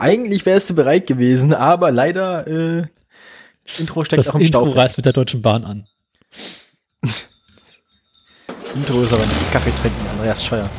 Eigentlich wärst du bereit gewesen, aber leider äh, das Intro steckt das auch im Intro Stau. reißt mit der Deutschen Bahn an. Intro ist aber nicht Kaffee trinken, Andreas Scheuer.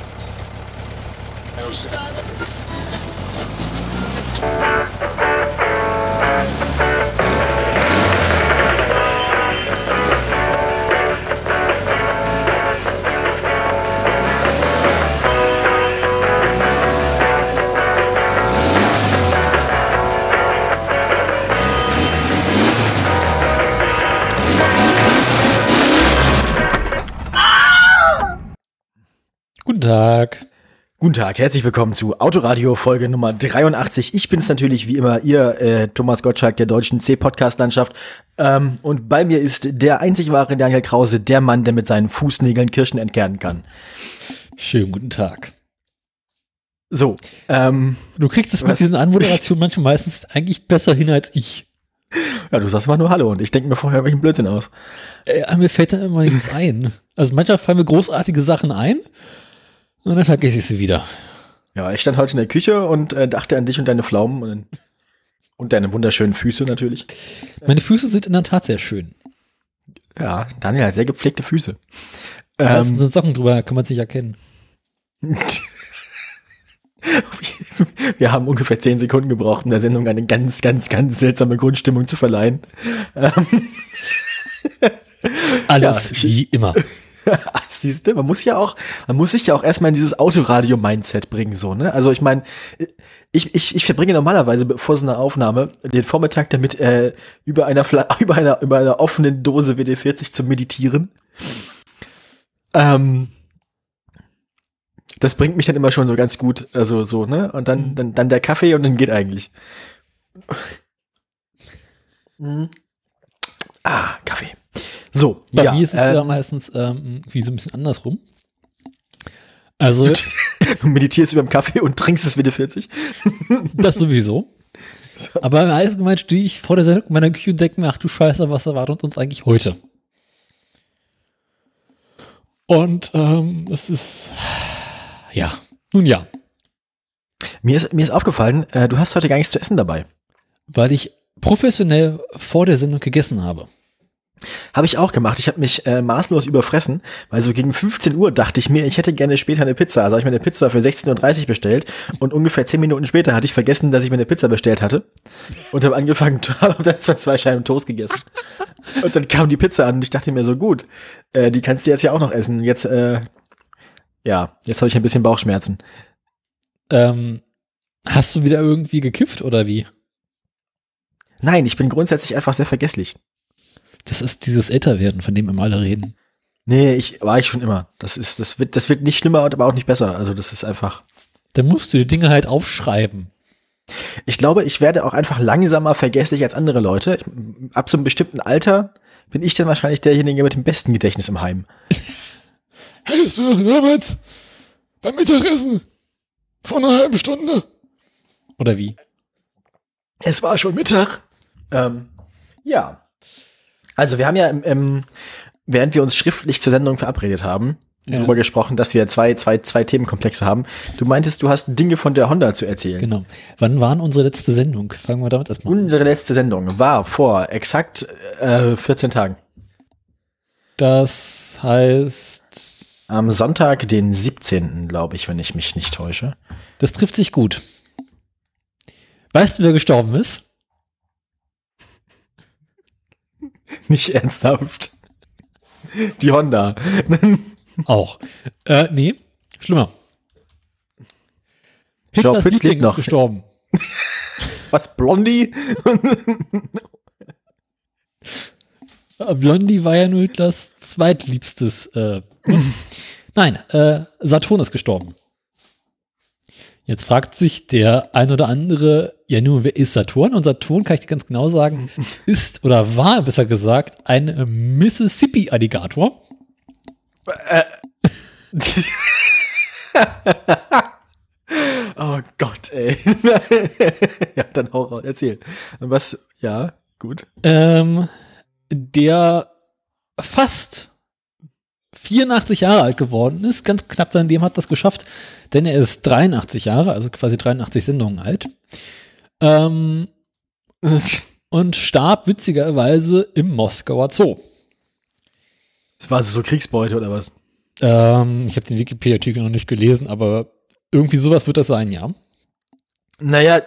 Guten Tag. Guten Tag, herzlich willkommen zu Autoradio Folge Nummer 83. Ich bin's natürlich wie immer, ihr äh, Thomas Gottschalk der deutschen C-Podcast-Landschaft. Ähm, und bei mir ist der einzig wahre Daniel Krause, der Mann, der mit seinen Fußnägeln Kirschen entkernen kann. Schönen guten Tag. So, ähm, Du kriegst das mit diesen Anmoderationen manchmal meistens eigentlich besser hin als ich. ja, du sagst mal nur Hallo und ich denke mir vorher welchen Blödsinn aus. Äh, mir fällt da immer nichts ein. Also manchmal fallen mir großartige Sachen ein und dann vergesse ich sie wieder. Ja, ich stand heute in der Küche und äh, dachte an dich und deine Pflaumen und, und deine wunderschönen Füße natürlich. Meine Füße sind in der Tat sehr schön. Ja, Daniel hat sehr gepflegte Füße. Da Ähm, sind Socken drüber, kann man es nicht erkennen. Wir haben ungefähr zehn Sekunden gebraucht, um der Sendung eine ganz, ganz, ganz seltsame Grundstimmung zu verleihen. Alles Ja, wie immer. Siehst du, man muss ja auch, man muss sich ja auch erstmal in dieses Autoradio-Mindset bringen, so, ne? Also ich meine, ich, ich, ich verbringe normalerweise vor so einer Aufnahme den Vormittag damit, äh, über einer, über einer, über einer offenen Dose WD-40 zu meditieren. Ähm, das bringt mich dann immer schon so ganz gut, also so, ne? Und dann, dann, dann der Kaffee und dann geht eigentlich. Mhm. Ah, Kaffee. So, Bei ja, mir ist es äh, ja meistens ähm, wie so ein bisschen andersrum. Also Du meditierst über dem Kaffee und trinkst es WD-40. das sowieso. Aber im Allgemeinen stehe ich vor der Sendung in meiner Küche und denke mir, ach du Scheiße, was erwartet uns eigentlich heute? Und ähm, es ist, ja, nun ja, Mir ist, mir ist aufgefallen, äh, du hast heute gar nichts zu essen dabei. weil ich professionell vor der Sendung gegessen habe. Habe ich auch gemacht. Ich habe mich äh, maßlos überfressen, weil so gegen 15 Uhr dachte ich mir, ich hätte gerne später eine Pizza. Also habe ich mir eine Pizza für 16.30 Uhr bestellt und ungefähr 10 Minuten später hatte ich vergessen, dass ich mir eine Pizza bestellt hatte und habe angefangen, habe dann zwei Scheiben Toast gegessen. Und dann kam die Pizza an und ich dachte mir so, gut, äh, die kannst du jetzt ja auch noch essen. Jetzt, äh, ja, jetzt habe ich ein bisschen Bauchschmerzen. Ähm, hast du wieder irgendwie gekifft oder wie? Nein, ich bin grundsätzlich einfach sehr vergesslich. Das ist dieses Älterwerden, von dem immer alle reden. Nee, ich war ich schon immer. Das ist, das wird, das wird nicht schlimmer, aber auch nicht besser. Also das ist einfach. Da musst du die Dinge halt aufschreiben. Ich glaube, ich werde auch einfach langsamer vergesslich als andere Leute. Ich, ab so einem bestimmten Alter bin ich dann wahrscheinlich derjenige mit dem besten Gedächtnis im Heim. Hey, du damals beim Mittagessen vor einer halben Stunde? Oder wie? Es war schon Mittag. Ähm, ja. Also wir haben ja im, im, während wir uns schriftlich zur Sendung verabredet haben, Ja. darüber gesprochen, dass wir zwei, zwei, zwei Themenkomplexe haben. Du meintest, du hast Dinge von der Honda zu erzählen. Genau. Wann war unsere letzte Sendung? Fangen wir damit erstmal an. Unsere letzte Sendung war vor exakt äh, 14 Tagen. Das heißt, Am Sonntag, den 17., glaube ich, wenn ich mich nicht täusche. das trifft sich gut. Weißt du, wer gestorben ist? Nicht ernsthaft. Die Honda. Auch. Äh, nee, schlimmer. Hitlers Fitz Liebling noch. ist gestorben. Was, Blondie? Blondie war ja nur Hitlers zweitliebstes. Äh, Nein, äh, Saturn ist gestorben. Jetzt fragt sich der ein oder andere, ja nun, wer ist Saturn? Und Saturn, kann ich dir ganz genau sagen, ist oder war besser gesagt ein Mississippi-Alligator. oh Gott, ey. ja, dann hau raus, erzähl. Was, ja, gut. Ähm, der fast 84 Jahre alt geworden ist, ganz knapp daneben hat das geschafft, denn er ist 83 Jahre, also quasi 83 Sendungen alt. Ähm, und starb witzigerweise im Moskauer Zoo. Das war also so Kriegsbeute oder was? Ähm, ich habe den Wikipedia-Artikel noch nicht gelesen, aber irgendwie sowas wird das sein, ja. Naja,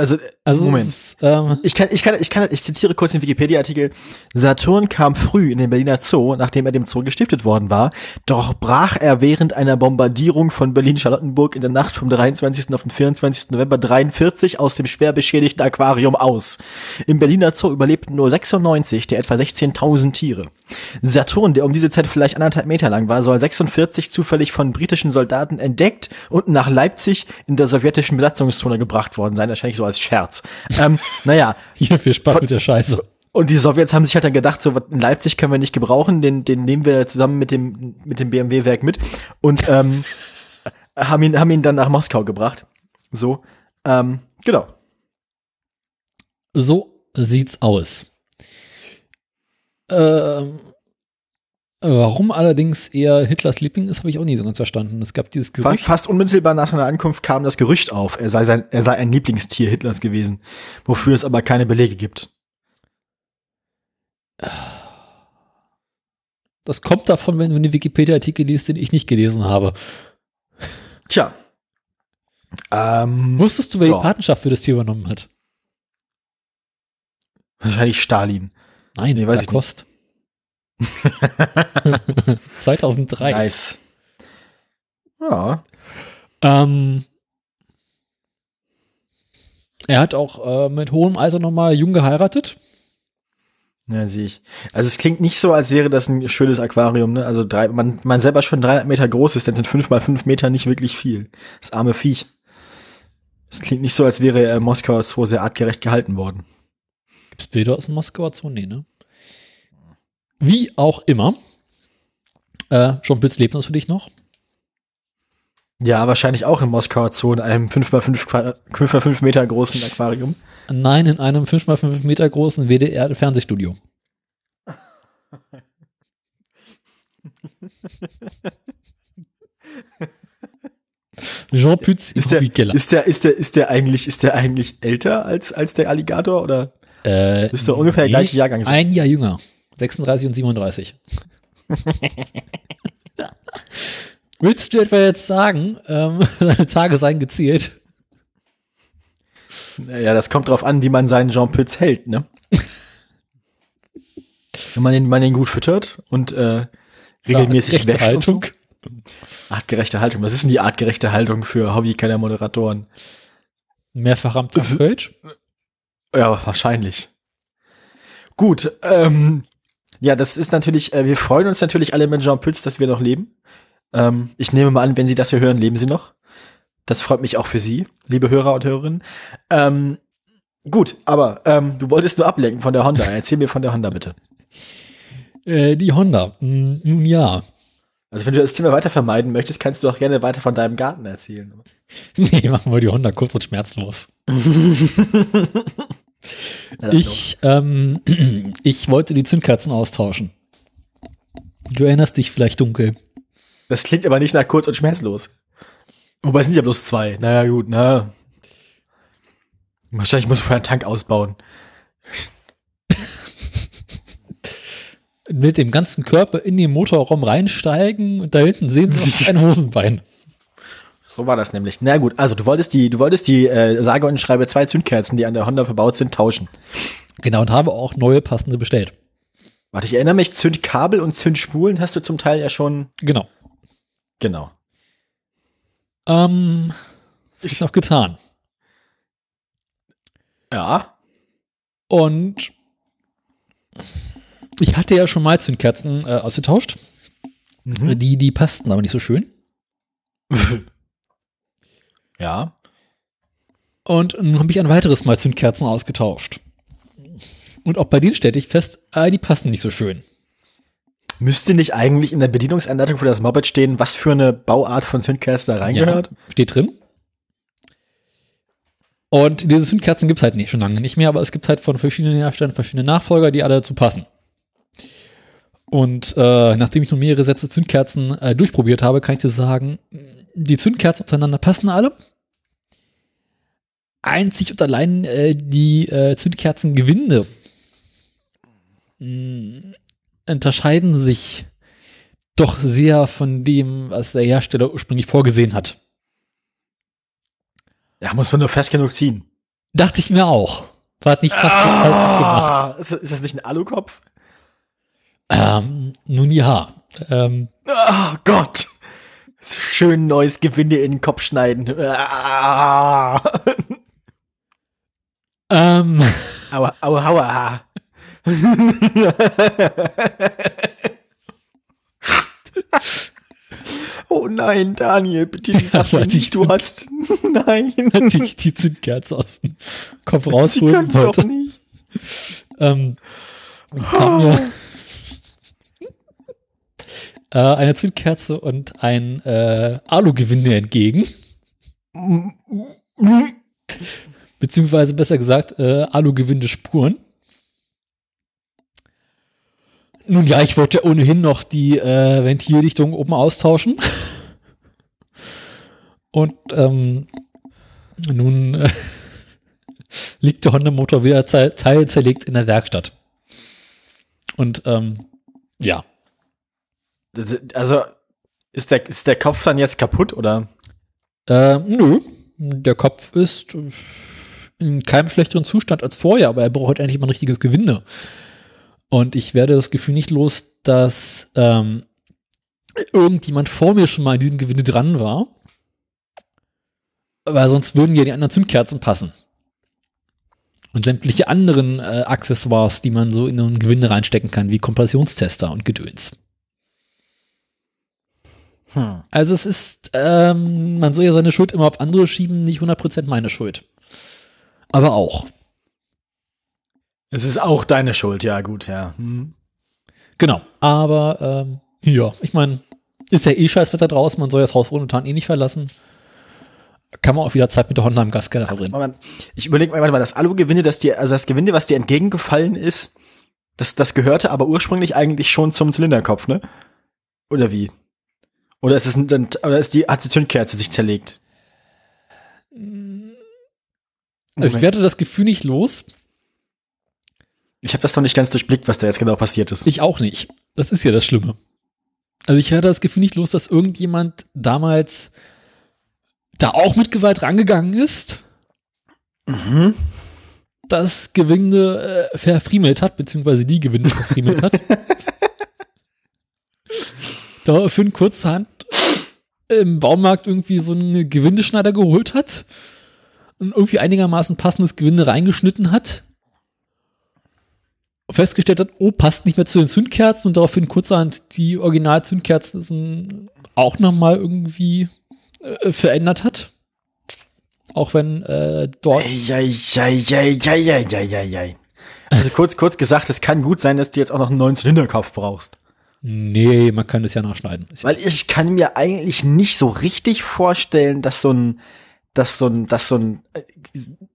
also, Also Moment. ist, ähm, Ich kann, ich kann, ich kann, ich zitiere kurz den Wikipedia-Artikel. Saturn kam früh in den Berliner Zoo, nachdem er dem Zoo gestiftet worden war. Doch brach er während einer Bombardierung von Berlin-Charlottenburg in der Nacht vom 23. auf den 24. November 43 aus dem schwer beschädigten Aquarium aus. Im Berliner Zoo überlebten nur 96 der etwa 16.000 Tiere. Saturn, der um diese Zeit vielleicht anderthalb Meter lang war, soll 46 zufällig von britischen Soldaten entdeckt und nach Leipzig in der sowjetischen Besatzungszone gebracht worden sein, wahrscheinlich so als Scherz. Ähm, naja, hier viel Spaß mit der Scheiße. und die Sowjets haben sich halt dann gedacht, so in Leipzig können wir nicht gebrauchen, den, den nehmen wir zusammen mit dem, mit dem BMW-Werk mit und ähm, haben, ihn, haben ihn dann nach Moskau gebracht. So, ähm, genau. So sieht's aus. Ähm, warum allerdings er Hitlers Liebling ist, habe ich auch nie so ganz verstanden. Es gab dieses Gerücht. Fast unmittelbar nach seiner Ankunft kam das Gerücht auf, er sei, sein, er sei ein Lieblingstier Hitlers gewesen, wofür es aber keine Belege gibt. Das kommt davon, wenn du einen Wikipedia-Artikel liest, den ich nicht gelesen habe. Tja. Ähm, Wusstest du, wer Ja. die Patenschaft für das Tier übernommen hat? wahrscheinlich Stalin. Nein, Nee, weiß ich Lacoste. 2003. Nice. Ja. Ähm, er hat auch äh, mit hohem Alter nochmal jung geheiratet. Ja, sehe ich. Also es klingt nicht so, als wäre das ein schönes Aquarium, ne? Also drei, man, man selber schon 300 Meter groß ist, dann sind fünf mal fünf Meter nicht wirklich viel. Das arme Viech. Es klingt nicht so, als wäre äh, Moskau so sehr artgerecht gehalten worden. Gibt's Bilder aus dem Moskauer Zoo? Nee, ne? Wie auch immer. Äh, John Bütz lebt natürlich noch. Ja, wahrscheinlich auch im Moskauer Zoo in einem fünf mal fünf Qua- fünf mal fünf Meter großen Aquarium. Nein, in einem 5x5 Meter großen WDR-Fernsehstudio. Jean Pütz Ist der, ist der, ist der, ist der eigentlich, ist der eigentlich älter als, als der Alligator oder? Äh, Das müsste ungefähr der gleiche Jahrgang sein. Ein Jahr jünger. 36 und 37. Willst du etwa jetzt sagen, ähm, seine Tage seien gezählt? Ja, das kommt drauf an, wie man seinen Jean Pütz hält, ne? Wenn man den, man den gut füttert und äh, regelmäßig Artgerechte wäscht und so. Haltung. Artgerechte Haltung. Was ist denn die artgerechte Haltung für Hobbykeller Moderatoren? Mehrfach am Kölsch. Ja, wahrscheinlich. Gut, ähm, ja, das ist natürlich, äh, wir freuen uns natürlich alle mit Jean Pütz, dass wir noch leben. Ähm, ich nehme mal an, wenn Sie das hier hören, leben Sie noch. Das freut mich auch für Sie, liebe Hörer und Hörerinnen. Ähm, gut, aber ähm, du wolltest nur ablenken von der Honda. Erzähl mir von der Honda bitte. Äh, die Honda. Hm, Nun ja. Also wenn du das Thema weiter vermeiden möchtest, kannst du auch gerne weiter von deinem Garten erzählen. Nee, machen wir die Honda kurz und schmerzlos. Ich, ähm, ich wollte die Zündkerzen austauschen. Du erinnerst dich vielleicht dunkel. Das klingt aber nicht nach kurz und schmerzlos. Wobei es sind ja bloß zwei. Naja, gut, na. Wahrscheinlich muss ich vorher einen Tank ausbauen. Mit dem ganzen Körper in den Motorraum reinsteigen und da hinten sehen sie noch ein Hosenbein. So war das nämlich. Na gut, also du wolltest die, du wolltest die äh, sage und schreibe zwei Zündkerzen, die an der Honda verbaut sind, tauschen. Genau, und habe auch neue passende bestellt. Warte, ich erinnere mich, Zündkabel und Zündspulen hast du zum Teil ja schon. Genau. Genau. Ähm, das ich noch getan. Ja. Und ich hatte ja schon mal Zündkerzen äh, ausgetauscht. Mhm. Die, die passten aber nicht so schön. Ja. Und nun habe ich ein weiteres Mal Zündkerzen ausgetauscht. Und auch bei denen stellte ich fest, äh, die passen nicht so schön. Müsste nicht eigentlich in der Bedienungsanleitung für das Moped stehen, was für eine Bauart von Zündkerzen da reingehört? Ja, steht drin. Und diese Zündkerzen gibt es halt nicht, schon lange nicht mehr, aber es gibt halt von verschiedenen Herstellern verschiedene Nachfolger, die alle dazu passen. Und äh, nachdem ich nun mehrere Sätze Zündkerzen äh, durchprobiert habe, kann ich dir sagen, die Zündkerzen untereinander passen alle. Einzig und allein äh, die äh, Zündkerzengewinde mh, unterscheiden sich doch sehr von dem, was der Hersteller ursprünglich vorgesehen hat. Da muss man nur fest genug ziehen. Dachte ich mir auch. War nicht abgemacht. Ah, ist, ist das nicht ein Alukopf? Ähm, nun ja. Ähm, Oh Gott. Schön neues Gewinde in den Kopf schneiden. Ah. Ähm, Aua, aua, aua. oh nein, Daniel, bitte sag mir nicht, du hast. Nein. als ich die Zündkerze aus dem Kopf rausholen können doch wollte, nicht. ähm, kam mir äh, eine Zündkerze und ein äh, Alugewinde entgegen. Beziehungsweise besser gesagt, äh, Alugewinde-Spuren. Nun ja, ich wollte ohnehin noch die äh, Ventildichtung oben austauschen. Und ähm, nun äh, liegt der Honda-Motor wieder ze- teilzerlegt in der Werkstatt. Und ähm, ja, Also, ist der, ist der Kopf dann jetzt kaputt oder? äh, nö, der Kopf ist in keinem schlechteren Zustand als vorher, aber er braucht endlich mal ein richtiges Gewinde. Und ich werde das Gefühl nicht los, dass ähm, irgendjemand vor mir schon mal in diesem Gewinde dran war. Weil sonst würden ja die anderen Zündkerzen passen. Und sämtliche anderen äh, Accessoires, die man so in ein Gewinde reinstecken kann, wie Kompressionstester und Gedöns. Hm. Also es ist, ähm, man soll ja seine Schuld immer auf andere schieben, nicht 100% meine Schuld. Aber auch. Es ist auch deine Schuld, ja, gut, ja. Hm. Genau. Aber, ähm, ja, ich meine, ist ja eh Scheißwetter draußen, man soll das Haus momentan eh nicht verlassen. Kann man auch wieder Zeit mit der Honda im Gaskeller verbringen. Moment, ich überlege mal, warte mal, das Alugewinde, das dir, also das Gewinde, was dir entgegengefallen ist, das, das gehörte aber ursprünglich eigentlich schon zum Zylinderkopf, ne? Oder wie? Oder ist es ein, dann- oder ist die, hat die Zündkerze sich zerlegt? Also ich werde das Gefühl nicht los. ich habe das noch nicht ganz durchblickt, was da jetzt genau passiert ist. Ich auch nicht. Das ist ja das Schlimme. Also ich hatte das Gefühl nicht los, dass irgendjemand damals da auch mit Gewalt rangegangen ist, mhm. das Gewinde äh, verfriemelt hat, beziehungsweise die Gewinde verfriemelt hat. Daraufhin kurzerhand im Baumarkt irgendwie so einen Gewindeschneider geholt hat und irgendwie einigermaßen passendes Gewinde reingeschnitten hat. Festgestellt hat, oh, passt nicht mehr zu den Zündkerzen und daraufhin kurzerhand die Original-Zündkerzen auch nochmal irgendwie äh, verändert hat. Auch wenn äh, dort. Also kurz, kurz gesagt, es kann gut sein, dass du jetzt auch noch einen neuen Zylinderkopf brauchst. Nee, man kann das ja nachschneiden. Weil ich kann mir eigentlich nicht so richtig vorstellen, dass so ein, dass so ein, dass so ein äh,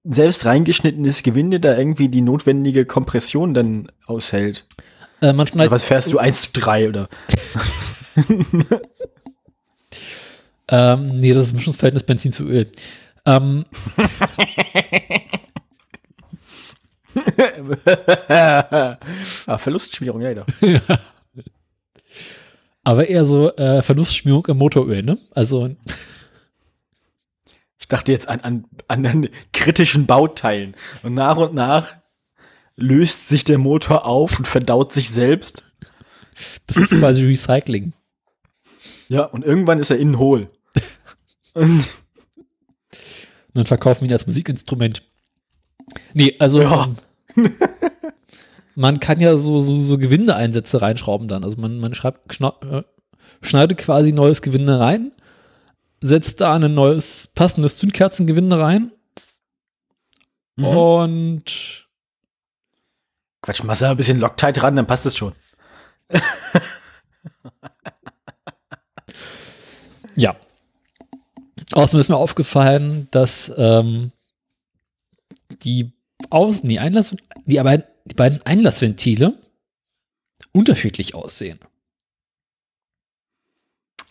selbst reingeschnittenes Gewinde da irgendwie die notwendige Kompression dann aushält. Äh, man Oder schneidet, was fährst du? 1 zu 3 oder? ähm, nee, das ist Mischungsverhältnis Benzin zu Öl. Ähm, ah, Verlustschmierung, ja, ja. aber eher so äh, Verlustschmierung im Motoröl, ne? Also, Ich dachte jetzt an, an, an, kritischen Bauteilen. Und nach und nach löst sich der Motor auf und verdaut sich selbst. das ist quasi Recycling. Ja, und irgendwann ist er innen hohl. Und dann verkaufen wir ihn als Musikinstrument. Nee, also Ja. ähm, man kann ja so, so, so Gewindeeinsätze reinschrauben dann. Also man, man schreibt, schna- äh, schneidet quasi neues Gewinde rein, setzt da ein neues passendes Zündkerzengewinde rein Mhm. und Quatsch, machst du ein bisschen Loctite ran, dann passt es schon. Ja. Außerdem ist mir aufgefallen, dass ähm, die Außen, die Einlass, die, aber, die beiden Einlassventile unterschiedlich aussehen.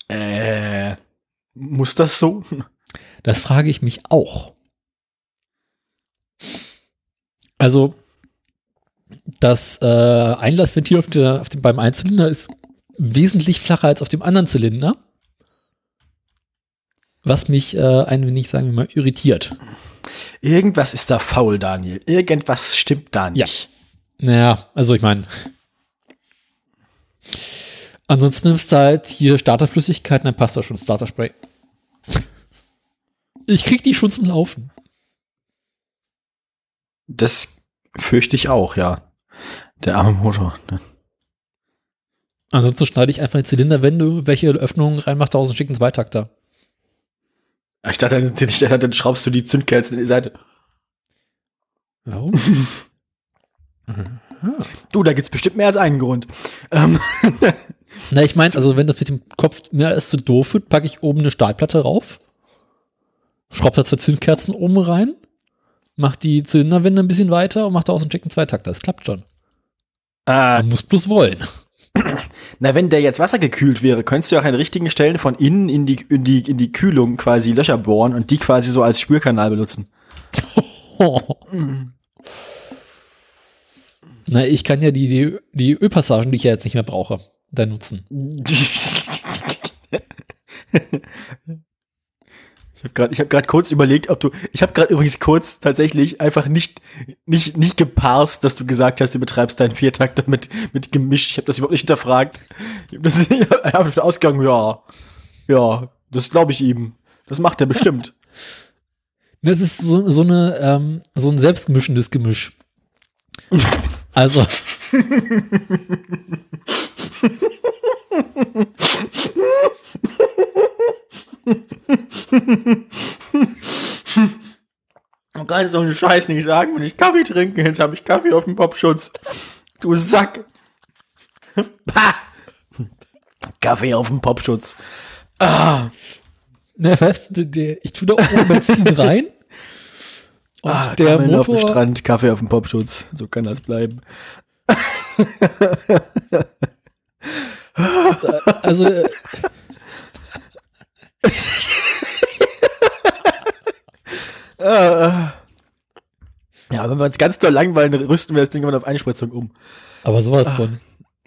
Äh, muss das so? Das frage ich mich auch. Also das äh, Einlassventil auf der, auf dem, beim Einzylinder ist wesentlich flacher als auf dem anderen Zylinder. Was mich äh, ein wenig, sagen wir mal, irritiert. Irgendwas ist da faul, Daniel. Irgendwas stimmt da nicht. Naja, also ich meine. Ansonsten nimmst du halt hier Starterflüssigkeit, dann passt da schon Starterspray. Ich krieg die schon zum Laufen. Das fürchte ich auch, ja. Der arme Motor. Ne? Ansonsten schneide ich einfach die Zylinderwände, welche Öffnungen reinmacht, aus und schicke einen Zweitakter. Ich dachte, ich dachte, dann schraubst du die Zündkerzen in die Seite. Warum? Du, da gibt's bestimmt mehr als einen Grund. Ähm, Na, ich meine, also wenn das mit dem Kopf mehr als zu doof wird, packe ich oben eine Stahlplatte rauf, schraub da zwei Zündkerzen oben rein, mach die Zylinderwände ein bisschen weiter und mach da aus und check einen Zweitakter. Das klappt schon. äh, Man muss bloß wollen. na, wenn der jetzt wassergekühlt wäre, könntest du auch an richtigen Stellen von innen in die, in die, in die Kühlung quasi Löcher bohren und die quasi so als Spürkanal benutzen. Na, ich kann ja die, die, die Ölpassagen, die ich ja jetzt nicht mehr brauche, dann nutzen. Ich habe gerade ich hab grad kurz überlegt, ob du. Ich habe gerade übrigens kurz tatsächlich einfach nicht, nicht, nicht geparst, dass du gesagt hast, du betreibst deinen Viertakter mit, mit Gemisch. Ich habe das überhaupt nicht hinterfragt. Ich habe das ich hab einfach den Ausgang, ja. Ja, das glaube ich ihm. Das macht er bestimmt. Das ist so, so, eine, ähm, so ein selbstmischendes Gemisch. Also, Man kann so einen Scheiß nicht sagen, wenn ich Kaffee trinke. Jetzt habe ich Kaffee auf dem Popschutz. Du Sack. Pah. Kaffee auf dem Popschutz. na, weißt du, ich tue da auch Benzin rein. Und Ah, der Kamellen auf dem Motor, Strand, Kaffee auf dem Popschutz. So kann das bleiben. also, äh, Ja, wenn wir uns ganz doll langweilen, rüsten wir das Ding immer auf Einspritzung um. aber sowas von.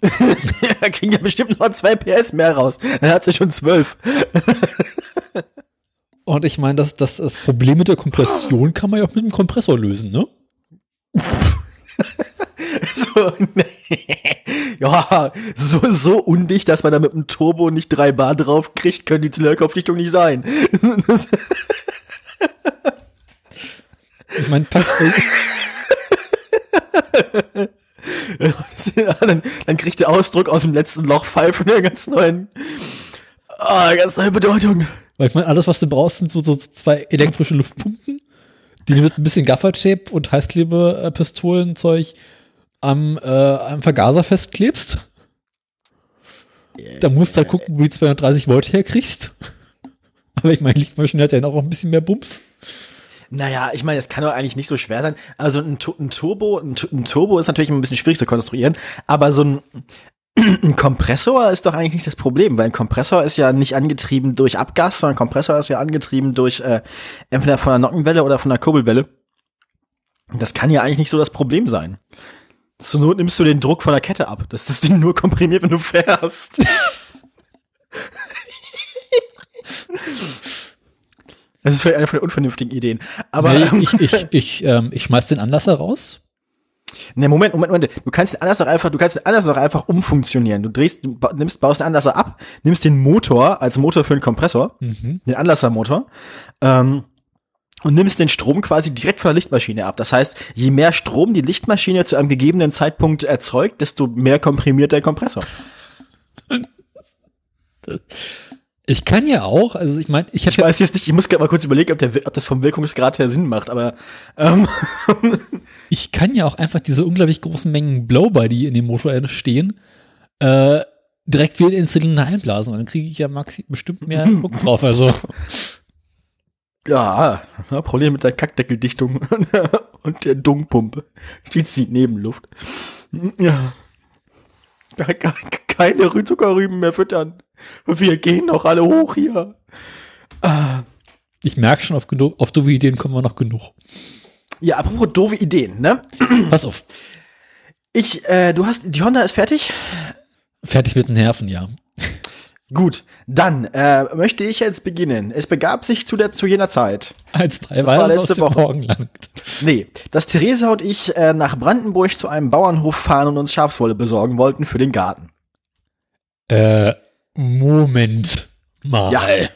da kriegen ja bestimmt noch zwei PS mehr raus. Dann hat sie schon zwölf. Und ich meine, das, das, das Problem mit der Kompression kann man ja auch mit einem Kompressor lösen, ne? So, nee. ja, so, so undicht, dass man da mit dem Turbo nicht drei Bar drauf kriegt, können die Zylinderkopfdichtung nicht sein. Ich meine, ja, dann, dann kriegt der Ausdruck aus dem letzten Loch Pfeifen eine ganz neuen, ah, ganz neue Bedeutung. weil ich meine, alles, was du brauchst, sind so, so zwei elektrische Luftpumpen, die mit ein bisschen Gaffertape und Heißklebepistolenzeug am, äh, am Vergaser festklebst. Da musst du halt gucken, wo du die 230 Volt herkriegst. Aber ich meine, Lichtmaschine hat ja noch ein bisschen mehr Bums. Naja, ich meine, es kann doch eigentlich nicht so schwer sein. Also ein, ein Turbo, ein, ein Turbo ist natürlich ein bisschen schwierig zu konstruieren, aber so ein, ein Kompressor ist doch eigentlich nicht das Problem, weil ein Kompressor ist ja nicht angetrieben durch Abgas, sondern ein Kompressor ist ja angetrieben durch äh, entweder von einer Nockenwelle oder von einer Kurbelwelle. Das kann ja eigentlich nicht so das Problem sein. Zur Not nimmst du den Druck von der Kette ab, dass das Ding nur komprimiert, wenn du fährst. Das ist vielleicht eine von den unvernünftigen Ideen. Aber Nee, ähm, ich, ich, ich, ähm, ich schmeiß den Anlasser raus. Ne, Moment, Moment, Moment. Du kannst den doch einfach, du kannst den doch einfach umfunktionieren. Du drehst, du ba- nimmst, baust den Anlasser ab, nimmst den Motor als Motor für den Kompressor, Mhm. den Anlassermotor, ähm, und nimmst den Strom quasi direkt von der Lichtmaschine ab. Das heißt, je mehr Strom die Lichtmaschine zu einem gegebenen Zeitpunkt erzeugt, desto mehr komprimiert der Kompressor. Ich kann ja auch, also ich meine, ich Ich habe ja, weiß jetzt nicht, ich muss gerade mal kurz überlegen, ob, der, ob das vom Wirkungsgrad her Sinn macht, aber ähm, ich kann ja auch einfach diese unglaublich großen Mengen Blow-by, die in dem Motor stehen, äh, direkt wieder in den Zylinder einblasen. Und dann kriege ich ja maxi bestimmt mehr Druck drauf. Also ja, Problem mit der Kackdeckeldichtung und der Dungpumpe. Die zieht Nebenluft. Ja. Ke- ke- Keine Rü- Zuckerrüben mehr füttern. Wir gehen noch alle hoch hier. ich merke schon, auf, auf dumme Ideen kommen wir noch genug. Ja, apropos doofe Ideen, ne? Pass auf. Ich, äh, du hast, die Honda ist fertig? Fertig mit den Nerven, ja. Gut, dann äh, möchte ich jetzt beginnen. Es begab sich zu, der, zu jener Zeit. Als war teilweise letzte aus Woche. Morgen langt. Nee, dass Theresa und ich äh, nach Brandenburg zu einem Bauernhof fahren und uns Schafswolle besorgen wollten für den Garten. Äh, Moment mal. Ja. Äh,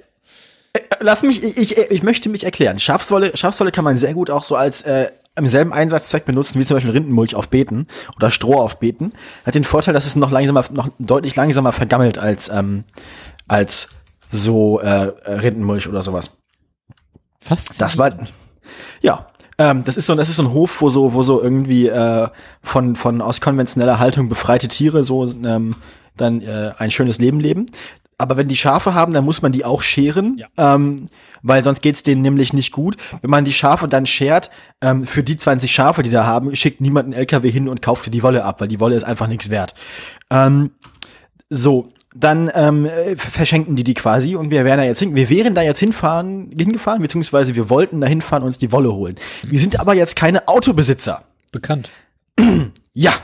Lass mich, ich, ich, ich möchte mich erklären. Schafswolle, Schafswolle kann man sehr gut auch so als äh, im selben Einsatzzweck benutzen, wie zum Beispiel Rindenmulch auf Beeten oder Stroh auf Beeten. Hat den Vorteil, dass es noch langsamer, noch deutlich langsamer vergammelt als, ähm, als so äh, Rindenmulch oder sowas. Fast. Das war, ja, ähm, das ist so, das ist so ein Hof, wo so, wo so irgendwie äh, von, von aus konventioneller Haltung befreite Tiere so ähm, dann äh, ein schönes Leben leben. Aber wenn die Schafe haben, dann muss man die auch scheren, Ja. ähm, weil sonst geht's denen nämlich nicht gut. Wenn man die Schafe dann schert, ähm, für die 20 Schafe, die da haben, schickt niemand einen LKW hin und kauft dir die Wolle ab, weil die Wolle ist einfach nichts wert. Ähm, so, dann ähm, äh, verschenken die die quasi und wir wären da jetzt hin, wir wären da jetzt hinfahren, hingefahren, beziehungsweise wir wollten da hinfahren und uns die Wolle holen. Wir sind aber jetzt keine Autobesitzer. bekannt. Ja,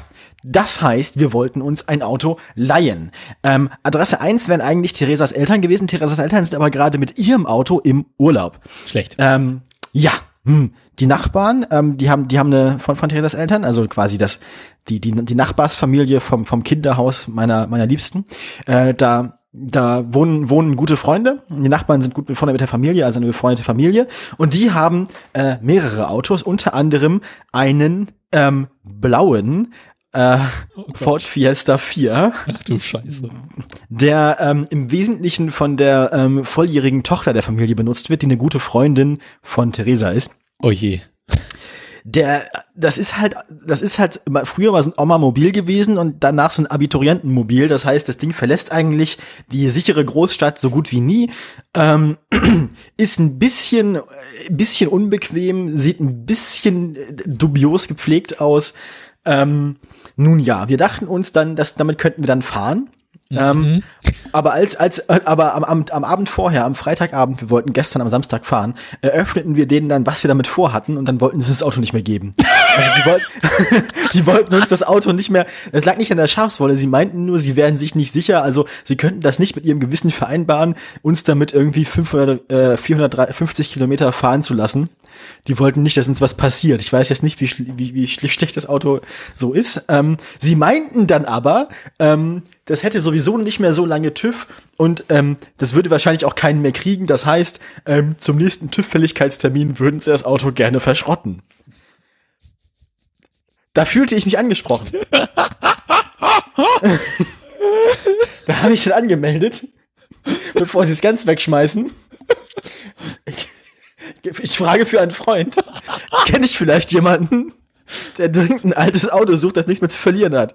das heißt, wir wollten uns ein Auto leihen. Ähm, Adresse 1 wären eigentlich Theresas Eltern gewesen. Theresas Eltern sind aber gerade mit ihrem Auto im Urlaub. Schlecht. Ähm, ja, hm. Die Nachbarn, ähm, die haben, die haben eine von, von Theresas Eltern, also quasi das, die, die, die Nachbarsfamilie vom, vom Kinderhaus meiner, meiner Liebsten. Äh, da, da wohnen, wohnen gute Freunde. Die Nachbarn sind gut befreundet mit der Familie, also eine befreundete Familie. Und die haben äh, mehrere Autos, unter anderem einen ähm, blauen äh, Ford Fiesta 4 Ach du Scheiße. der ähm, im Wesentlichen von der ähm, volljährigen Tochter der Familie benutzt wird, die eine gute Freundin von Theresa ist. Oh je. Der, das ist halt, das ist halt, früher war es ein Oma-Mobil gewesen und danach so ein Abiturientenmobil. Das heißt, das Ding verlässt eigentlich die sichere Großstadt so gut wie nie. Ähm, ist ein bisschen, äh, bisschen unbequem, sieht ein bisschen äh, dubios gepflegt aus. Ähm, nun ja, wir dachten uns dann, dass damit könnten wir dann fahren. Ähm, aber als, als, äh, aber am, am, am Abend vorher, am Freitagabend, wir wollten gestern am Samstag fahren, eröffneten wir denen dann, was wir damit vorhatten, und dann wollten sie das Auto nicht mehr geben. Also die, wollten, die wollten uns das Auto nicht mehr, es lag nicht an der Schafswolle, sie meinten nur, sie wären sich nicht sicher, also sie könnten das nicht mit ihrem Gewissen vereinbaren, uns damit irgendwie 500, äh, 450 Kilometer fahren zu lassen. Die wollten nicht, dass uns was passiert. Ich weiß jetzt nicht, wie, wie, wie schl- schlecht das Auto so ist. Ähm, sie meinten dann aber, ähm, das hätte sowieso nicht mehr so lange TÜV und ähm, das würde wahrscheinlich auch keinen mehr kriegen. Das heißt, ähm, zum nächsten TÜV-Fälligkeitstermin würden sie das Auto gerne verschrotten. Da fühlte ich mich angesprochen. da habe ich dann angemeldet, bevor sie es ganz wegschmeißen. Ich frage für einen Freund. Kenne ich vielleicht jemanden, der dringend ein altes Auto sucht, das nichts mehr zu verlieren hat?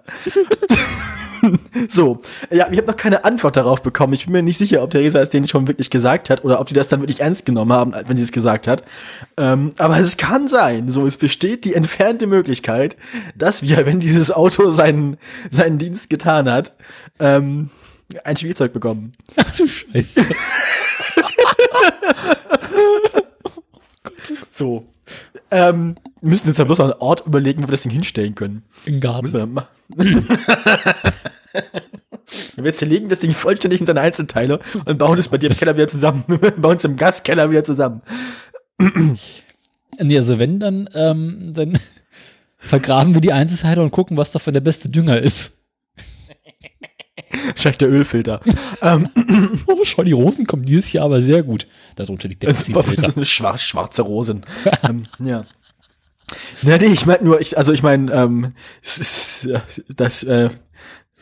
so, ja, ich habe noch keine Antwort darauf bekommen. Ich bin mir nicht sicher, ob Theresa es denen schon wirklich gesagt hat oder ob die das dann wirklich ernst genommen haben, wenn sie es gesagt hat. Ähm, aber es kann sein, so es besteht die entfernte Möglichkeit, dass wir, wenn dieses Auto seinen, seinen Dienst getan hat, ähm, ein Spielzeug bekommen. Ach du Scheiße. So. Ähm, wir müssen jetzt ja bloß noch einen Ort überlegen, wo wir das Ding hinstellen können. Im Müssen Garten. wir dann machen. wir zerlegen das Ding vollständig in seine Einzelteile und bauen es bei dir im Keller wieder zusammen. bauen es im Gaskeller wieder zusammen. Nee, also wenn, dann, ähm, dann vergraben wir die Einzelteile und gucken, was davon der beste Dünger ist. Wahrscheinlich der Ölfilter. Oh, schau, die Rosen kommen dieses Jahr aber sehr gut. Darunter liegt der Das ist Benzinfilter. eine schwar schwarze Rosen. ähm, ja. Na, nee, ich meine nur, ich, also ich meine, ähm, ja, das, äh,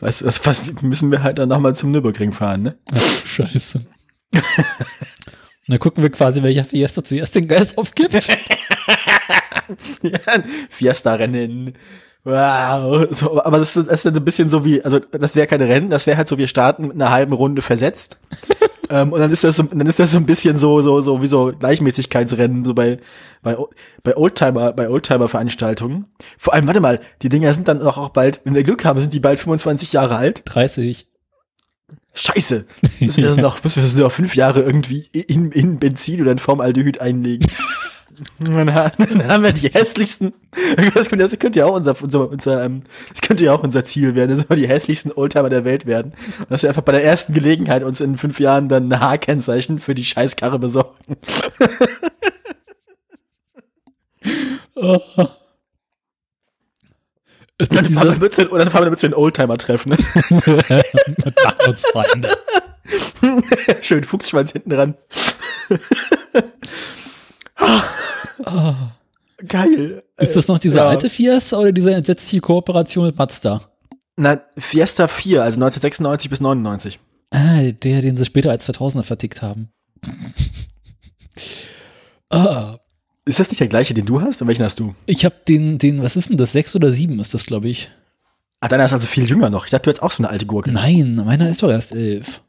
was, was, was müssen wir halt dann nochmal zum Nürburgring fahren, ne? Ach, Scheiße. Dann gucken wir quasi, welcher Fiesta zuerst den Geist aufgibt. Ja, Fiesta-Rennen. Wow. So, aber das ist, das ist dann so ein bisschen so wie, also das wäre kein Rennen, das wäre halt so, wir starten mit einer halben Runde versetzt. ähm, und dann ist das so, dann ist das so ein bisschen so, so, so wie so Gleichmäßigkeitsrennen, so bei, bei, bei Oldtimer, bei Oldtimer-Veranstaltungen. Vor allem, warte mal, die Dinger sind dann auch, auch bald, wenn wir Glück haben, sind die bald 25 Jahre alt. 30. Scheiße. Müssen wir das noch, müssen wir das noch fünf Jahre irgendwie in, in Benzin oder in Formaldehyd einlegen. Dann, ha- dann haben wir die hässlichsten. Das könnte, das könnte ja auch unser, unser, unser ähm, das könnte ja auch unser Ziel werden, dass wir die hässlichsten Oldtimer der Welt werden. Und dass wir einfach bei der ersten Gelegenheit uns in fünf Jahren dann ein H-Kennzeichen für die Scheißkarre besorgen. Ist Dann fahren wir zu den, dann fahren wir mit zu den Oldtimer treffen. Ne? Schön Fuchsschwanz hinten dran. Geil. Ist das noch diese Ja. alte Fiesta oder diese entsetzliche Kooperation mit Mazda? Na, Fiesta 4, also 1996 bis 99. Ah, der, den sie später als 2000er vertickt haben. ah, Ist das nicht der gleiche, den du hast? Und welchen hast du? ich habe den, den, was ist denn das? Sechs oder sieben ist das, glaube ich. Ah, deiner ist also viel jünger noch. Ich dachte, du hättest auch so eine alte Gurke. Nein, meiner ist doch erst elf.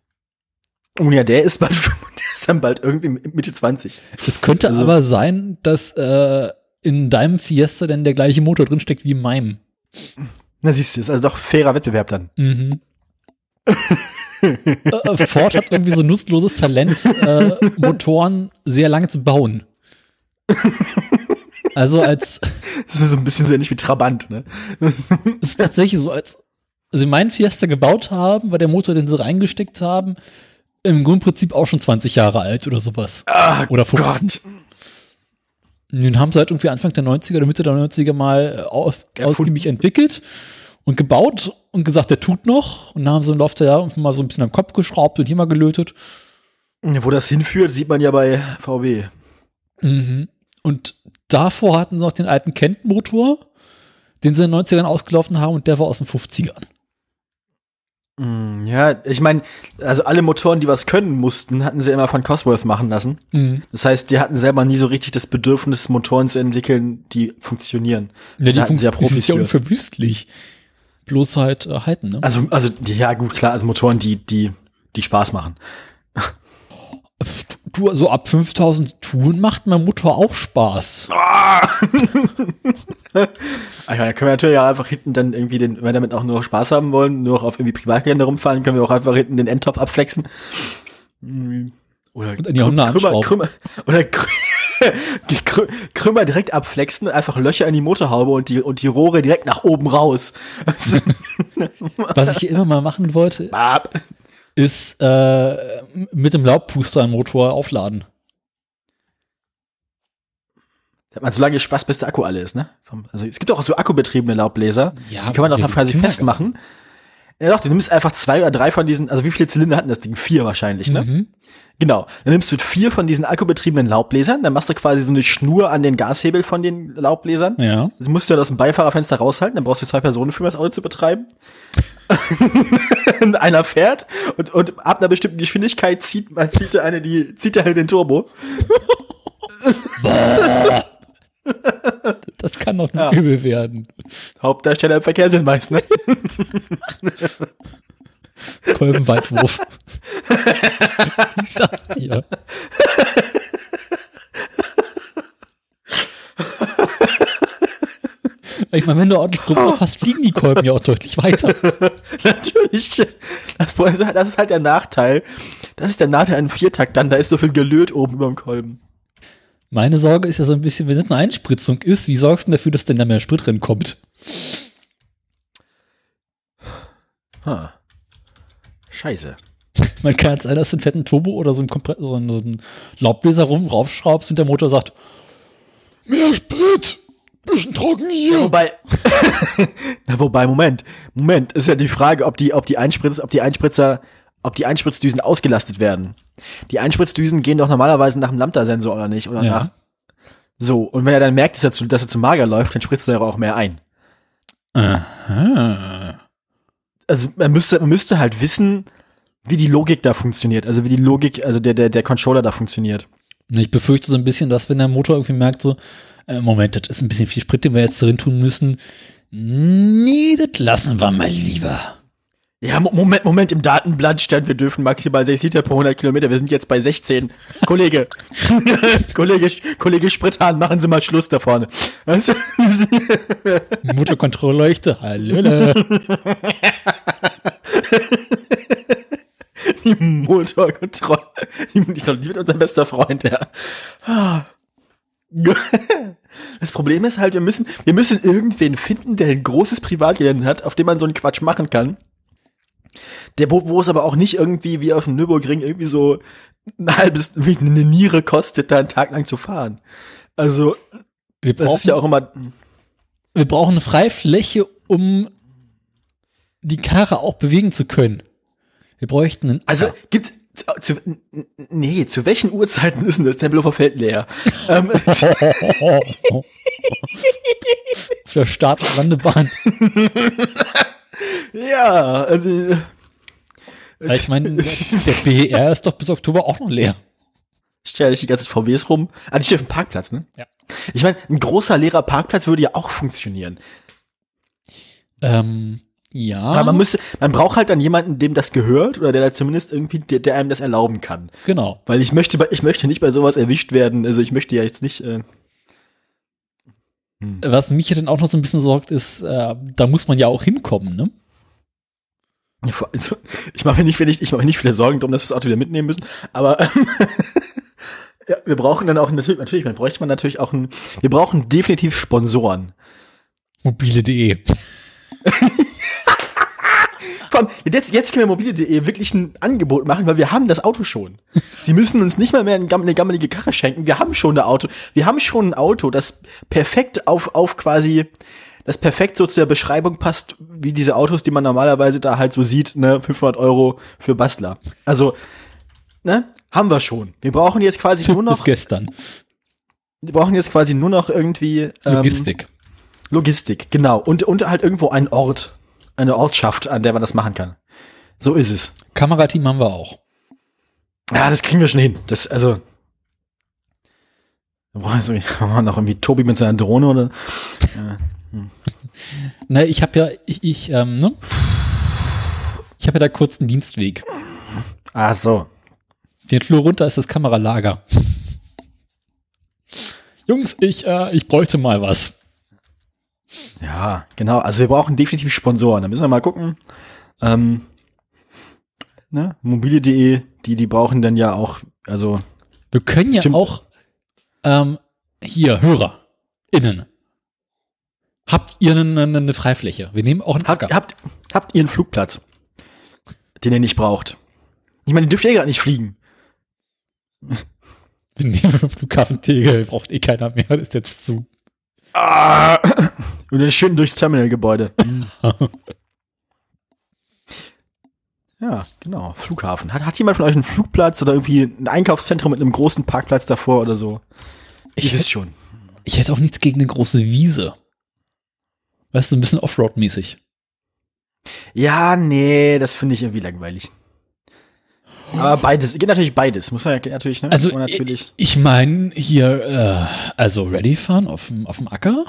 Und ja, der ist bald, der ist dann bald irgendwie Mitte 20. Es könnte Also- aber sein, dass äh, in deinem Fiesta denn der gleiche Motor drinsteckt wie in meinem. Na, siehst du, ist also doch fairer Wettbewerb dann. Mhm. Äh, äh, Ford hat irgendwie so ein nutzloses Talent, äh, Motoren sehr lange zu bauen. Also als Das ist so ein bisschen so ähnlich wie Trabant, ne? es ist tatsächlich so, als sie meinen Fiesta gebaut haben, war der Motor, den sie reingesteckt haben, im Grundprinzip auch schon 20 Jahre alt oder sowas. Ah, Oder 15. Gott. Den haben sie halt irgendwie Anfang der 90er oder Mitte der 90er mal äh, auf, ausgiebig entwickelt und gebaut und gesagt, der tut noch. Und dann haben sie im Laufe der Jahre mal so ein bisschen am Kopf geschraubt und hier mal gelötet. Wo das hinführt, sieht man ja bei VW. Mhm. Und davor hatten sie noch den alten Kent-Motor, den sie in den 90ern ausgelaufen haben und der war aus den 50ern. Mm, Ja, ich meine, also alle Motoren, die was können mussten, hatten sie immer von Cosworth machen lassen. Mhm. Das heißt, die hatten selber nie so richtig das Bedürfnis, Motoren zu entwickeln, die funktionieren. Ja, die Da hatten sie ja Funktion Profis ist ja unverwüstlich. Bloß halt äh, halten, ne? Also, also, ja, gut, klar, also Motoren, die, die, die Spaß machen. Du, so ab 5000 Touren macht mein Motor auch Spaß. Ah, ja, da können wir natürlich auch einfach hinten dann irgendwie den, wenn wir damit auch nur Spaß haben wollen, nur auf irgendwie Privatgelände rumfahren, können wir auch einfach hinten den Endtop abflexen. Mm, Oder Und an die Honda Krümmer. Krümmer, oder Krü- Krü- Krümmer direkt abflexen, einfach Löcher in die Motorhaube und die, und die Rohre direkt nach oben raus. Also, Was ich immer mal machen wollte, Bap. Ist äh, mit dem Laubpuster einen Motor aufladen. Da hat man so lange Spaß, bis der Akku alle ist, ne? Also, es gibt auch so akkubetriebene Laubbläser. Ja, die kann man doch ja, noch quasi ja, festmachen. Ja doch, du nimmst einfach zwei oder drei von diesen, also wie viele Zylinder hatten das Ding? Vier wahrscheinlich, ne? Mhm. Genau. Dann nimmst du vier von diesen akkubetriebenen Laubbläsern, dann machst du quasi so eine Schnur an den Gashebel von den Laubbläsern. Ja. Das musst du dann aus dem Beifahrerfenster raushalten, dann brauchst du zwei Personen für das Auto zu betreiben. einer fährt und, und ab einer bestimmten Geschwindigkeit zieht, man zieht der eine die, zieht der eine den Turbo. Das kann doch Ja. übel werden. Hauptdarsteller im Verkehr sind meist, ne? Kolbenweitwurf. ich sag's dir. Ich meine, wenn du ordentlich Druck drauf hast, fliegen die Kolben ja auch deutlich weiter. Natürlich. Das, das ist halt der Nachteil. Das ist der Nachteil an einem Viertakt dann, da ist so viel gelöt oben über dem Kolben. Meine Sorge ist ja so ein bisschen, wenn das eine Einspritzung ist, wie sorgst du denn dafür, dass denn da mehr Sprit drin kommt? Huh. Scheiße. Man kann jetzt du einen fetten Turbo oder so einen, Kompre so einen Laubbläser rum raufschraubst und der Motor sagt, mehr Sprit, bisschen trocken hier. Wobei, Na, wobei, Moment, Moment, ist ja die Frage, ob die, ob die Einspritz, ob die Einspritzer, ob die Einspritzdüsen ausgelastet werden. Die Einspritzdüsen gehen doch normalerweise nach dem Lambda-Sensor oder nicht, oder Ja. nach. So, und wenn er dann merkt, dass er zu, dass er zu mager läuft, dann spritzt er auch mehr ein. Aha. Also, man müsste, man müsste halt wissen, wie die Logik da funktioniert, also wie die Logik, also der, der, der Controller da funktioniert. Ich befürchte so ein bisschen, dass wenn der Motor irgendwie merkt, so, äh, Moment, das ist ein bisschen viel Sprit, den wir jetzt drin tun müssen. Nee, das lassen wir mal lieber. Ja, Mo- Moment, Moment, im Datenblatt stand, wir dürfen maximal 6 Liter pro 100 Kilometer. Wir sind jetzt bei 16. Kollege, Kollege, Kollege Sprithahn, machen Sie mal Schluss da vorne. Motorkontrollleuchte, hallo. Die Motorkontrolle. Die, die wird unser bester Freund, ja. Das Problem ist halt, wir müssen, wir müssen irgendwen finden, der ein großes Privatgelände hat, auf dem man so einen Quatsch machen kann. Der, wo, wo es aber auch nicht irgendwie wie auf dem Nürburgring irgendwie so ein halbes, wie eine Niere kostet, da einen Tag lang zu fahren. Also, Wir das brauchen, ist ja auch immer, wir brauchen eine Freifläche, um die Karre auch bewegen zu können. Wir bräuchten einen also, gibt, zu, zu, nee, zu welchen Uhrzeiten ist denn das Tempelhofer Feld leer? ähm, für Start- und Landebahn. ja, also, Weil ich meine, der BER ist doch bis Oktober auch noch leer. stell dich die ganzen VWs rum. Ah, die steht auf dem Parkplatz, ne? Ja. Ich meine, ein großer leerer Parkplatz würde ja auch funktionieren. Ähm, ja. Aber man müsste, man braucht halt dann jemanden, dem das gehört oder der da zumindest irgendwie, der, der einem das erlauben kann. genau. Weil ich möchte, ich möchte nicht bei sowas erwischt werden. Also ich möchte ja jetzt nicht. Äh, Was mich ja dann auch noch so ein bisschen sorgt, ist, äh, da muss man ja auch hinkommen, ne? ja, also, ich mache mir nicht, ich mache mir nicht viele Sorgen darum, dass wir das Auto wieder mitnehmen müssen. Aber ähm, ja, wir brauchen dann auch natürlich, natürlich, man bräuchte man natürlich auch ein, wir brauchen definitiv Sponsoren. Mobile.de. Vor allem, jetzt, jetzt können wir mobile.de wirklich ein Angebot machen, weil wir haben das Auto schon. Sie müssen uns nicht mal mehr eine gamm- eine gammelige Karre schenken. Wir haben schon ein Auto. Wir haben schon ein Auto, das perfekt auf, auf quasi, das perfekt so zu der Beschreibung passt, wie diese Autos, die man normalerweise da halt so sieht, ne, 500 Euro für Bastler. Also, ne, haben wir schon. Wir brauchen jetzt quasi nur Bis noch, gestern. wir brauchen jetzt quasi nur noch irgendwie, ähm, Logistik. Logistik, genau. Und, und halt irgendwo einen Ort, eine Ortschaft, an der man das machen kann. So ist es. Kamerateam haben wir auch. Ja, das kriegen wir schon hin. Das, also. Wir brauchen wir noch irgendwie Tobi mit seiner Drohne oder. Ne, ich habe ja, ich, ich, ähm, ne? Ich habe ja da kurz einen Dienstweg. Ah, so. Den Flur runter ist das Kameralager. Jungs, ich, äh, ich bräuchte mal was. Ja, genau. Also wir brauchen definitiv Sponsoren. Da müssen wir mal gucken. Ähm, ne? Mobile.de, die, die brauchen dann ja auch, also. Wir können ja Stimmt. auch ähm, hier, Hörer, innen. Habt ihr eine, eine, Freifläche? Wir nehmen auch einen Habt, Acker. habt, habt ihr einen Flugplatz, den ihr nicht braucht? Ich meine, den dürft ihr gerade nicht fliegen. Wir nehmen einen Flughafen Tegel, braucht eh keiner mehr, das ist jetzt zu. Ah! Und dann schön durchs Terminalgebäude. Ja, genau. Flughafen. Hat, hat jemand von euch einen Flugplatz oder irgendwie ein Einkaufszentrum mit einem großen Parkplatz davor oder so? Ich Ich hätte, schon. ich hätte auch nichts gegen eine große Wiese. Weißt du, ein bisschen Offroad-mäßig. Ja, nee, das finde ich irgendwie langweilig. Aber beides, geht natürlich beides. Muss man ja natürlich, ne? Also, natürlich. ich meine, hier, äh, also Ready fahren auf dem, auf dem Acker.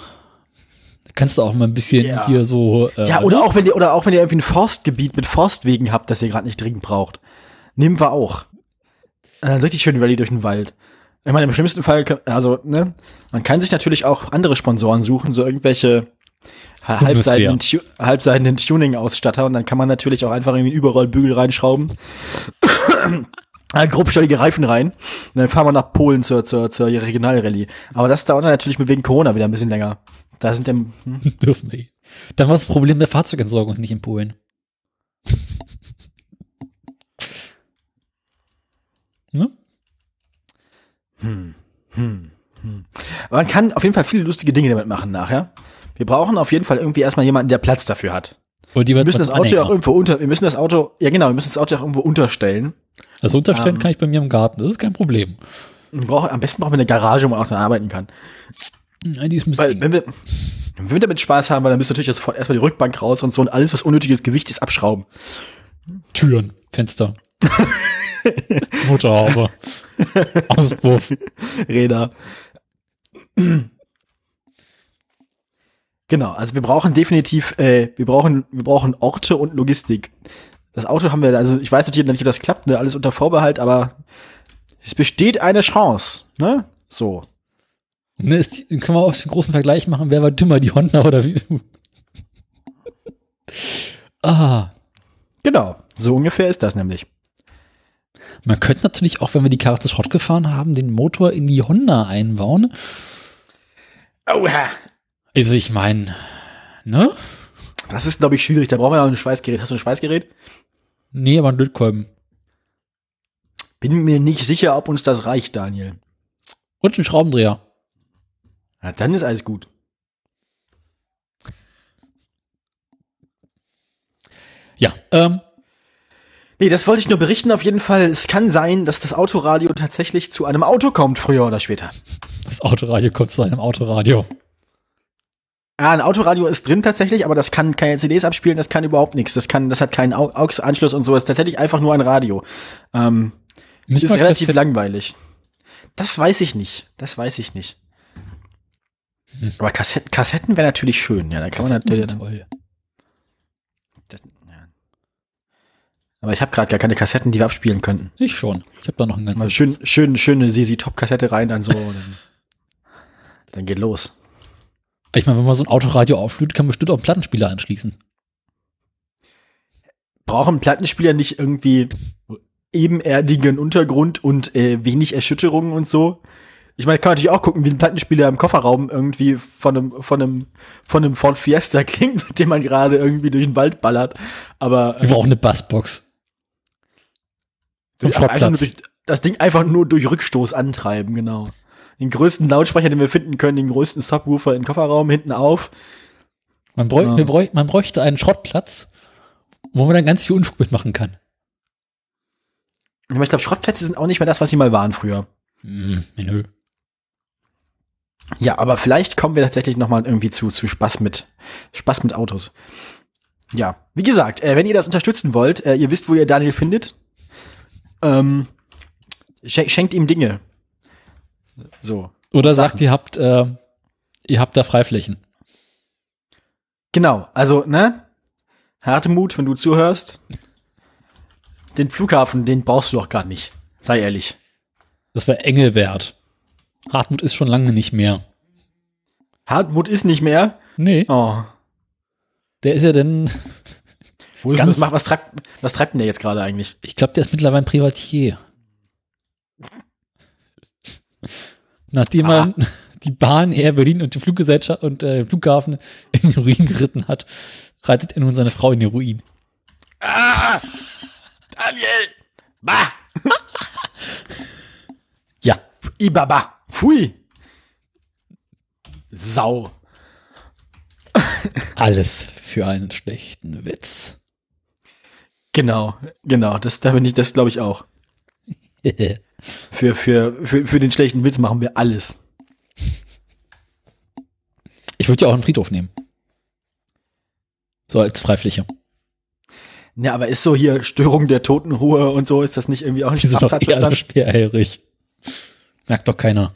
Kannst du auch mal ein bisschen Ja. hier so. Äh, Ja, oder auch wenn ihr, oder auch wenn ihr irgendwie ein Forstgebiet mit Forstwegen habt, das ihr gerade nicht dringend braucht. Nehmen wir auch. Äh, so richtig schön Rallye durch den Wald. Ich meine, im schlimmsten Fall, also, ne, man kann sich natürlich auch andere Sponsoren suchen, so irgendwelche. Halbseitigen, Tu- halbseitigen Tuning-Ausstatter und dann kann man natürlich auch einfach irgendwie einen Überrollbügel reinschrauben. äh, grobstellige Reifen rein. Und dann fahren wir nach Polen zur, zur, zur Regionalrallye. Aber das dauert dann natürlich mit wegen Corona wieder ein bisschen länger. Da sind dann, hm, Dürfen wir. Dann war das Problem der Fahrzeugentsorgung nicht in Polen. ne? Aber man kann auf jeden Fall viele lustige Dinge damit machen nachher. Wir brauchen auf jeden Fall irgendwie erstmal jemanden, der Platz dafür hat. Und die Wir müssen das Auto ja auch irgendwo unter, wir müssen das Auto, ja genau, wir müssen das Auto auch irgendwo unterstellen. Also unterstellen Ähm. kann ich bei mir im Garten, das ist kein Problem. Wir brauchen, am besten brauchen wir eine Garage, wo man auch dran arbeiten kann. Nein, die ist ein bisschen Weil, wenn wir, wenn wir damit Spaß haben, weil dann müssen wir natürlich sofort erstmal die Rückbank raus und so und alles, was unnötiges Gewicht ist, abschrauben. Türen, Fenster. Motorhaube. Auspuff. Räder. Genau, also wir brauchen definitiv, äh, wir brauchen, wir brauchen Orte und Logistik. Das Auto haben wir, also ich weiß natürlich nicht, ob das klappt, ne, alles unter Vorbehalt, aber es besteht eine Chance, ne? So. Ne, ist, können wir auf den großen Vergleich machen, wer war dümmer, die Honda oder wie? ah, Genau, so ungefähr ist das nämlich. man könnte natürlich auch, wenn wir die Karre zu Schrott gefahren haben, den Motor in die Honda einbauen Oha. Also ich meine, ne? Das ist, glaube ich, schwierig. Da brauchen wir ja ein Schweißgerät. Hast du ein Schweißgerät? Nee, aber ein Lötkolben. Bin mir nicht sicher, ob uns das reicht, Daniel. Und ein Schraubendreher. Na, dann ist alles gut. Ja, ähm, Nee, das wollte ich nur berichten. Auf jeden Fall, es kann sein, dass das Autoradio tatsächlich zu einem Auto kommt, früher oder später. das Autoradio kommt zu einem Autoradio. Ja, ein Autoradio ist drin tatsächlich, aber das kann keine CDs abspielen, das kann überhaupt nichts. Das kann, das hat keinen Au- AUX-Anschluss und so. Das ist tatsächlich einfach nur ein Radio. Ähm, Nicht ist mal relativ Kassette- langweilig. Das weiß ich nicht. Das weiß ich nicht. Aber Kassetten, Kassetten wäre natürlich schön. Ja, da kann man Kassetten natürlich. sind toll. Das, ja. Aber ich habe gerade gar keine Kassetten, die wir abspielen könnten. Ich schon. Ich habe da noch einen Mal ganzen. schön, schön, schöne Sisi Top Kassette rein, dann so. dann, dann geht los. Ich meine, wenn man so ein Autoradio auflötet, kann man bestimmt auch einen Plattenspieler anschließen. Brauchen Plattenspieler nicht irgendwie ebenerdigen Untergrund und äh, wenig Erschütterungen und so? Ich meine, kann man natürlich auch gucken, wie ein Plattenspieler im Kofferraum irgendwie von einem, von einem, von einem Ford Fiesta klingt, mit dem man gerade irgendwie durch den Wald ballert. Aber Wir brauchen eine Bassbox. durch, einfach nur durch, das Ding einfach nur durch Rückstoß antreiben, genau. Den größten Lautsprecher, den wir finden können, den größten Subwoofer im Kofferraum hinten auf. Man, bräuch, Ja. wir bräuch, man bräuchte einen Schrottplatz, wo man dann ganz viel Unfug mitmachen kann. Aber ich glaube, Schrottplätze sind auch nicht mehr das, was sie mal waren früher. Hm, nö. Ja, aber vielleicht kommen wir tatsächlich noch mal irgendwie zu, zu Spaß mit, Spaß mit Autos. Ja, wie gesagt, äh, wenn ihr das unterstützen wollt, äh, ihr wisst, wo ihr Daniel findet, ähm, schen schenkt ihm Dinge. So. Oder Sachen. sagt, ihr habt, äh, ihr habt da Freiflächen. Genau, also, ne? Hartemut, wenn du zuhörst. Den Flughafen, den brauchst du doch gar nicht. Sei ehrlich. Das war Engelbert. Hartmut ist schon lange nicht mehr. Hartmut ist nicht mehr. Nee. Oh. Der ist ja denn, Wo ist, Ganz- was, macht, was, treibt, was treibt denn der jetzt gerade eigentlich? ich glaube, der ist mittlerweile ein Privatier. Nachdem Aha. man die Bahn Air Berlin und die Fluggesellschaft und äh, den Flughafen in den Ruin geritten hat, reitet er nun seine Frau in den Ruin. Ah! Daniel! Bah! Ja, Ibaba. Pfui. Sau. alles für einen schlechten Witz. Genau, genau. Das, da bin ich, das glaube ich auch. Für, für, für, für den schlechten Witz machen wir alles. Ich würde ja auch einen Friedhof nehmen. So als Freifläche. Ja, aber ist so hier Störung der Totenruhe und so, ist das nicht irgendwie auch nicht Die sind doch eh Straftatbestand? schwerhörig. Merkt doch keiner.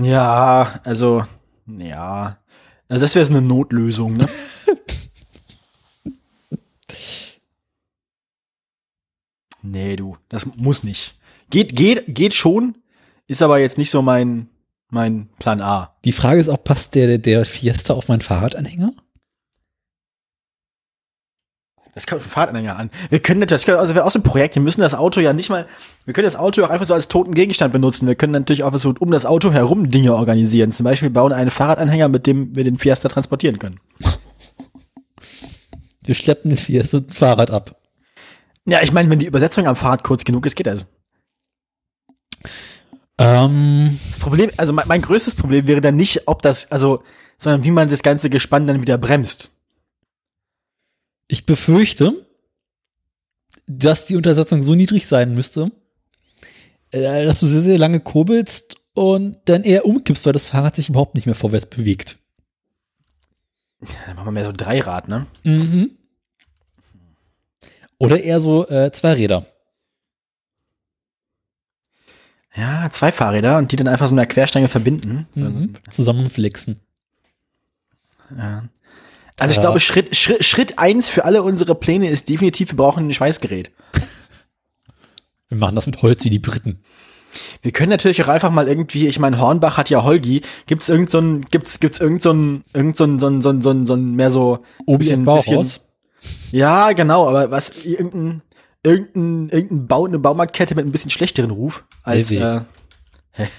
Ja, also, ja. Also das wäre so eine Notlösung, ne? nee, du, das muss nicht. Geht, geht, geht schon, ist aber jetzt nicht so mein, mein Plan A. Die Frage ist auch, passt der, der Fiesta auf meinen Fahrradanhänger? Das kommt vom Fahrtanhänger an. Wir können das, also wäre auch so ein Projekt, wir müssen das Auto ja nicht mal, wir können das Auto auch einfach so als toten Gegenstand benutzen. Wir können natürlich auch so um das Auto herum Dinge organisieren. Zum Beispiel bauen einen Fahrradanhänger, mit dem wir den Fiesta transportieren können. Wir schleppen den Fiesta und ein Fahrrad ab. Ja, ich meine, wenn die Übersetzung am Fahrrad kurz genug ist, geht das. Ähm, Das Problem, also mein, mein größtes Problem wäre dann nicht, ob das, also, sondern wie man das ganze Gespann dann wieder bremst. ich befürchte, dass die Untersetzung so niedrig sein müsste, äh, dass du sehr, sehr lange kurbelst und dann eher umkippst, weil das Fahrrad sich überhaupt nicht mehr vorwärts bewegt. Dann machen wir mehr so Dreirad, ne? Mhm. Oder eher so äh, zwei Räder. Ja, zwei Fahrräder und die dann einfach so mit einer Querstange verbinden. Mhm. Zusammenflexen. ja. Also ich Ja. glaube, Schritt, Schritt, Schritt eins für alle unsere Pläne ist definitiv, wir brauchen ein Schweißgerät. Wir machen das mit Holz wie die Briten. Wir können natürlich auch einfach mal irgendwie, ich meine, Hornbach hat ja Holgi, gibt's irgend so ein, gibt's, gibt's irgend so ein, irgend so ein, so ein, so ein, so ein, so ein mehr so, Obi bisschen- Bauhaus. Ja, genau, aber was, irgendein, irgendein, irgendein Bau, eine Baumarktkette mit ein bisschen schlechteren Ruf als, äh,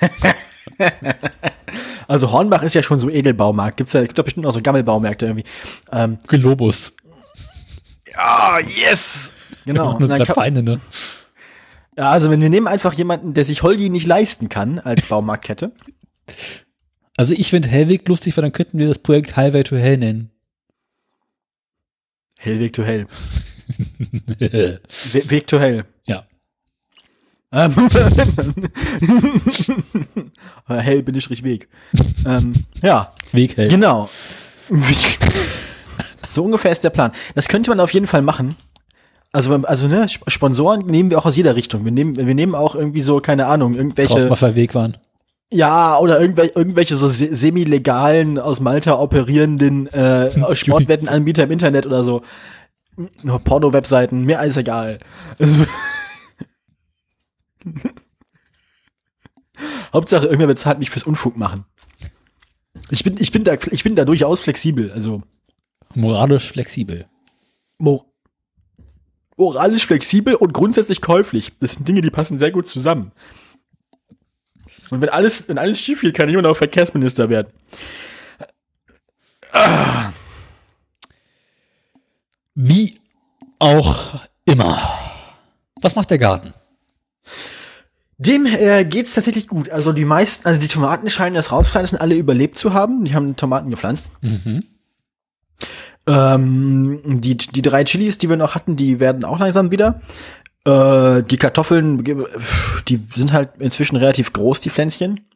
Also Hornbach ist ja schon so Edelbaumarkt. Gibt's ja, gibt doch bestimmt auch so Gammelbaumärkte irgendwie. Ähm, Globus. ja, yes! Genau. Und dann Unsere kann, Feinde, ne? ja, also wenn wir nehmen einfach jemanden, der sich Holgi nicht leisten kann als Baumarktkette. Also ich finde Hellweg lustig, weil dann könnten wir das Projekt Highway to Hell nennen. Hellweg to Hell. We Weg to Hell. ja. Ähm, Hell bin ich Weg. ähm, ja, Weg Hell. genau. so ungefähr ist der Plan. Das könnte man auf jeden Fall machen. Also, also ne, Sp- Sponsoren nehmen wir auch aus jeder Richtung. Wir nehmen, wir nehmen auch irgendwie so, keine Ahnung, irgendwelche. Braucht Weg waren. Ja, oder irgendwelche, irgendwelche so se- semi-legalen, aus Malta operierenden äh, Sportwettenanbieter im Internet oder so. Porno-Webseiten, mir alles egal. Also, Hauptsache, irgendwer bezahlt mich fürs Unfug machen. Ich bin, ich bin da, ich bin da durchaus flexibel. Also Moralisch flexibel. mo moralisch flexibel und grundsätzlich käuflich. Das sind Dinge, die passen sehr gut zusammen. Und wenn alles, wenn alles schief geht, kann ich immer noch Verkehrsminister werden. Wie auch immer. Was macht der Garten? Dem äh, geht's tatsächlich gut. Also die meisten, also die Tomaten scheinen das Rauspflanzen alle überlebt zu haben. Die haben Tomaten gepflanzt. Mhm. Ähm, die, die drei Chilis, die wir noch hatten, die werden auch langsam wieder. Äh, die Kartoffeln, die sind halt inzwischen relativ groß, die Pflänzchen.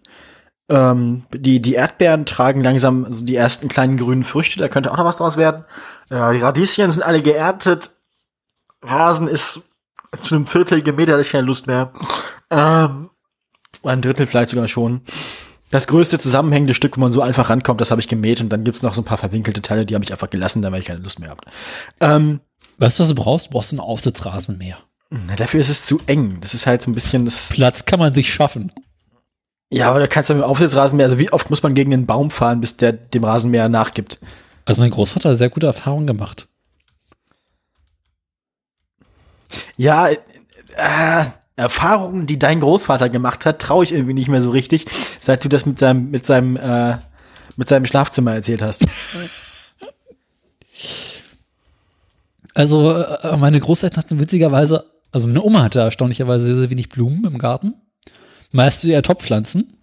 Ähm, die, die Erdbeeren tragen langsam so die ersten kleinen grünen Früchte, da könnte auch noch was draus werden. Ja, die Radieschen sind alle geerntet. Rasen ist zu einem Viertel gemäht, da hatte ich keine Lust mehr. Ähm, ein Drittel vielleicht sogar schon. Das größte zusammenhängende Stück, wo man so einfach rankommt, das habe ich gemäht und dann gibt's noch so ein paar verwinkelte Teile, die habe ich einfach gelassen, da weil ich keine Lust mehr habe. Ähm, Weißt du, was du brauchst? Du brauchst einen Aufsitzrasen mehr. Na, dafür ist es zu eng. Das ist halt so ein bisschen das. Platz kann man sich schaffen. Ja, aber da kannst du mit dem Aufsitzrasenmäher, also wie oft muss man gegen einen Baum fahren, bis der dem Rasenmäher nachgibt? Also mein Großvater hat sehr gute Erfahrungen gemacht. Ja, äh, äh, Erfahrungen, die dein Großvater gemacht hat, traue ich irgendwie nicht mehr so richtig, seit du das mit seinem, mit seinem, äh, mit seinem Schlafzimmer erzählt hast. Also äh, meine Großeltern hatten witzigerweise, also meine Oma hatte erstaunlicherweise sehr, sehr wenig Blumen im Garten. Meist eher Topfpflanzen.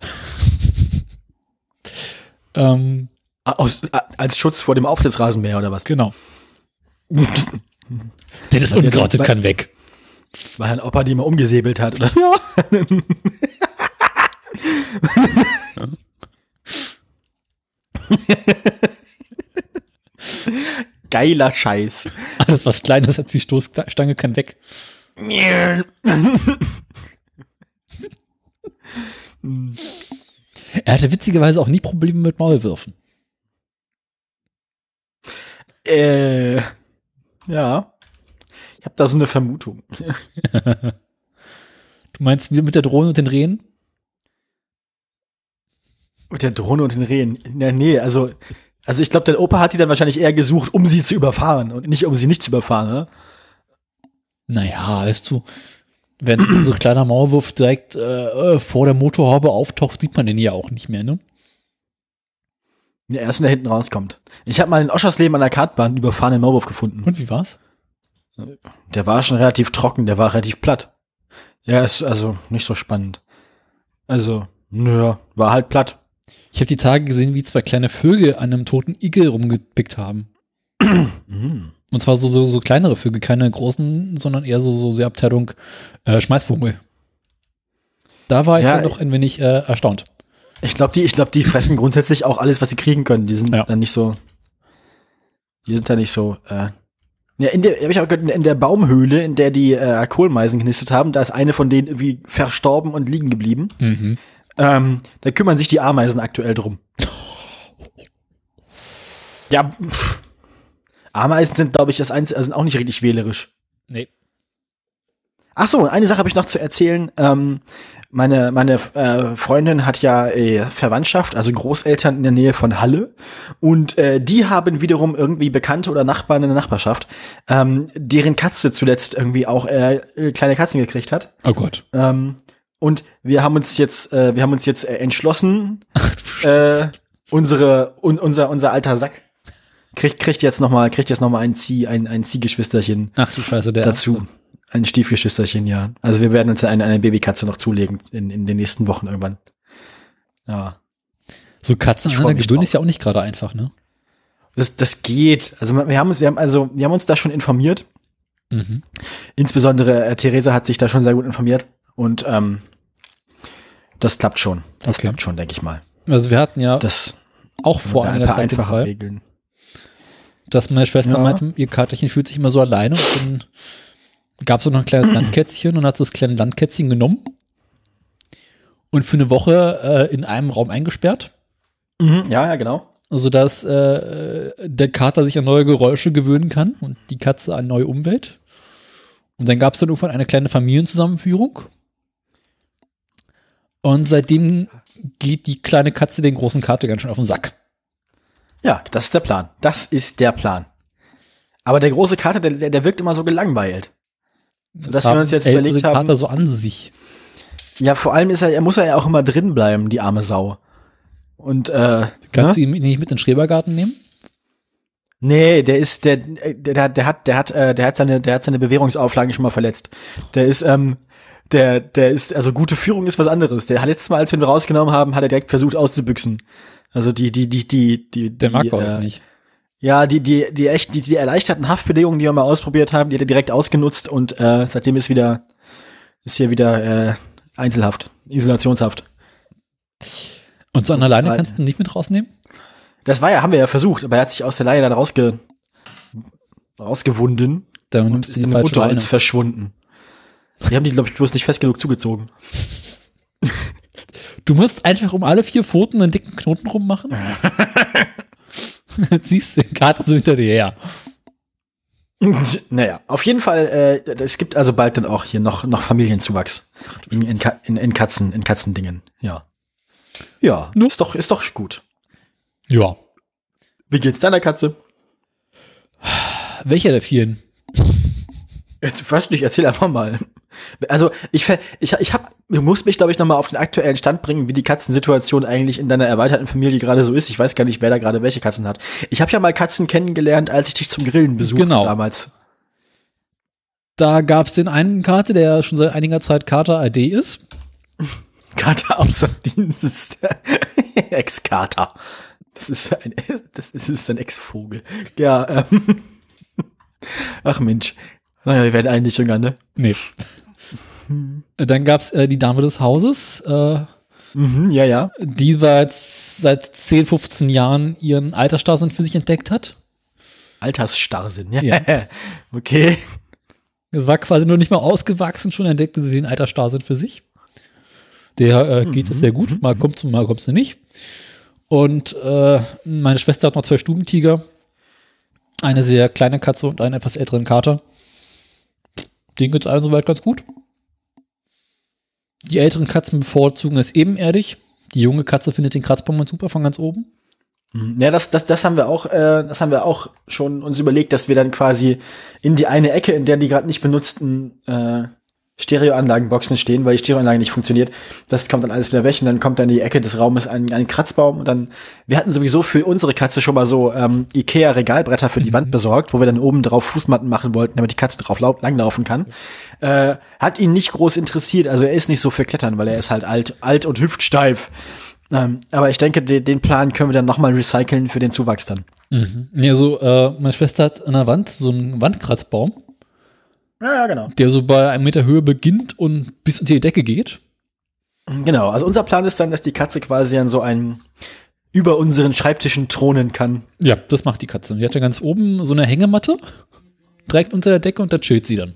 ähm, Aus, äh, als Schutz vor dem Aufsitzrasenmäher oder was? genau. Denn das der Unkraut kann weg. Weil ein Opa die mal umgesäbelt hat. Oder? Ja. Geiler Scheiß. Alles, was klein ist, als die Stoßstange kann weg. Er hatte witzigerweise auch nie Probleme mit Maulwürfen. äh, ja. Ich habe da so eine Vermutung. Du meinst mit der Drohne und den Rehen? Mit der Drohne und den Rehen. In der Nähe. Also, also ich glaube, der Opa hat die dann wahrscheinlich eher gesucht, um sie zu überfahren und nicht, um sie nicht zu überfahren. Ne? Naja, weißt du, wenn so ein kleiner Maulwurf direkt äh, vor der Motorhaube auftaucht, sieht man den ja auch nicht mehr, ne? Der erste, der hinten rauskommt. Ich habe mal in Oschersleben an der Kartbahn überfahrenen Maulwurf gefunden. Und wie war's? Der war schon relativ trocken, der war relativ platt. Ja, ist also nicht so spannend. Also, nö, war halt platt. Ich habe die Tage gesehen, wie zwei kleine Vögel an einem toten Igel rumgepickt haben. Mhm. Und zwar so, so, so kleinere Vögel, keine großen, sondern eher so, so die Abteilung äh, Schmeißvogel. Da war ich Ja, dann doch ein wenig äh, erstaunt. Ich glaube, die, ich glaube, die fressen grundsätzlich auch alles, was sie kriegen können. Die sind Ja. dann nicht so. Die sind da nicht so. Äh, ja, in der, hab ich auch gehört, in- in der Baumhöhle, in der die äh, Kohlmeisen genistet haben, da ist eine von denen irgendwie verstorben und liegen geblieben. Mhm. Ähm, da kümmern sich die Ameisen aktuell drum. Ja, pff. Ameisen sind, glaube ich, das Einzige, also sind auch nicht richtig wählerisch. Nee. Ach so, eine Sache habe ich noch zu erzählen. Ähm, meine meine äh, Freundin hat ja äh, Verwandtschaft, also Großeltern in der Nähe von Halle. Und äh, die haben wiederum irgendwie Bekannte oder Nachbarn in der Nachbarschaft, ähm, deren Katze zuletzt irgendwie auch äh, kleine Katzen gekriegt hat. Oh Gott. Ähm, Und wir haben uns jetzt, äh, wir haben uns jetzt äh, entschlossen, äh, unsere, un, unser, unser alter Sack kriegt, kriegt jetzt noch mal, kriegt jetzt noch mal ein Zieh, ein, ein Ziehgeschwisterchen Ach du Scheiße, der dazu. Ein Stiefgeschwisterchen, ja. Also wir werden uns eine, eine Babykatze noch zulegen in, in den nächsten Wochen irgendwann. Ja. So Katzen Ich an freu der mich Gewöhn drauf. ist ja auch nicht gerade einfach, ne? Das, das geht. Also wir haben uns, wir haben also, wir haben uns da schon informiert. Mhm. Insbesondere äh, Theresa hat sich da schon sehr gut informiert und ähm, das klappt schon. Das Okay. klappt schon, denke ich mal. Also wir hatten ja Das auch vor ein einiger paar Zeit den Fall, Regeln. dass meine Schwester Ja. meinte, ihr Katerchen fühlt sich immer so alleine und dann gab es noch ein kleines Landkätzchen und hat das kleine Landkätzchen genommen und für eine Woche äh, in einem Raum eingesperrt, Mhm, ja, ja, genau. sodass äh, der Kater sich an neue Geräusche gewöhnen kann und die Katze an neue Umwelt. Und dann gab es dann irgendwann eine kleine Familienzusammenführung. Und seitdem geht die kleine Katze den großen Kater ganz schön auf den Sack. Ja, das ist der Plan. Das ist der Plan. Aber der große Kater, der, der, der wirkt immer so gelangweilt. Sodass wir haben uns jetzt überlegt haben- Kater so an sich. Ja, vor allem ist er, er muss er ja auch immer drin bleiben, die arme Sau. Und äh, Kannst ne? du ihn nicht mit in den Schrebergarten nehmen? Nee, der ist, der, der, der, der hat, der hat, äh, der hat seine, der hat seine Bewährungsauflagen schon mal verletzt. Der ist, ähm, der, der ist, also gute Führung ist was anderes. Der hat letztes Mal, als wir ihn rausgenommen haben, hat er direkt versucht auszubüchsen. Also die, die, die, die, die, Der die, mag äh, nicht. Ja, die, die, die echt, die, die erleichterten Haftbedingungen, die wir mal ausprobiert haben, die hat er direkt ausgenutzt und äh, seitdem ist wieder, ist hier wieder äh, Einzelhaft, Isolationshaft. Und so an der Leine weil- kannst du ihn nicht mit rausnehmen? Das war ja, haben wir ja versucht, aber er hat sich aus der Leine dann rausge, rausgewunden Dann und ist in Leine. Unterholz verschwunden. Die haben die, glaube ich, bloß nicht fest genug zugezogen. Du musst einfach um alle vier Pfoten einen dicken Knoten rummachen. Dann ziehst du den Kater so hinter dir her. naja, auf jeden Fall, äh, es gibt also bald dann auch hier noch, noch Familienzuwachs in, in, Ka- in, in Katzen, in Katzendingen. Ja. Ja, Nu. ist doch, ist doch gut. Ja. Wie geht's deiner Katze? Welcher der vielen? Jetzt weiß nicht, erzähl einfach mal. Also ich ich ich hab, ich muss mich glaube ich noch mal auf den aktuellen Stand bringen, wie die Katzensituation eigentlich in deiner erweiterten Familie gerade so ist. Ich weiß gar nicht, wer da gerade welche Katzen hat. Ich habe ja mal Katzen kennengelernt, als ich dich zum Grillen besuchte Genau. damals. Da gab es den einen Kater, der schon seit einiger Zeit Kater ID ist. Kater außer Dienst. Ex-Kater. Das ist ein, das ist, ist ein Ex-Vogel. Ja, ähm. Ach Mensch. Naja, wir werden eigentlich nicht jünger, ne? Nee. Dann gab es äh, die Dame des Hauses, äh, Mhm, ja, ja. die bereits seit 10, 15 Jahren ihren Altersstarrsinn für sich entdeckt hat. Altersstarrsinn, ja. Ja. Okay. War quasi noch nicht mal ausgewachsen, schon entdeckte sie den Altersstarrsinn für sich. Der äh, geht es sehr gut, mal kommt's, mal kommt's nicht. Und äh, meine Schwester hat noch zwei Stubentiger, eine sehr kleine Katze und einen etwas älteren Kater. Den geht's allen soweit ganz gut. Die älteren Katzen bevorzugen es ebenerdig. Die junge Katze findet den Kratzbaum super von ganz oben. Ja, das, das, das haben wir auch, äh, das haben wir auch schon uns überlegt, dass wir dann quasi in die eine Ecke, in der die gerade nicht benutzten äh, Stereoanlagenboxen stehen, weil die Stereoanlage nicht funktioniert. Das kommt dann alles wieder weg und dann kommt dann in die Ecke des Raumes ein, ein Kratzbaum und dann, wir hatten sowieso für unsere Katze schon mal so ähm, Ikea-Regalbretter für die Wand besorgt, wo wir dann oben drauf Fußmatten machen wollten, damit die Katze drauf lau- langlaufen kann. Äh, hat ihn nicht groß interessiert, also er ist nicht so für Klettern, weil er ist halt alt, alt und hüftsteif. Ähm, aber ich denke, de den Plan können wir dann nochmal recyceln für den Zuwachs dann. Ja, so, äh, meine Schwester hat an der Wand so einen Wandkratzbaum. Ja, ja, genau. der so bei einem Meter Höhe beginnt und bis unter die Decke geht. Genau, also unser Plan ist dann, dass die Katze quasi an so einen über unseren Schreibtischen thronen kann. Ja, das macht die Katze. Die hat ja ganz oben so eine Hängematte, direkt unter der Decke und da chillt sie dann.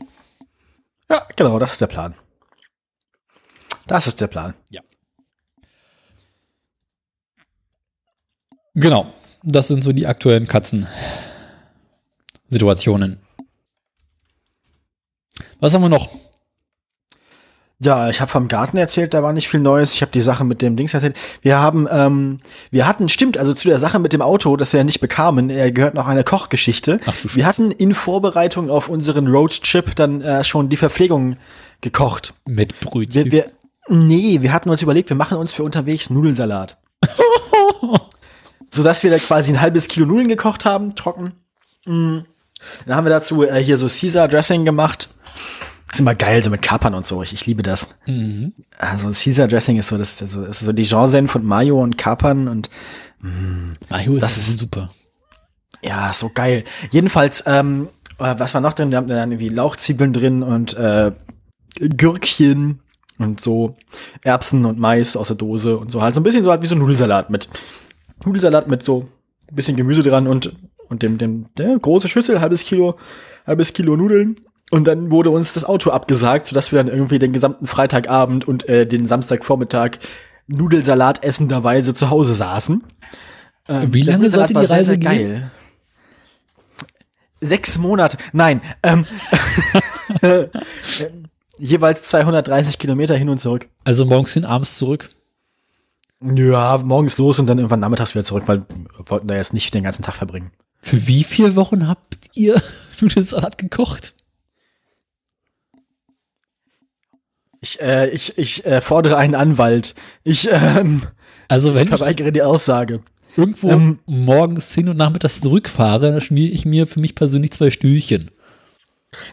Ja, genau, das ist der Plan. Das ist der Plan. Genau. Das sind so die aktuellen Katzensituationen. Was haben wir noch? Ja, ich habe vom Garten erzählt, da war nicht viel Neues. Ich habe die Sache mit dem Dings erzählt. Wir haben, ähm, wir hatten, stimmt, also zu der Sache mit dem Auto, das wir ja nicht bekamen, äh, gehört noch eine Kochgeschichte. Ach wir hatten in Vorbereitung auf unseren Roadtrip dann äh, schon die Verpflegung gekocht. Mit Brötchen. Wir, wir, Nee, wir hatten uns überlegt, wir machen uns für unterwegs Nudelsalat. Sodass wir da quasi ein halbes Kilo Nudeln gekocht haben, trocken. Mm. Dann haben wir dazu äh, hier so Caesar Dressing gemacht. Ist immer geil, so mit Kapern und so. Ich, ich liebe das. Also Caesar Dressing ist so das, also, ist so die Genre von Mayo und Kapern und Mayo ist, Das das ist- super. ja, so geil. Jedenfalls, ähm, äh, was war noch drin? Wir haben dann irgendwie Lauchzwiebeln drin und äh, Gürkchen und so Erbsen und Mais aus der Dose und so halt so ein bisschen so halt wie so ein Nudelsalat mit Nudelsalat mit so ein bisschen Gemüse dran und und dem dem der große Schüssel halbes Kilo halbes Kilo Nudeln und dann wurde uns das Auto abgesagt, sodass wir dann irgendwie den gesamten Freitagabend und äh, den Samstagvormittag Nudelsalat essenderweise zu Hause saßen. Ähm, Wie lange sollte die sehr, Reise sehr gehen? geil. Sechs Monate. Nein. Ähm, jeweils 230 Kilometer hin und zurück. Also morgens hin, abends zurück. Ja, morgens los und dann irgendwann nachmittags wieder zurück, weil wir wollten da jetzt nicht den ganzen Tag verbringen. Für wie viele Wochen habt ihr Nudelsalat gekocht? Ich, äh, ich, ich äh, fordere einen Anwalt. Ich ähm, Also wenn ich verweigere die Aussage. irgendwo ähm, morgens hin und nachmittags zurückfahre, dann schmiere ich mir für mich persönlich zwei Stühlchen.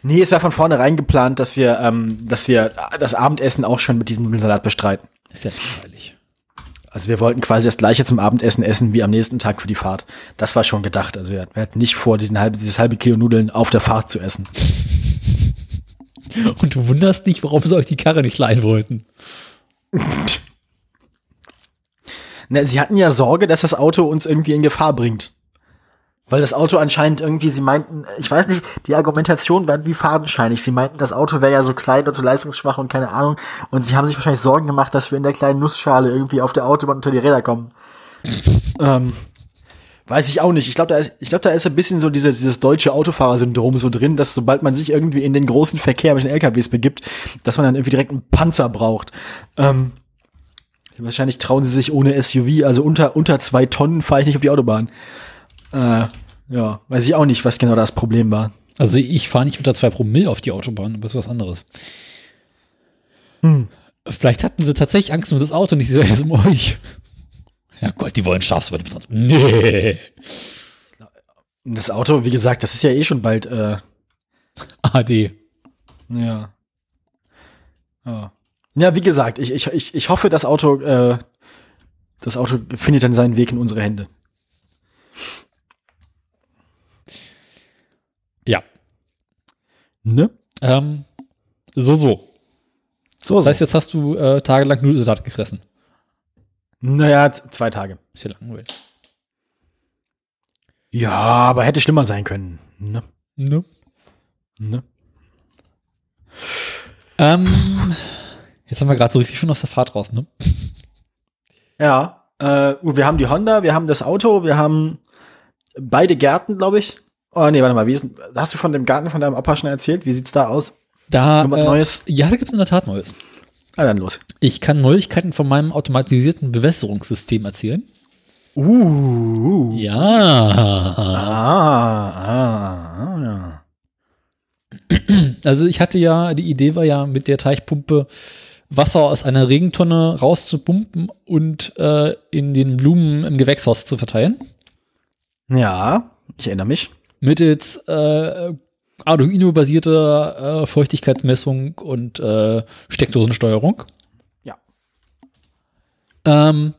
Nee, es war von vornherein geplant, dass wir, ähm, dass wir das Abendessen auch schon mit diesem Nudelsalat bestreiten. Ist ja langweilig. Also wir wollten quasi das gleiche zum Abendessen essen wie am nächsten Tag für die Fahrt. Das war schon gedacht. Also wir, wir hatten nicht vor, diesen halbe, dieses halbe Kilo Nudeln auf der Fahrt zu essen. Und du wunderst dich, warum sie euch die Karre nicht leihen wollten. Ne, sie hatten ja Sorge, dass das Auto uns irgendwie in Gefahr bringt. Weil das Auto anscheinend irgendwie, sie meinten, ich weiß nicht, die Argumentation war wie fadenscheinig. Sie meinten, das Auto wäre ja so klein und so leistungsschwach und keine Ahnung. Und sie haben sich wahrscheinlich Sorgen gemacht, dass wir in der kleinen Nussschale irgendwie auf der Autobahn unter die Räder kommen. ähm, weiß ich auch nicht. Ich glaube, da ist, ich glaube, da ist ein bisschen so dieses, dieses deutsche Autofahrersyndrom so drin, dass sobald man sich irgendwie in den großen Verkehr mit den LKWs begibt, dass man dann irgendwie direkt einen Panzer braucht. Ähm, Wahrscheinlich trauen sie sich ohne SUV, also unter, unter zwei Tonnen fahre ich nicht auf die Autobahn. Äh, ja, weiß ich auch nicht, was genau das Problem war. Also ich fahre nicht unter zwei Promille auf die Autobahn, aber das ist was anderes. Hm. Vielleicht hatten sie tatsächlich Angst um das Auto, nicht so erst um euch. Ja Gott, die wollen mit uns. Nee. Das Auto, wie gesagt, das ist ja eh schon bald, äh, AD. ja. Ja, ja wie gesagt, ich, ich, ich, ich hoffe, das Auto, äh, das Auto findet dann seinen Weg in unsere Hände. Ja. Ne? Ähm, so, so. So, Das so. heißt, jetzt hast du äh, tagelang Nudelsalat gefressen. Naja, zwei Tage. Ist ja langweilig. Ja, aber hätte schlimmer sein können. Ne? Ne? Ne? Ähm, jetzt haben wir gerade so richtig schon aus der Fahrt raus, ne? Ja, äh, gut, wir haben die Honda, wir haben das Auto, wir haben beide Gärten, glaube ich. Oh nee, warte mal, wie ist, hast du von dem Garten von deinem Opa schon erzählt? Wie sieht's da aus? Da, äh, Neues? Ja, da gibt es in der Tat Neues. Ah, dann los. Ich kann Neuigkeiten von meinem automatisierten Bewässerungssystem erzählen. Uh. Ja. Ah, ah, ah, ja. Also ich hatte ja, die Idee war ja mit der Teichpumpe Wasser aus einer Regentonne rauszupumpen und äh, in den Blumen im Gewächshaus zu verteilen. Ja, ich erinnere mich. Mittels äh, Arduino-basierter äh, Feuchtigkeitsmessung und äh, Steckdosensteuerung. Ja. Ähm,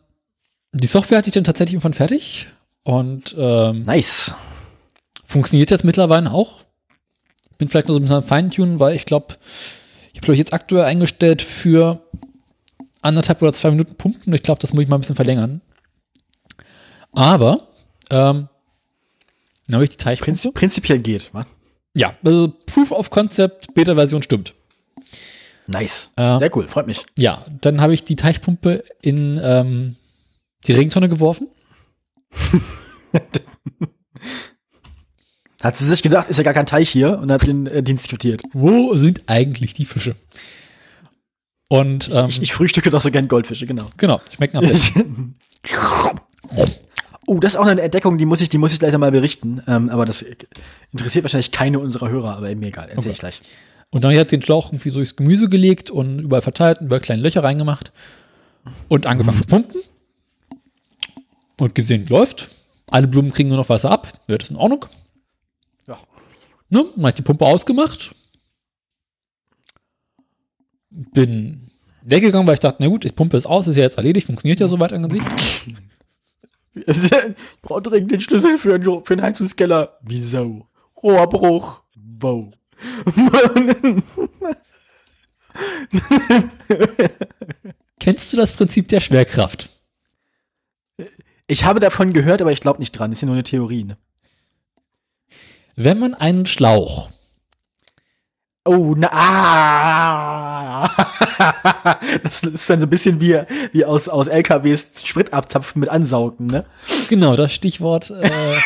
die Software hatte ich dann tatsächlich irgendwann fertig und ähm, Nice. funktioniert jetzt mittlerweile auch. Bin vielleicht noch so ein bisschen am Feintunen, weil ich glaube, ich habe jetzt aktuell eingestellt für anderthalb oder zwei Minuten Pumpen. Ich glaube, das muss ich mal ein bisschen verlängern. Aber ähm, dann habe ich die Teichpumpe. Prinz, prinzipiell geht, wa? Ja, also Proof of Concept, Beta-Version stimmt. Nice. Äh, Sehr cool, freut mich. Ja, dann habe ich die Teichpumpe in ähm, die Regentonne geworfen. Hat sie sich gedacht, ist ja gar kein Teich hier und hat den äh, Dienst quittiert. Wo sind eigentlich die Fische? Und ähm, Ich, ich frühstücke doch so gern Goldfische, genau. genau, schmecken am besten. Oh, das ist auch eine Entdeckung, die muss ich, die muss ich gleich noch mal berichten. Ähm, aber das interessiert wahrscheinlich keine unserer Hörer, aber mir egal, erzähl Okay. ich gleich. Und dann hat den Schlauch irgendwie so durchs Gemüse gelegt und überall verteilt und über kleine Löcher reingemacht und angefangen zu pumpen. Und gesehen, läuft. Alle Blumen kriegen nur noch Wasser ab. Wird das in Ordnung? Ja. Ne? Dann hab ich die Pumpe ausgemacht. Bin weggegangen, weil ich dachte, na gut, ich pumpe es aus, ist ja jetzt erledigt, funktioniert ja soweit an sich. Ich brauche dringend den Schlüssel für einen, für einen Heizungskeller. Wieso? Rohrbruch. Wow. Kennst du das Prinzip der Schwerkraft? Ich habe davon gehört, aber ich glaube nicht dran. Das ist ja nur eine Theorie. Ne? Wenn man einen Schlauch Oh, na, ah. Das ist dann so ein bisschen wie, wie aus, aus LKWs Sprit abzapfen mit Ansaugen, ne? Genau, das Stichwort. Äh,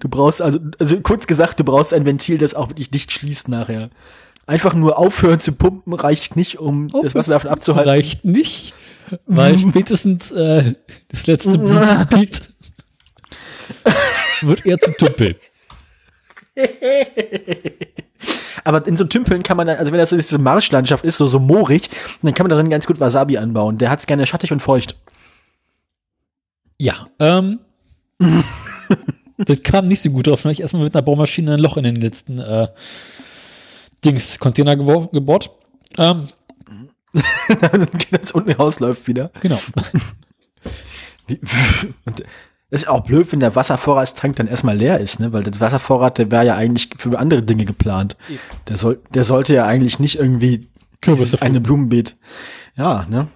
Du brauchst also, also kurz gesagt, du brauchst ein Ventil, das auch wirklich dicht schließt nachher. Einfach nur aufhören zu pumpen reicht nicht, um das Wasser davon abzuhalten. reicht nicht, weil spätestens äh, das letzte Blumengebiet wird eher zum Tümpel. Aber in so Tümpeln kann man also wenn das so diese Marschlandschaft ist, so, so moorig, dann kann man darin ganz gut Wasabi anbauen. Der hat es gerne schattig und feucht. Ja, ähm. das kam nicht so gut drauf, weil ich erstmal mit einer Bohrmaschine ein Loch in den letzten äh, Dings, Container gebohrt. Ähm, dann das unten rausläuft wieder. genau. Und ist auch blöd, wenn der Wasservorratstank dann erstmal leer ist, ne? Weil der Wasservorrat, der wäre ja eigentlich für andere Dinge geplant. Der, soll, der sollte ja eigentlich nicht irgendwie Kürbisse eine Blumenbeet. Ja, ne?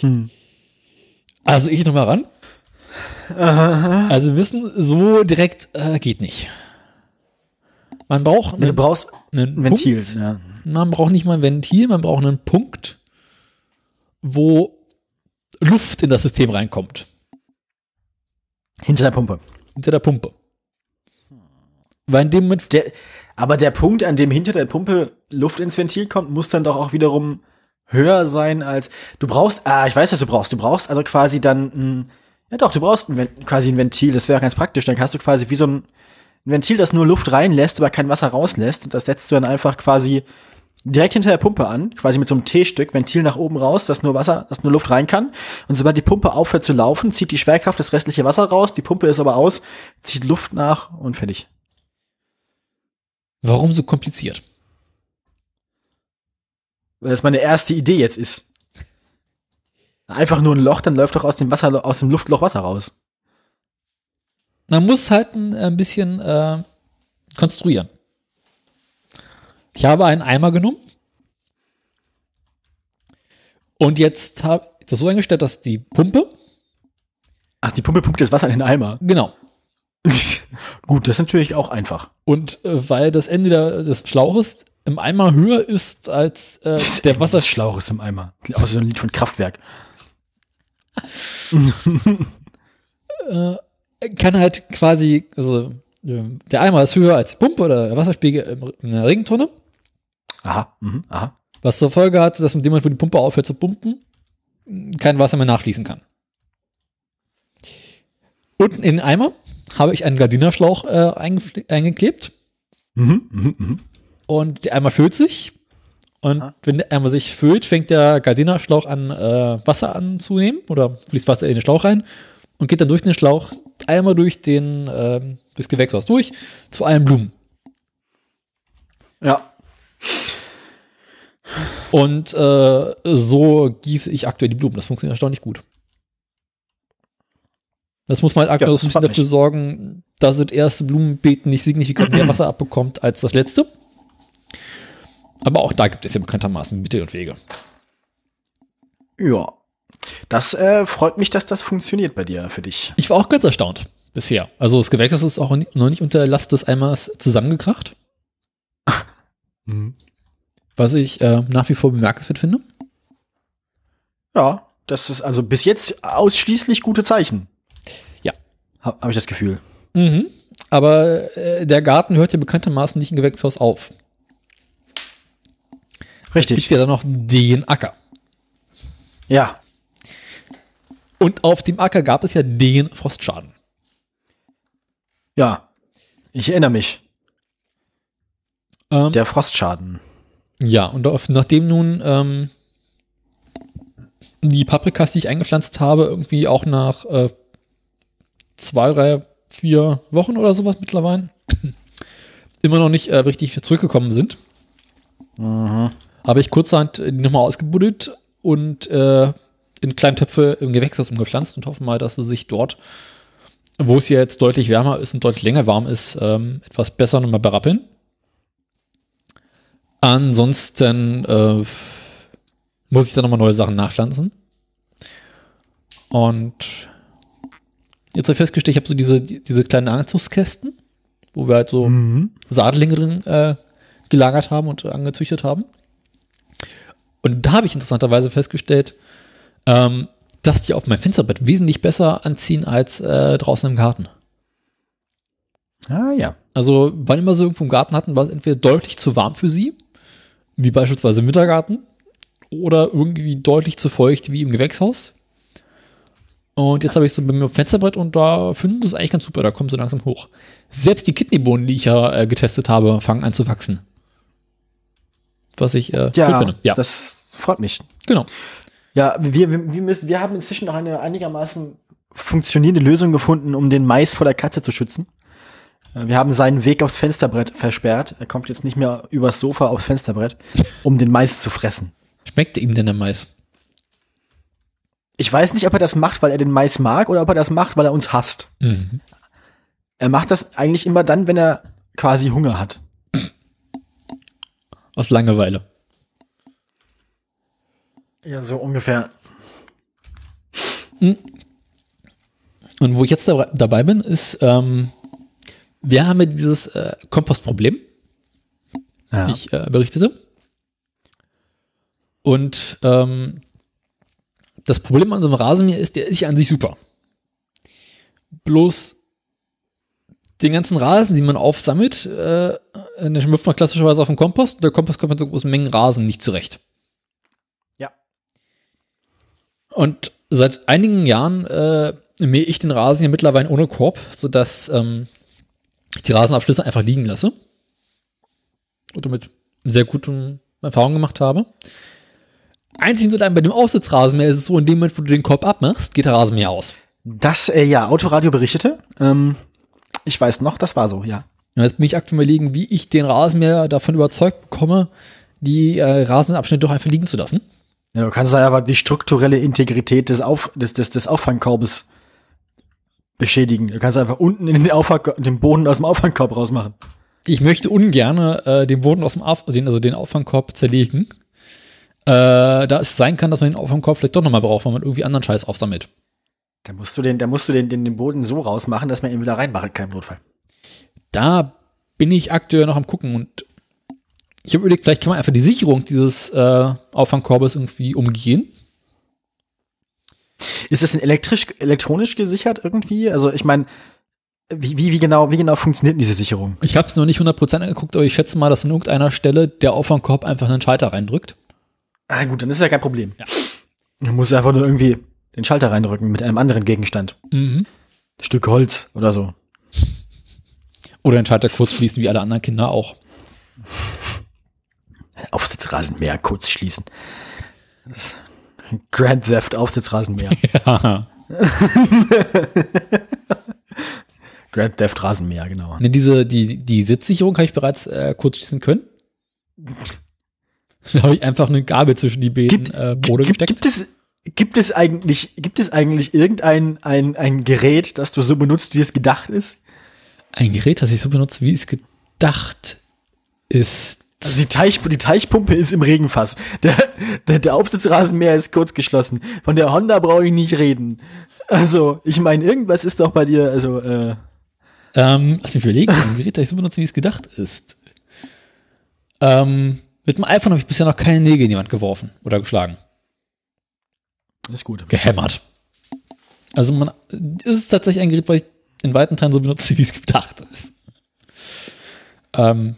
Hm. Also ich noch mal ran. Also wissen, so direkt äh, geht nicht. Man braucht Du einen, brauchst einen ein Ventil. Punkt. Ja. Man braucht nicht mal ein Ventil, man braucht einen Punkt, wo Luft in das System reinkommt. Hinter der Pumpe. Hinter der Pumpe. Weil in dem Moment, Der, aber der Punkt, an dem hinter der Pumpe Luft ins Ventil kommt, muss dann doch auch wiederum höher sein als du brauchst. Ah, ich weiß, was du brauchst. Du brauchst also quasi dann ein, ja doch, du brauchst ein, quasi ein Ventil. Das wäre ganz praktisch. Dann hast du quasi wie so ein, ein Ventil, das nur Luft reinlässt, aber kein Wasser rauslässt. Und das setzt du dann einfach quasi direkt hinter der Pumpe an, quasi mit so einem T-Stück, Ventil nach oben raus, dass nur Wasser, dass nur Luft rein kann. Und sobald die Pumpe aufhört zu laufen, zieht die Schwerkraft das restliche Wasser raus, die Pumpe ist aber aus, zieht Luft nach und fertig. warum so kompliziert? Weil das meine erste Idee jetzt ist. Einfach nur ein Loch, dann läuft doch aus dem Wasser, aus dem Luftloch Wasser raus. Man muss halt ein, ein bisschen äh, konstruieren. Ich habe einen Eimer genommen und jetzt habe ich das so eingestellt, dass die Pumpe, Ach, die Pumpe pumpt das Wasser in den Eimer. genau, Gut, das ist natürlich auch einfach. und äh, weil das Ende der, des Schlauches im Eimer höher ist als äh, der Wasser, Das Schlauch ist im Eimer. Außer so ein Lied von Kraftwerk. kann halt quasi, also äh, der Eimer ist höher als die Pumpe oder der Wasserspiegel in der Regentonne, Aha, mhm, aha. was zur Folge hat, dass mit dem Moment, wo die Pumpe aufhört zu pumpen, kein Wasser mehr nachfließen kann. Unten in den Eimer habe ich einen Gardinerschlauch äh, eingeklebt Mhm, mhm, mhm. und der Eimer füllt sich. Und wenn der Eimer sich füllt, fängt der Gardinerschlauch an, äh, Wasser anzunehmen oder fließt Wasser in den Schlauch rein und geht dann durch den Schlauch einmal durch den, ähm, durchs Gewächshaus durch zu allen Blumen. Ja. Und äh, so gieße ich aktuell die Blumen. Das funktioniert erstaunlich gut. Das muss man halt aktuell Ja, ein bisschen dafür sorgen, dass das erste Blumenbeet nicht signifikant mehr Wasser abbekommt als das letzte. Aber auch da gibt es ja bekanntermaßen Mittel und Wege. Ja. Das äh, freut mich, dass das funktioniert bei dir, für dich. Ich war auch ganz erstaunt bisher. Also das Gewächshaus ist auch noch nicht unter Last des Eimers zusammengekracht, Mhm. was ich äh, nach wie vor bemerkenswert finde. Ja, das ist also bis jetzt ausschließlich gute Zeichen. Ja. Habe hab ich das Gefühl. Mhm. Aber äh, der Garten hört ja bekanntermaßen nicht im Gewächshaus auf. Es Richtig. gibt ja dann noch den Acker. Ja. Und auf dem Acker gab es ja den Frostschaden. Ja, ich erinnere mich. Ähm, Der Frostschaden. ja, und auf, nachdem nun ähm, die Paprikas, die ich eingepflanzt habe, irgendwie auch nach äh, zwei, drei, vier Wochen oder sowas mittlerweile immer noch nicht äh, richtig zurückgekommen sind, habe ich kurzerhand die nochmal ausgebuddelt und äh, in kleine Töpfe im Gewächshaus umgepflanzt und hoffe mal, dass sie sich dort, wo es ja jetzt deutlich wärmer ist und deutlich länger warm ist, ähm, etwas besser nochmal berappeln. Ansonsten äh, muss ich da nochmal neue Sachen nachpflanzen. Und jetzt habe ich festgestellt, ich habe so diese, diese kleinen Anzugskästen, wo wir halt so Saatlinge drin äh, gelagert haben und angezüchtet haben. Und da habe ich interessanterweise festgestellt, ähm, dass die auf mein Fensterbett wesentlich besser anziehen als äh, draußen im Garten. Ah ja. Also, wann immer sie irgendwo im Garten hatten, war es entweder deutlich zu warm für sie, wie beispielsweise im Wintergarten, oder irgendwie deutlich zu feucht, wie im Gewächshaus. Und jetzt habe ich so bei mir auf dem Fensterbrett und da finden sie es eigentlich ganz super, da kommen sie langsam hoch. Selbst die Kidneybohnen, die ich ja äh, getestet habe, fangen an zu wachsen. Was ich äh, Ja, gut finde. Ja, das freut mich. genau. Ja, wir, wir, müssen, wir haben inzwischen noch eine einigermaßen funktionierende Lösung gefunden, um den Mais vor der Katze zu schützen. Äh, Wir haben seinen Weg aufs Fensterbrett versperrt. Er kommt jetzt nicht mehr übers Sofa aufs Fensterbrett, um den Mais zu fressen. Schmeckt ihm denn der Mais? Ich weiß nicht, ob er das macht, weil er den Mais mag oder ob er das macht, weil er uns hasst. Mhm. Er macht das eigentlich immer dann, wenn er quasi Hunger hat. Aus Langeweile. Ja, so ungefähr. Und wo ich jetzt da, dabei bin, ist, ähm, wir haben ja dieses äh, Kompostproblem. Ja. ich äh, berichtete. Und ähm, das Problem an so einem Rasenmäher ist, der ist ja an sich super. Bloß den ganzen Rasen, den man aufsammelt, äh, den wirft man klassischerweise auf den Kompost. Und der Kompost kommt mit so großen Mengen Rasen nicht zurecht. Ja. Und seit einigen Jahren äh, mähe ich den Rasen ja mittlerweile ohne Korb, sodass ähm, die Rasenabschlüsse einfach liegen lasse. Und damit sehr gute Erfahrungen gemacht habe. Einzig und allein bei dem Aussitzrasenmäher ist es so, in dem Moment, wo du den Korb abmachst, geht der Rasenmäher aus. Das, äh, ja, Autoradio berichtete. Ähm, ich weiß noch, das war so, ja. Jetzt bin ich aktuell überlegen, wie ich den Rasenmäher davon überzeugt bekomme, die äh, Rasenabschnitte doch einfach liegen zu lassen. ja. Du kannst da aber die strukturelle Integrität des, Auf, des, des, des Auffangkorbes beschädigen. Du kannst einfach unten in den, Auffang, den Boden aus dem Auffangkorb rausmachen. Ich möchte ungern äh, den Boden aus dem Auf den, also den Auffangkorb zerlegen. Äh, da es sein kann, dass man den Auffangkorb vielleicht doch nochmal braucht, weil man irgendwie anderen Scheiß aufsammelt. Da musst du den, da musst du den, den, den Boden so rausmachen, dass man ihn wieder reinmachen kann im Notfall. Da bin ich aktuell noch am gucken und ich habe überlegt, vielleicht kann man einfach die Sicherung dieses äh, Auffangkorbes irgendwie umgehen. Ist das denn elektrisch, elektronisch gesichert irgendwie? Also ich meine, wie, wie, wie, genau, wie genau funktioniert denn diese Sicherung? Ich habe es noch nicht 100% angeguckt, aber ich schätze mal, dass an irgendeiner Stelle der Auffangkorb einfach einen Schalter reindrückt. Ah gut, dann ist ja kein Problem. Ja. Du musst einfach nur irgendwie den Schalter reindrücken mit einem anderen Gegenstand. Mhm. Ein Stück Holz oder so. Oder den Schalter kurz schließen, wie alle anderen Kinder auch. Aufsitzrasenmäher kurz schließen. Das Grand Theft Aufsitzrasenmäher. Ja. Grand Theft Rasenmäher, genau. Ne, diese, die, die Sitzsicherung habe ich bereits äh, kurz schließen können. Da habe ich einfach eine Gabel zwischen die beiden Gibt, äh, Bode gibt, gesteckt. gibt, es, gibt es eigentlich, gibt es eigentlich irgendein ein, ein Gerät, das du so benutzt, wie es gedacht ist? Ein Gerät, das ich so benutze, wie es gedacht ist. Also die, Teich, die Teichpumpe ist im Regenfass. Der, der, der Aufsitzrasenmäher ist kurz geschlossen. Von der Honda brauche ich nicht reden. Also, ich meine, irgendwas ist doch bei dir, also, äh, Ähm, lass mich überlegen, ein Gerät, das ich so benutze, wie es gedacht ist. Ähm, mit dem iPhone habe ich bisher noch keine Nägel in die Wand geworfen oder geschlagen. ist gut. Gehämmert. Also man, es ist tatsächlich ein Gerät, was ich in weiten Teilen so benutze, wie es gedacht ist. Ähm,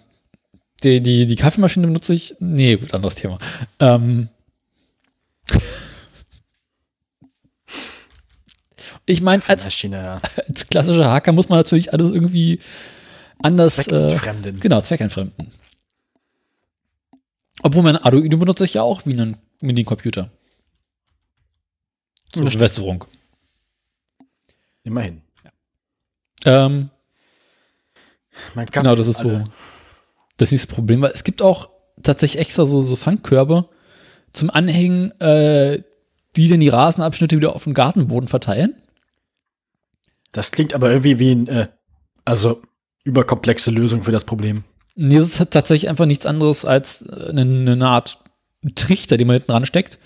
die, die, die Kaffeemaschine benutze ich, nee, gut, anderes Thema. Ähm, ich meine, als, ja. als klassische Haker muss man natürlich alles irgendwie anders. Äh, Zweckentfremden. genau, zweckentfremden. Obwohl mein Arduino benutze ich ja auch wie einen Mini-Computer. Zur. Bewässerung. Immerhin. Ähm, Man kann genau, das ist alle- so. Das ist das Problem, weil es gibt auch tatsächlich extra so, so Fangkörbe zum Anhängen, äh, die dann die Rasenabschnitte wieder auf den Gartenboden verteilen. Das klingt aber irgendwie wie ein, äh, also überkomplexe Lösung für das Problem. Nee, das ist halt tatsächlich einfach nichts anderes als äh, eine, eine Art Trichter, den man hinten ransteckt,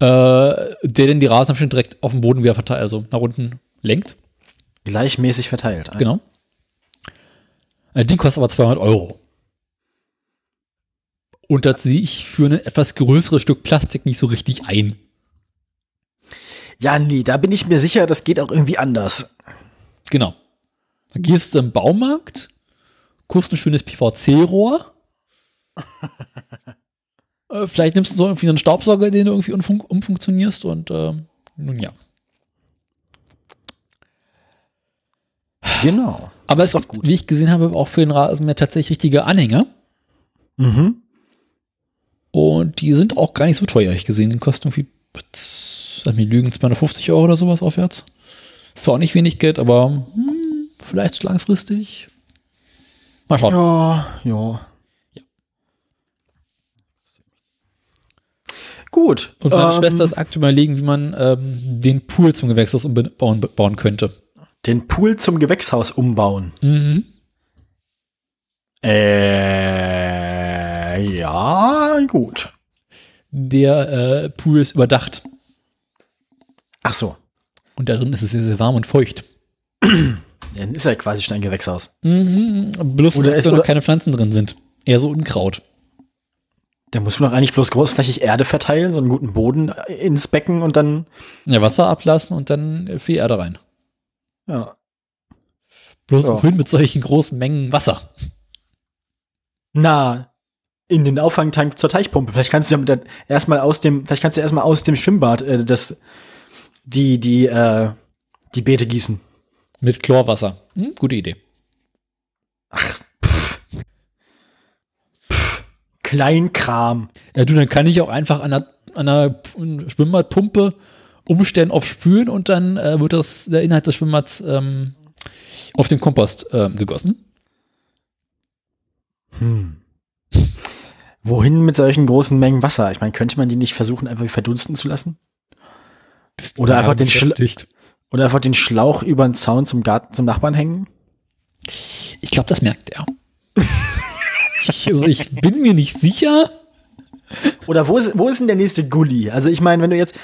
äh, der dann die Rasenabschnitte direkt auf den Boden wieder verteilt, also nach unten lenkt. Gleichmäßig verteilt. Genau. Äh, Die kostet aber 200 Euro. Und das sehe ich für ein etwas größeres Stück Plastik nicht so richtig ein. Ja, nee, da bin ich mir sicher, das geht auch irgendwie anders. Genau. Dann gehst du im Baumarkt, kaufst ein schönes PVC-Rohr. äh, vielleicht nimmst du so irgendwie einen Staubsauger, den du irgendwie umfun umfunktionierst und ähm, nun ja. Genau. Aber Ist es gibt, wie ich gesehen habe, auch für den Rasenmäher tatsächlich richtige Anhänger. Mhm. Und die sind auch gar nicht so teuer, ich gesehen. Die kosten irgendwie, lass mich lügen, 250 Euro oder sowas aufwärts. Ist zwar auch nicht wenig Geld, aber hm, vielleicht langfristig. Mal schauen. Ja, ja. Ja. Gut. Und meine ähm, Schwester ist aktuell überlegen, wie man ähm, den Pool zum Gewächshaus umbauen bauen könnte. Den Pool zum Gewächshaus umbauen. Mhm. Äh, ja, gut. Der äh, Pool ist überdacht. Ach so. Und darin ist es sehr, sehr warm und feucht. Dann ist ja quasi schon ein Gewächshaus. Mhm. Bloß, Oder dass da noch keine Pflanzen drin sind. Eher so Unkraut. Da muss man doch eigentlich bloß großflächig Erde verteilen, so einen guten Boden ins Becken und dann, Ja, Wasser ablassen und dann viel Erde rein. ja. Bloß wohin mit solchen großen Mengen Wasser? Na, in den Auffangtank zur Teichpumpe. Vielleicht kannst du ja mit der, erstmal aus dem, vielleicht kannst du erstmal aus dem Schwimmbad äh, das, die, die, äh, die Beete gießen. Mit Chlorwasser. Hm, gute Idee. Kleinkram. Ja, du, dann kann ich auch einfach an einer, an einer Schwimmbadpumpe umstellen auf Spülen und dann äh, wird das, der Inhalt des Schwimmbads ähm, auf den Kompost ähm, gegossen. Wohin mit solchen großen Mengen Wasser? Ich meine, könnte man die nicht versuchen, einfach verdunsten zu lassen? Oder einfach den Schla-. Oder einfach den Schlauch über den Zaun zum Garten, zum Nachbarn hängen? Ich glaube, das merkt er. ich, also ich bin mir nicht sicher. Oder wo ist, wo ist denn der nächste Gully? Also ich meine, wenn du jetzt,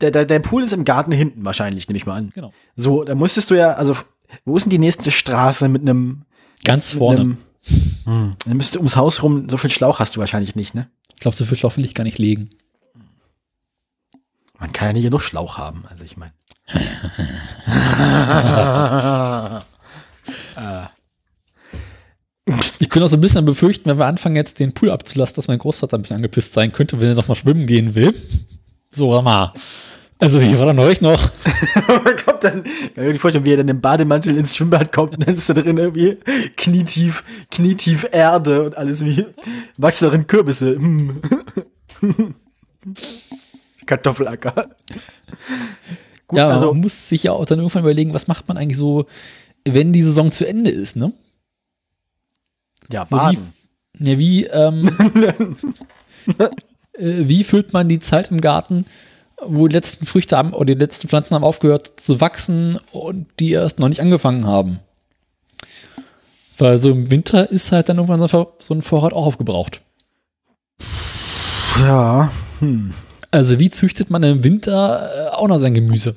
der, der, der Pool ist im Garten hinten wahrscheinlich, nehme ich mal an. Genau. So, da musstest du ja, also wo ist denn die nächste Straße mit einem Ganz vorne. einem- Hm, dann müsstest du ums Haus rum, so viel Schlauch hast du wahrscheinlich nicht, ne? Ich glaube, so viel Schlauch will ich gar nicht legen. Man kann ja nicht genug Schlauch haben, also ich meine. Ich bin auch so ein bisschen am befürchten, wenn wir anfangen, jetzt den Pool abzulassen, dass mein Großvater ein bisschen angepisst sein könnte, wenn er noch mal schwimmen gehen will. So, mal. Also, hier war da neulich noch. Kommt dann, kann ich mir vorstellen, wie er dann im Bademantel ins Schwimmbad kommt und dann ist da drin irgendwie knietief, knietief Erde und alles wie, wachsen darin Kürbisse. Hm. Kartoffelacker. Gut, ja, also, man muss sich ja auch dann irgendwann überlegen, was macht man eigentlich so, wenn die Saison zu Ende ist, ne? ja, So baden. wie, ja, wie, ähm, äh, wie füllt man die Zeit im Garten, wo die letzten Früchte haben oder die letzten Pflanzen haben aufgehört zu wachsen und die erst noch nicht angefangen haben? Weil so im Winter ist halt dann irgendwann so ein Vorrat auch aufgebraucht. Ja, hm. Also wie züchtet man im Winter äh, auch noch sein Gemüse?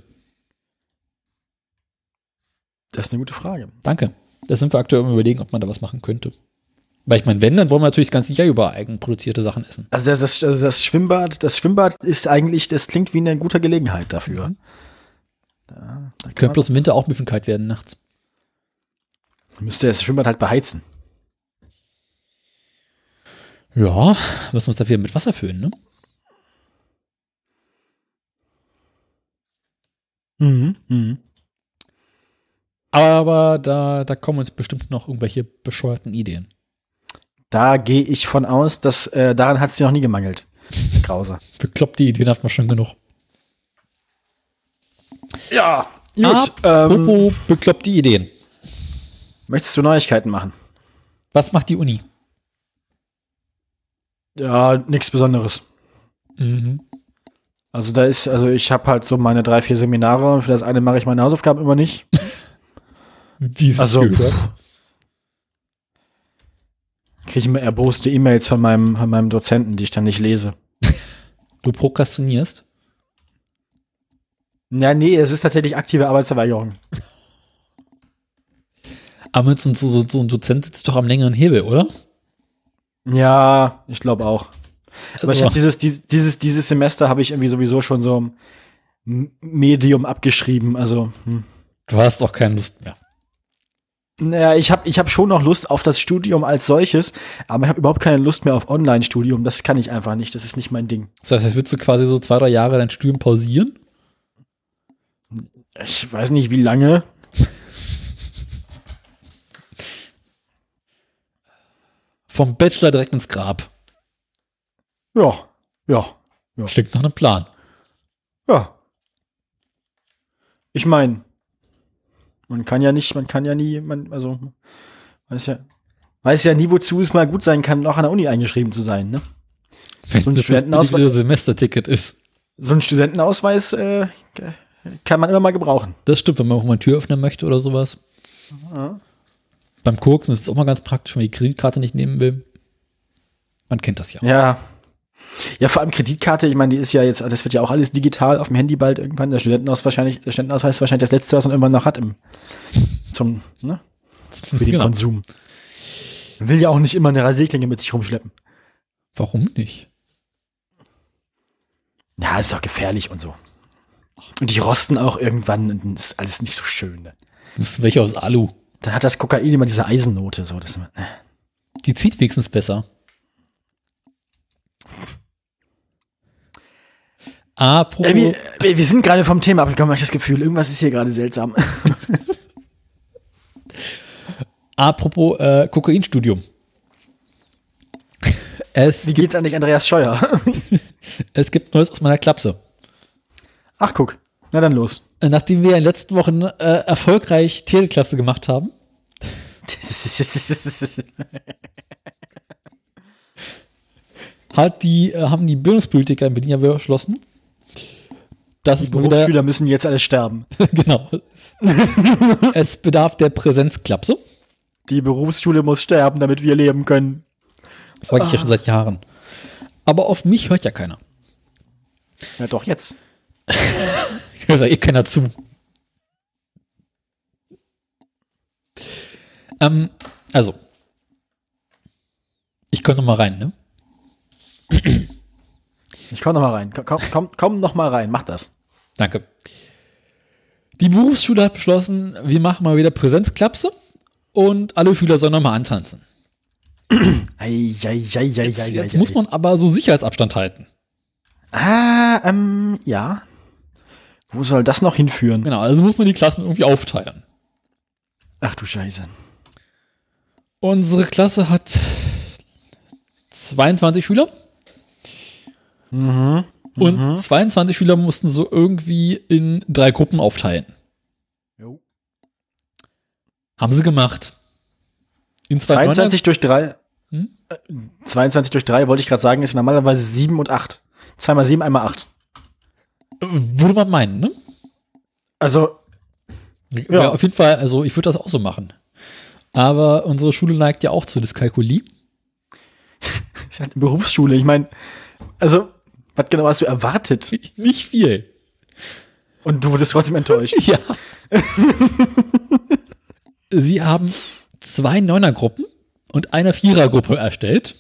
Das ist eine gute Frage. Danke. Da sind wir aktuell am überlegen, ob man da was machen könnte. Weil ich meine, wenn, dann wollen wir natürlich das ganze Jahr über eigenproduzierte Sachen essen. Also das, das, also das Schwimmbad, das Schwimmbad ist eigentlich, das klingt wie eine gute Gelegenheit dafür. Mhm. Da, da Könnte bloß im Winter auch ein bisschen kalt werden nachts. müsste das Schwimmbad halt beheizen. Ja, müssen wir uns dafür mit Wasser füllen, ne? Mhm. Mhm. Aber da, da kommen uns bestimmt noch irgendwelche bescheuerten Ideen. Da gehe ich von aus, dass äh, daran hat es dir noch nie gemangelt. Krause. Bekloppte Ideen hat man schon genug. Ja, gut. Gut, ähm, Apropos bekloppte Ideen. möchtest du Neuigkeiten machen? Was macht die Uni? Ja, nichts Besonderes. Mhm. Also da ist, also ich habe halt so meine drei, vier Seminare und für das eine mache ich meine Hausaufgaben immer nicht. Wie es Also, gehört. Kriege ich immer erboste E-Mails von meinem, von meinem Dozenten, die ich dann nicht lese. Du prokrastinierst? Ja, nee, es ist tatsächlich aktive Arbeitsverweigerung. Aber so, so, so ein Dozent sitzt doch am längeren Hebel, oder? Ja, ich glaube auch. Aber ich Also- habe dieses, dieses, dieses, dieses Semester habe ich irgendwie sowieso schon so ein Medium abgeschrieben. Also, hm. Du hast auch keine Lust mehr. Naja, ich habe ich hab schon noch Lust auf das Studium als solches, aber ich habe überhaupt keine Lust mehr auf Online-Studium. Das kann ich einfach nicht. Das ist nicht mein Ding. Das heißt, jetzt willst du quasi so zwei, drei Jahre dein Studium pausieren? Ich weiß nicht, wie lange. Vom Bachelor direkt ins Grab. Ja, ja, Klingt nach einem Plan. ja. Ich meine, man kann ja nicht, man kann ja nie, man, also, weiß ja, weiß ja nie, wozu es mal gut sein kann, noch an der Uni eingeschrieben zu sein, ne? Wenn So ein Studentenausweis- Semesterticket ist. So ein Studentenausweis äh, kann man immer mal gebrauchen. Das stimmt, wenn man auch mal eine Tür öffnen möchte oder sowas. Beim Koksen ist es auch mal ganz praktisch, wenn man die Kreditkarte nicht nehmen will. Man kennt das ja. Ja. Ja, vor allem Kreditkarte, ich meine, die ist ja jetzt, das wird ja auch alles digital auf dem Handy bald irgendwann. Der Studentenausweis wahrscheinlich, der Studentenausweis ist wahrscheinlich das letzte, was man irgendwann noch hat im, zum, ne, für den Genau. Konsum. Man will ja auch nicht immer eine Rasierklinge mit sich rumschleppen. Warum nicht? Ja, ist doch gefährlich und so. Und die rosten auch irgendwann und das ist alles nicht so schön. Ne? Das ist welche aus Alu. Dann hat das Kokain immer diese Eisennote, so, das, äh. Die zieht wenigstens besser. Apropos, wir, wir- wir sind gerade vom Thema abgekommen, habe ich das Gefühl. Irgendwas ist hier gerade seltsam. apropos äh, Kokainstudium. Es, Wie geht's eigentlich Andreas Scheuer? es gibt Neues aus meiner Klapse. Ach, guck. Na dann los. Äh, Nachdem wir in den letzten Wochen äh, erfolgreich Teleklapse gemacht haben, hat die, äh, haben die Bildungspolitiker in Berlin ja beschlossen, es mal wieder, Berufsschüler müssen jetzt alle sterben. genau, es bedarf der Präsenzklapse. Die Berufsschule muss sterben, damit wir leben können. Das sage ich ja schon seit Jahren. Aber auf mich hört ja keiner. Ja, doch, jetzt. Hört ja eh keiner zu. Ähm, also. Ich komme noch mal rein, ne? Ich komm noch mal rein. Komm, komm, komm, noch mal rein. Mach das. Danke. Die Berufsschule hat beschlossen, wir machen mal wieder Präsenzklapse und alle Schüler sollen nochmal antanzen. Ei, ei, ei, Jetzt, jetzt muss man aber so Sicherheitsabstand halten. Ah, ähm, ja. Wo soll das noch hinführen? Genau, also muss man die Klassen irgendwie aufteilen. Ach du Scheiße. Unsere Klasse hat 22 Schüler. Mhm. Und 22 Schüler mussten so irgendwie in drei Gruppen aufteilen. Jo. Haben sie gemacht. In zwei 22 durch 3. Hm? 22 durch 3 wollte ich gerade sagen, ist normalerweise 7 und 8. 2 mal 7, einmal 8. Neuner- Würde man meinen, ne? Also, Ja. auf jeden Fall, also ich würde das auch so machen. Aber unsere Schule neigt ja auch zu Dyskalkulie. ist halt eine Berufsschule. Ich meine, also, was genau hast du erwartet? Nicht viel. Und du wurdest trotzdem enttäuscht. Ja. Sie haben zwei Neunergruppen und eine Vierergruppe erstellt.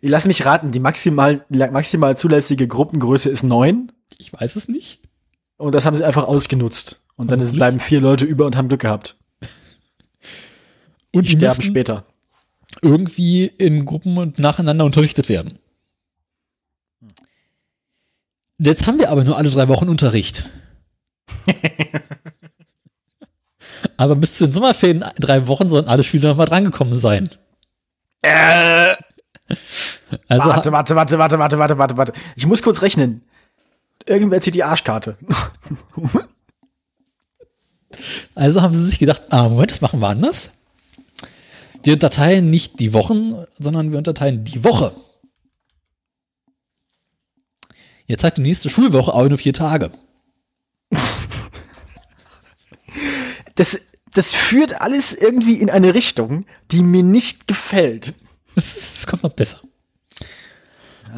Ich lass mich raten, die maximal, maximal zulässige Gruppengröße ist 9. Ich weiß es nicht. Und das haben sie einfach ausgenutzt. Und dann bleiben vier Leute über und haben Glück gehabt. Und Die sterben später. irgendwie in Gruppen und nacheinander unterrichtet werden. Jetzt haben wir aber nur alle drei Wochen Unterricht. Aber bis zu den Sommerferien, drei Wochen, sollen alle Schüler noch mal drangekommen sein. Äh, Also, warte, warte, warte, warte, warte, warte, warte, warte. Ich muss kurz rechnen. Irgendwer zieht die Arschkarte. also haben sie sich gedacht, ah, Moment, das machen wir anders. Wir unterteilen nicht die Wochen, sondern wir unterteilen die Woche. Jetzt hat die nächste Schulwoche aber nur vier Tage. Das, das führt alles irgendwie in eine Richtung, die mir nicht gefällt. Das, ist, das kommt noch besser.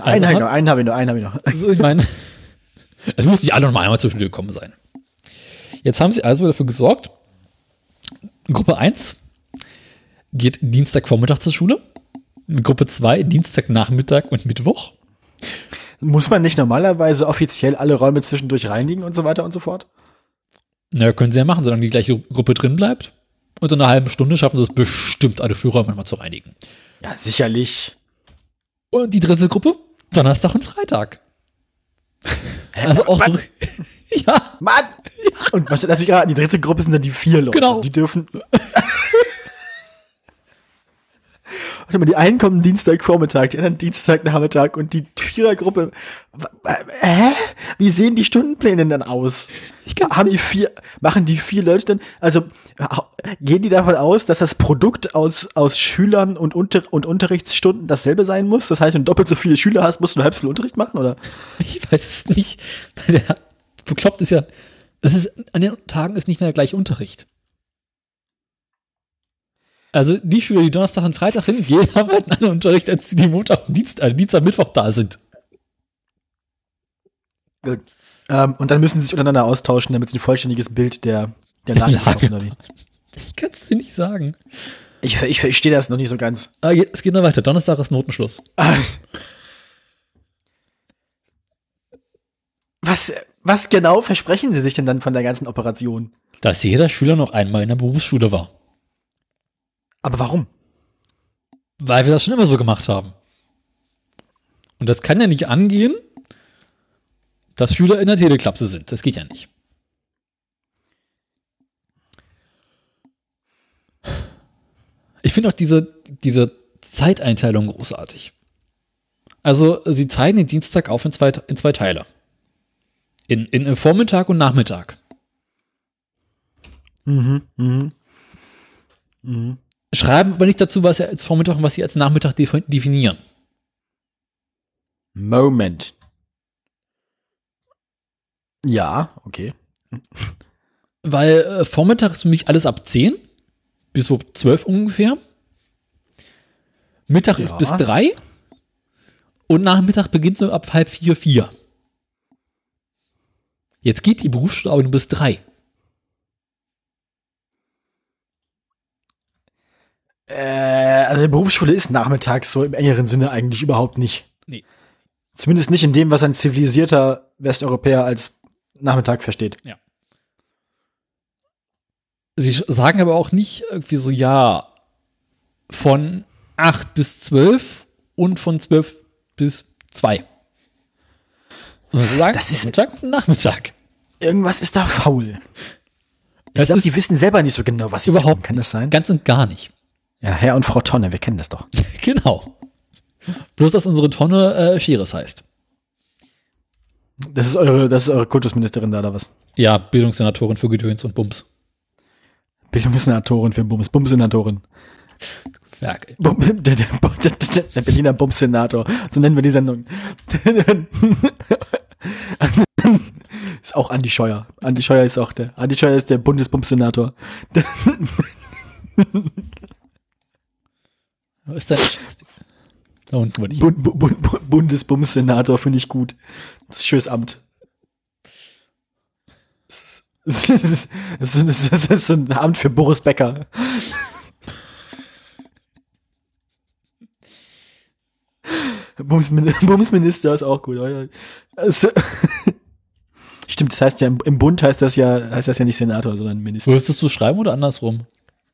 einen Also habe ich noch, einen habe ich noch, einen habe ich noch. Also ich meine, es muss nicht alle noch mal einmal zur Schule gekommen sein. Jetzt haben sie also dafür gesorgt, Gruppe 1 geht Dienstagvormittag zur Schule, Gruppe 2 Dienstagnachmittag und Mittwoch. Muss man nicht normalerweise offiziell alle Räume zwischendurch reinigen und so weiter und so fort? Na, können sie ja machen, solange die gleiche Gruppe drin bleibt. Und in einer halben Stunde schaffen sie es bestimmt, alle Schulräume mal zu reinigen. Ja, sicherlich. Und die dritte Gruppe, Donnerstag und Freitag. Also auch so, ja, Mann! Und was, lass mich gerade, die dritte Gruppe sind dann die vier Leute. Genau. Die dürfen. Warte mal, die einen kommen Dienstagvormittag, die anderen Dienstagnachmittag und die Vierergruppe. Hä? Wie sehen die Stundenpläne denn aus? Ich Haben die vier, machen die vier Leute dann, also gehen die davon aus, dass das Produkt aus, aus Schülern und, Unter und Unterrichtsstunden dasselbe sein muss? Das heißt, wenn du doppelt so viele Schüler hast, musst du halb so viel Unterricht machen, oder? ich weiß es nicht. Der bekloppt ist ja, das ist, an den Tagen ist nicht mehr der gleiche Unterricht. Also die Schüler, die Donnerstag und Freitag hingehen, haben halt einen anderen Unterricht, als die, die Montag und Dienstag, äh, Dienstag, Mittwoch da sind. Gut. Ähm, und dann müssen sie sich untereinander austauschen, damit sie ein vollständiges Bild der, der Lage wie? Ich kann es dir nicht sagen. Ich, ich verstehe das noch nicht so ganz. Aber jetzt, es geht noch weiter. Donnerstag ist Notenschluss. Was, was genau versprechen sie sich denn dann von der ganzen Operation? Dass jeder Schüler noch einmal in der Berufsschule war. Aber warum? Weil wir das schon immer so gemacht haben. Und das kann ja nicht angehen, dass Schüler in der Teleklapse sind. Das geht ja nicht. Ich finde auch diese, diese Zeiteinteilung großartig. Also, sie teilen den Dienstag auf in zwei, in zwei Teile. In, in Vormittag und Nachmittag. Mhm, mhm. Schreiben aber nicht dazu, was sie als Vormittag und was sie als Nachmittag defi- definieren. Moment. Ja, okay. Weil äh, Vormittag ist für mich alles ab 10 bis so 12 ungefähr. Mittag ist Ja. bis 3 und Nachmittag beginnt so ab halb 4, 4. Jetzt geht die Berufsschule aber nur bis 3. Äh, also die Berufsschule ist nachmittags so im engeren Sinne eigentlich überhaupt nicht. Nee. Zumindest nicht in dem, was ein zivilisierter Westeuropäer als Nachmittag versteht. Sie sch- sagen aber auch nicht irgendwie so, ja, von 8 bis 12 und von 12 bis 2. Also sie sagen, Das ist- Mittag und Nachmittag. Irgendwas ist da faul. Ich glaube, die wissen selber nicht so genau, was sie überhaupt tun. Kann das sein? Ganz und gar nicht. Ja, Herr und Frau Tonne, wir kennen das doch. Genau. Bloß, dass unsere Tonne äh, Scheres heißt. Das ist eure, das ist eure Kultusministerin da, oder was? Ja, Bildungssenatorin für Gedöns und Bums. Bildungssenatorin für Bums, Bumsenatorin. Werk. Der, der, der, der Berliner Bumssenator. So nennen wir die Sendung. ist auch Andi Scheuer. Andi Scheuer ist auch der. Andi Scheuer ist der Bundesbumssenator. Ist dein Da unten wollte ich. Bund, Bund, Bund, Bundesbumssenator finde ich gut. Das ist ein schönes Amt. Das ist, das, ist, das, ist, das ist ein Amt für Boris Becker. Bumsmin Bumsminister ist auch gut. Also, Stimmt, das heißt ja, im, im Bund heißt das ja, heißt das ja nicht Senator, sondern Minister. Würdest du schreiben oder andersrum?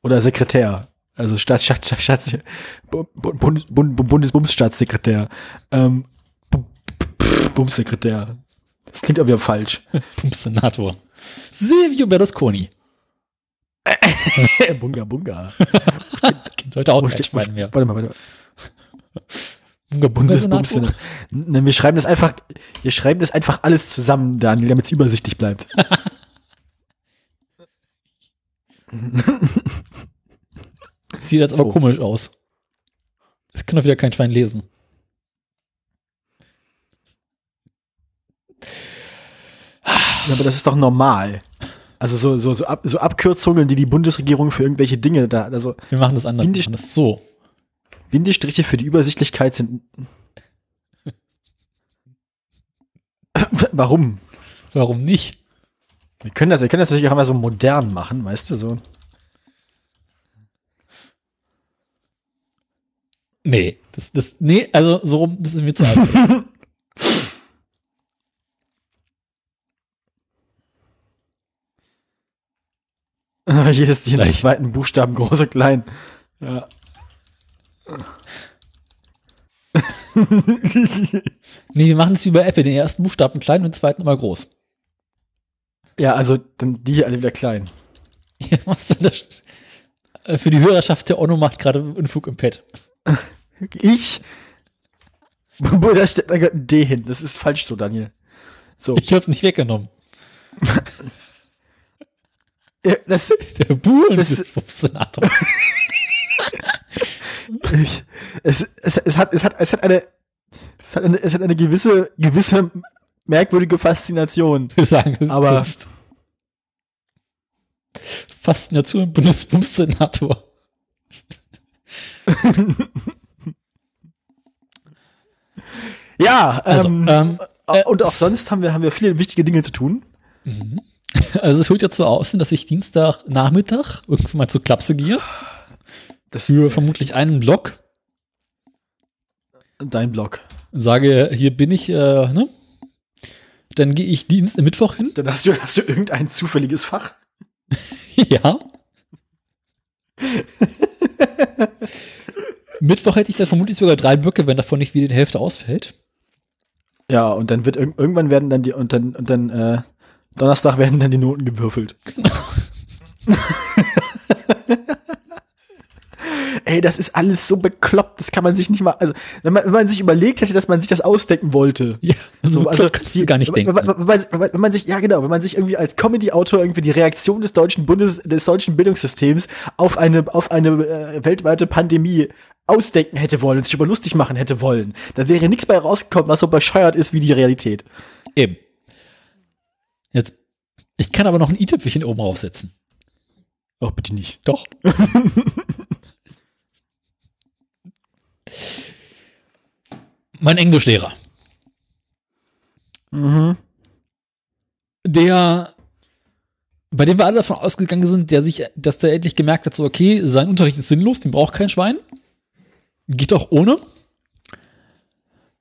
Oder Sekretär. Also Staats, Staats, Staats, Bu- Bu- Bund, Bund, Bundesbumsstaatssekretär. Ähm, Bu- Bu- Bumssekretär. Das klingt aber wieder falsch. Bums-Senator. Silvio Berlusconi. Bunga Bunga. Heute auch Wo kein Schwein mehr. Warte mal, warte mal. Bunga Bunga Bundesbums. Senator? Ne, wir schreiben das einfach, wir schreiben das einfach alles zusammen, Daniel, damit es übersichtlich bleibt. Sieht jetzt aber komisch aus. Das kann doch wieder kein Schwein lesen. Ja, aber das ist doch normal. Also so, so, so, Ab, so Abkürzungen, die die Bundesregierung für irgendwelche Dinge da, also Wir machen das anders. Machen das so. Bindestriche für die Übersichtlichkeit sind. Warum? Warum nicht? Wir können das, wir können das natürlich auch einmal so modern machen, weißt du, so. Nee, das, das, nee, also so rum, das ist mir zu alt. Jedes jeden Gleich. zweiten Buchstaben groß und klein. Ja. nee, wir machen es wie bei Apple, den ersten Buchstaben klein und den zweiten immer groß. Ja, also dann die hier alle wieder klein. Jetzt machst du das. Äh, Für die Hörerschaft, der Onno macht gerade Unfug im Pad. Ich? Boah, da steht ein D hin. Das ist falsch so, Daniel. So. Ich hab's nicht weggenommen. Das, Der Buhl Das- ist vom Senator. ich, es, es, es, hat, es, hat, es, hat eine, es, hat eine, es hat eine gewisse, gewisse merkwürdige Faszination. Wir sagen, es Aber- ist Kunst. Faszination Bundesbumssenator. Ja, Also, ähm, ähm, äh, und auch sonst haben wir, haben wir viele wichtige Dinge zu tun. Also es hört ja so aus, dass ich Dienstagnachmittag irgendwann mal zur Klapse gehe. Das Für vermutlich einen Block. dein Blog. Sage, hier bin ich, äh, ne? Dann gehe ich Dienst Mittwoch hin. Dann hast du, hast du irgendein zufälliges Fach. ja. Mittwoch hätte ich dann vermutlich sogar drei Blöcke, wenn davon nicht wieder die Hälfte ausfällt. Ja, und dann wird irg- irgendwann werden dann die und dann und dann äh, Donnerstag werden dann die Noten gewürfelt. Ey, das ist alles so bekloppt, das kann man sich nicht mal, also wenn man, wenn man sich überlegt hätte, dass man sich das ausdenken wollte. Ja, so, So, also, kannst du gar nicht wenn, denken. Wenn, wenn, wenn, man, wenn man sich, ja genau, wenn man sich irgendwie als Comedy-Autor irgendwie die Reaktion des deutschen Bundes, des deutschen Bildungssystems auf eine, auf eine äh, weltweite Pandemie ausdenken hätte wollen und sich über lustig machen hätte wollen, da wäre nichts bei rausgekommen, was so bescheuert ist wie die Realität. Eben. Jetzt, ich kann aber noch ein i-Tüpfelchen oben draufsetzen. Oh, bitte nicht. Doch. mein Englischlehrer. Mhm. Der, bei dem wir alle davon ausgegangen sind, der sich, dass der endlich gemerkt hat, so, okay, sein Unterricht ist sinnlos, den braucht kein Schwein. Geht auch ohne.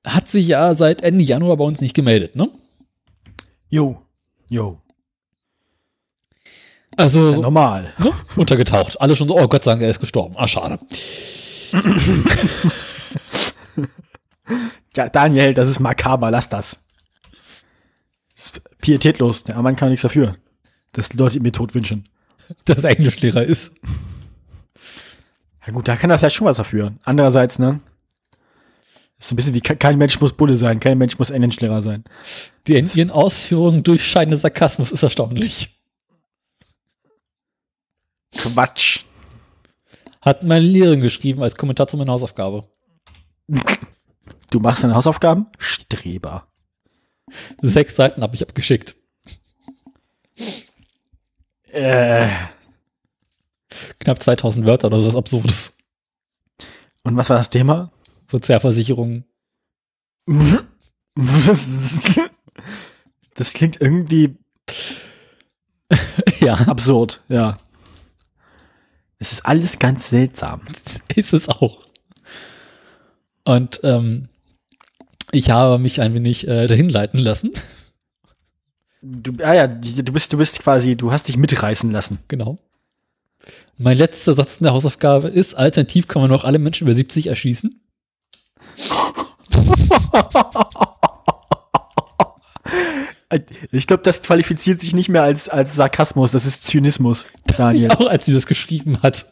Hat sich ja seit Ende Januar bei uns nicht gemeldet, ne? Jo. Jo. Also, Ja, normal. ne? untergetaucht. Alle schon so, oh Gott sei Dank, er ist gestorben. Ah, schade. Ja, Daniel, das ist makaber, lass das. Das ist pietätlos. Der Mann kann nichts dafür, dass die Leute ihm den Tod wünschen. Dass er Englischlehrer ist. Ja gut, da kann er vielleicht schon was dafür. Andererseits, ne? Das ist ein bisschen wie ke- kein Mensch muss Bulle sein, kein Mensch muss Englischlehrer sein. Die in ihren Ausführungen durchscheinende Sarkasmus ist erstaunlich. Quatsch. Hat meine Lehrerin geschrieben als Kommentar zu meiner Hausaufgabe. Du machst deine Hausaufgaben? Streber. Sechs Seiten habe ich abgeschickt. Äh. Knapp 2000 Wörter oder so was Absurdes. Und was war das Thema? Sozialversicherung. Das, klingt irgendwie ja, absurd, ja. Es ist alles ganz seltsam. ist es auch. Und ähm, ich habe mich ein wenig äh, dahin leiten lassen. Du, ah ja, du bist, du bist quasi, du hast dich mitreißen lassen. Genau. Mein letzter Satz in der Hausaufgabe ist, alternativ kann man noch alle Menschen über 70 erschießen. Ich glaube, das qualifiziert sich nicht mehr als, als Sarkasmus, das ist Zynismus, Daniel. Auch als sie das geschrieben hat.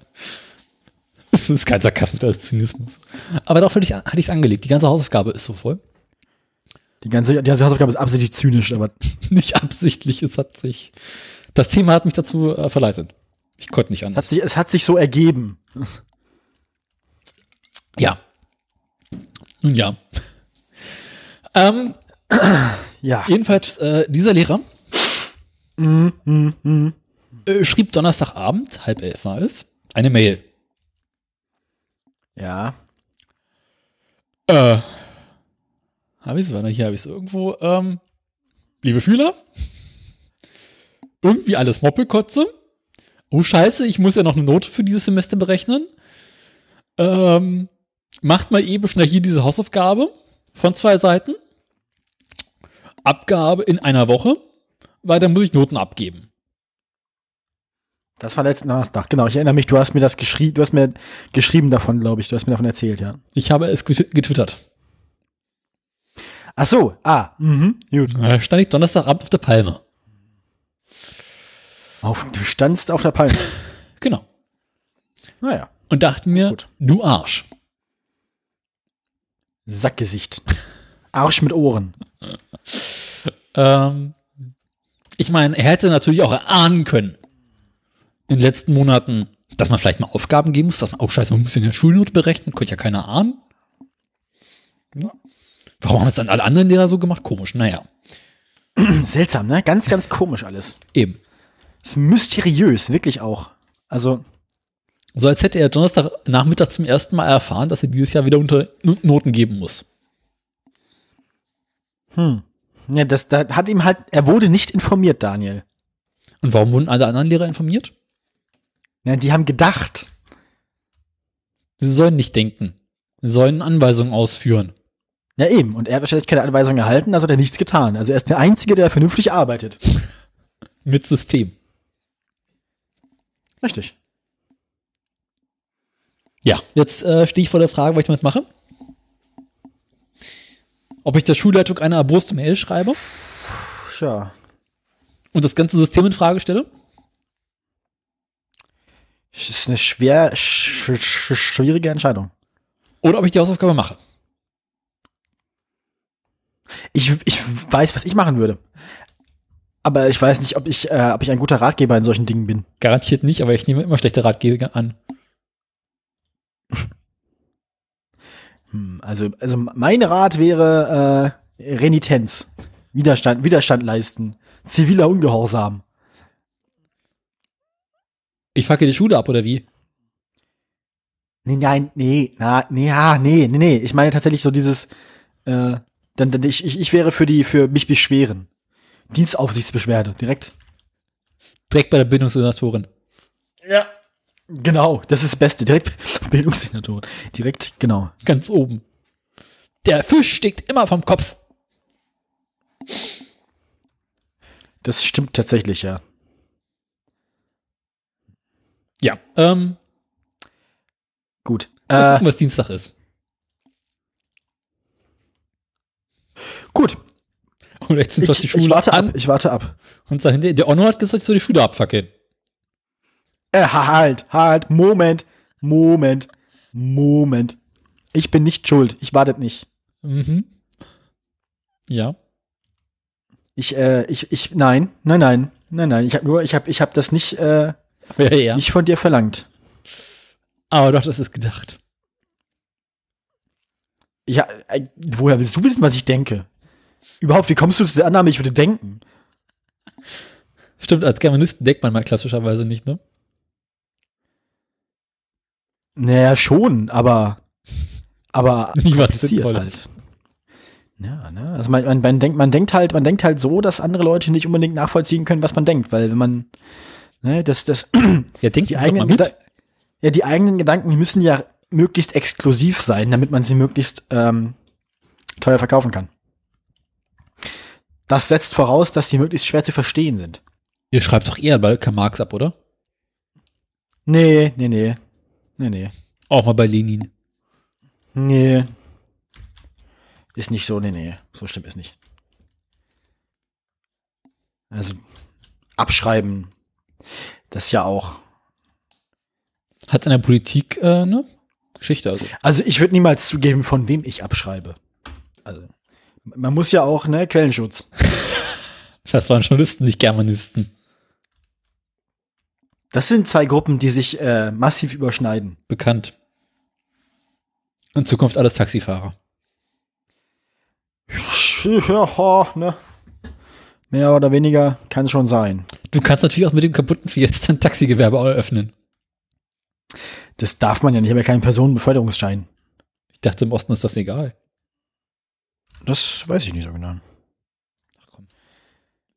Das ist kein Sarkasmus, das ist Zynismus. Aber darauf hatte ich, hatte ich es angelegt. Die ganze Hausaufgabe ist so voll. Die ganze, die ganze Hausaufgabe ist absichtlich zynisch, aber Nicht absichtlich, es hat sich. Das Thema hat mich dazu äh, verleitet. Ich konnte nicht hat anders. sich, es hat sich so ergeben. Ja. Ja. ähm, Ja. jedenfalls, äh, dieser Lehrer äh, schrieb Donnerstagabend, halb elf war es, eine Mail. Ja. Äh, habe ich es? Warte, hier habe ich es irgendwo. Ähm, liebe Fühler, irgendwie alles Moppelkotze. Oh Scheiße, ich muss ja noch eine Note für dieses Semester berechnen. Ähm, macht mal eben schnell hier diese Hausaufgabe von zwei Seiten. Abgabe in einer Woche, weil dann muss ich Noten abgeben. Das war letzten Donnerstag, genau. Ich erinnere mich, du hast mir das geschrieben, du hast mir geschrieben davon, glaube ich. Du hast mir davon erzählt, ja. Ich habe es getw- getwittert. Ach so, ah, mhm, gut. Da stand ich Donnerstagabend auf der Palme. Auf, du standst auf der Palme. Genau. Naja, Und dachte mir, Gut. du Arsch. Sackgesicht. Arsch mit Ohren. Ähm, ich meine, er hätte natürlich auch erahnen können, in den letzten Monaten, dass man vielleicht mal Aufgaben geben muss, dass man, oh scheiße, man muss ja eine Schulnote berechnen, konnte ja keiner ahnen. Warum haben es dann alle anderen Lehrer so gemacht? Komisch, naja, Seltsam, ne? Ganz, ganz komisch alles. eben. Ist mysteriös, wirklich auch. Also, So als hätte er Donnerstag Nachmittag zum ersten Mal erfahren, dass er dieses Jahr wieder unter Noten geben muss. ja, das, da hat ihm halt, er wurde nicht informiert, Daniel. Und warum wurden alle anderen Lehrer informiert? Ja, die haben gedacht. Sie sollen nicht denken. Sie sollen Anweisungen ausführen. Ja, eben. Und er hat wahrscheinlich keine Anweisung erhalten, also hat er nichts getan. Also er ist der Einzige, der vernünftig arbeitet. Mit System. Richtig. Ja, jetzt äh, stehe ich vor der Frage, was ich damit mache. Ob ich der Schulleitung eine erboste Mail schreibe Tja. und das ganze System in Frage stelle. Das ist eine schwer, sch sch schwierige Entscheidung. Oder ob ich die Hausaufgabe mache. Ich, ich weiß, was ich machen würde. Aber ich weiß nicht, ob ich, äh, ob ich ein guter Ratgeber in solchen Dingen bin. Garantiert nicht, aber ich nehme immer schlechte Ratgeber an. Hm, also, also mein Rat wäre äh, Renitenz. Widerstand, Widerstand leisten. Ziviler Ungehorsam. Ich facke die Schule ab, oder wie? Nee, nein, nee, na, nee, ja, nee, nee, nee. Ich meine tatsächlich so dieses, äh, dann, dann ich, ich, ich wäre für die, für mich beschweren. Dienstaufsichtsbeschwerde, direkt. Direkt bei der Bildungssenatorin. Ja. Genau, das ist das Beste. Direkt Bildungssenatoren. Direkt, genau. Ganz oben. Der Fisch steckt immer vom Kopf. Das stimmt tatsächlich, ja. Ja. Ähm, Gut. mal Äh, gucken, was Dienstag ist. gut. Und jetzt sind Ich, die ich Schule warte an ab. Ich warte ab. und sagen, der, der Onno hat gesagt, ich soll die Schule abfackeln. Äh, halt, halt, Moment, Moment, Moment. Ich bin nicht schuld. Ich wartet nicht. Mhm. Ja. Ich, äh, ich, ich, nein, nein, nein, nein, nein. Ich habe nur, ich habe, ich habe das nicht, äh, Ja, ja. nicht von dir verlangt. Aber doch, das ist gedacht. Ja, äh, woher willst du wissen, was ich denke? Überhaupt, wie kommst du zu der Annahme, ich würde denken? Stimmt, als Germanisten denkt man mal klassischerweise nicht, ne? Naja, schon, aber, aber Nie was Sinnvolles. halt. Ja, ne? Also man, man, man denkt, man denkt halt, man denkt halt so, dass andere Leute nicht unbedingt nachvollziehen können, was man denkt, weil wenn man, ne, das, das, Ja, denkt die eigenen, mit. Geda- ja, die eigenen Gedanken, müssen ja möglichst exklusiv sein, damit man sie möglichst ähm, teuer verkaufen kann. Das setzt voraus, dass sie möglichst schwer zu verstehen sind. Ihr schreibt doch eher bei Karl Marx ab, oder? Nee, nee, nee. Nee, nee. Auch mal bei Lenin. Nee. Ist nicht so, nee, nee. So stimmt es nicht. Also abschreiben. Das ist ja auch. Hat in der Politik äh, eine Geschichte also. Also ich würde niemals zugeben, von wem ich abschreibe. Also man muss ja auch, ne, Quellenschutz. Das waren Journalisten, nicht Germanisten. Das sind zwei Gruppen, die sich äh, massiv überschneiden. Bekannt. In Zukunft alles Taxifahrer. Ja, ne? Mehr oder weniger kann es schon sein. Du kannst natürlich auch mit dem kaputten Fiesta ein Taxigewerbe eröffnen. Das darf man ja nicht, ich habe ja keinen Personenbeförderungsschein. Ich dachte, im Osten ist das egal. Das weiß ich nicht so genau. Ach komm.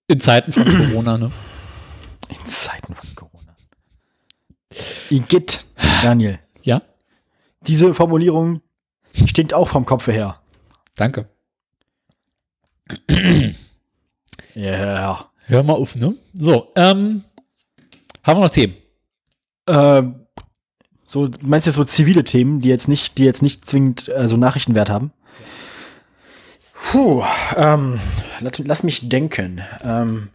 In Zeiten von Corona, ne? In Zeiten von Corona. Igitt, Daniel. Ja? Diese Formulierung stinkt auch vom Kopf her. Danke. Ja. Yeah. Hör mal auf, ne? So, ähm, haben wir noch Themen? Ähm, so, du meinst jetzt so zivile Themen, die jetzt nicht, die jetzt nicht zwingend äh, so Nachrichtenwert haben? Puh, ähm, lass, lass mich denken. Ähm,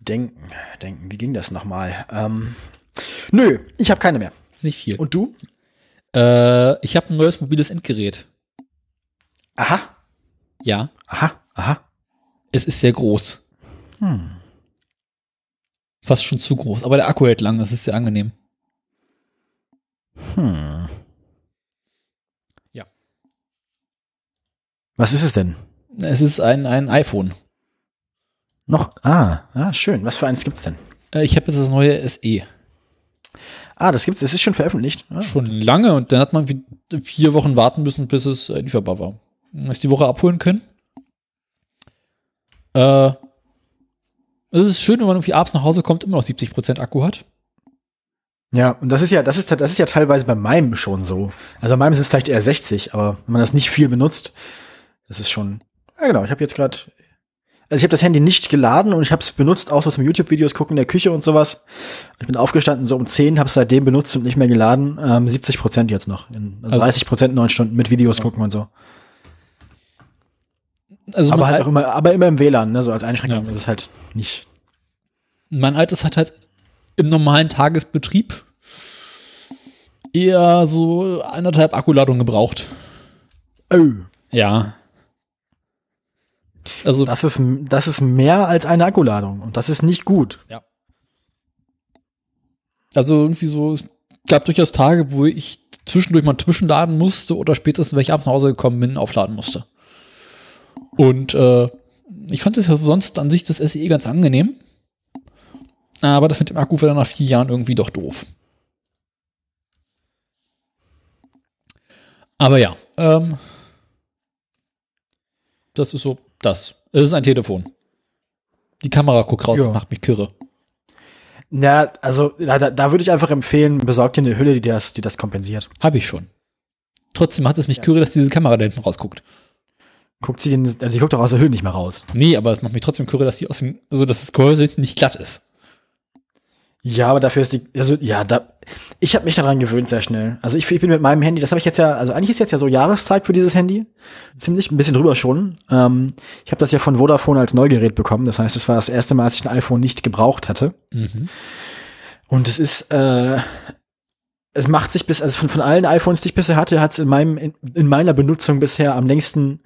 denken, denken, wie ging das nochmal? Ähm, nö, ich habe keine mehr. Nicht viel. Und du? Äh, ich habe ein neues mobiles Endgerät. Aha, Ja, aha, aha. es ist sehr groß. Hm. Fast schon zu groß. Aber der Akku hält lang, das ist sehr angenehm. Hm. Was ist es denn? Es ist ein, ein iPhone. Noch, ah, ah, schön. Was für eins gibt's denn? Äh, ich habe jetzt das neue SE. Ah, das gibt's, es ist schon veröffentlicht. Ah. Schon lange und dann hat man vier Wochen warten müssen, bis es lieferbar war. Dann hab ich die Woche abholen können. Äh, es ist schön, wenn man irgendwie abends nach Hause kommt, immer noch 70% Akku hat. Ja, und das ist ja, das ist, das ist ja teilweise bei meinem schon so. Also bei meinem sind es vielleicht eher 60, aber wenn man das nicht viel benutzt, das ist schon. Ja, genau. Ich habe jetzt gerade, also ich habe das Handy nicht geladen und ich habe es benutzt, auch so zum YouTube-Videos gucken in der Küche und sowas. Ich bin aufgestanden so um 10, habe es seitdem benutzt und nicht mehr geladen. Ähm, 70 Prozent jetzt noch, in, also Also- 30 Prozent neun Stunden mit Videos gucken und so. Also aber halt Al- auch immer, aber immer im WLAN, ne, so als Einschränkung. Ja. Das ist halt nicht. mein altes hat halt im normalen Tagesbetrieb eher so anderthalb Akkuladung gebraucht. Oh, Ja. Also, das ist, das ist mehr als eine Akkuladung und das ist nicht gut. also irgendwie so, es gab durchaus Tage, wo ich zwischendurch mal zwischenladen musste oder spätestens, wenn ich abends nach Hause gekommen bin, aufladen musste. Und äh, ich fand es ja sonst an sich das SE ganz angenehm. Aber das mit dem Akku war dann nach vier Jahren irgendwie doch doof. Aber ja, ähm, das ist so das. Es ist ein Telefon. Die Kamera guckt raus Ja. und macht mich kirre. Na, also da, da, würde ich einfach empfehlen, besorgt dir eine Hülle, die das, die das kompensiert. Habe ich schon. Trotzdem hat es mich kirre, dass diese Kamera da hinten rausguckt. Guckt sie den, also sie guckt doch aus der Hülle nicht mehr raus. Nee, aber es macht mich trotzdem kirre, dass die aus dem, also dass das Gehäuse nicht glatt ist. Ja, aber dafür ist die, also ja, da, ich habe mich daran gewöhnt sehr schnell. Also ich, ich bin mit meinem Handy, das habe ich jetzt ja, also eigentlich ist jetzt ja so Jahreszeit für dieses Handy, ziemlich ein bisschen drüber schon. Ähm, ich habe das ja von Vodafone als Neugerät bekommen. Das heißt, es war das erste Mal, als ich ein iPhone nicht gebraucht hatte. Mhm. Und es ist, äh, es macht sich bis, also von, von allen iPhones, die ich bisher hatte, hat es in meinem, in, in meiner Benutzung bisher am längsten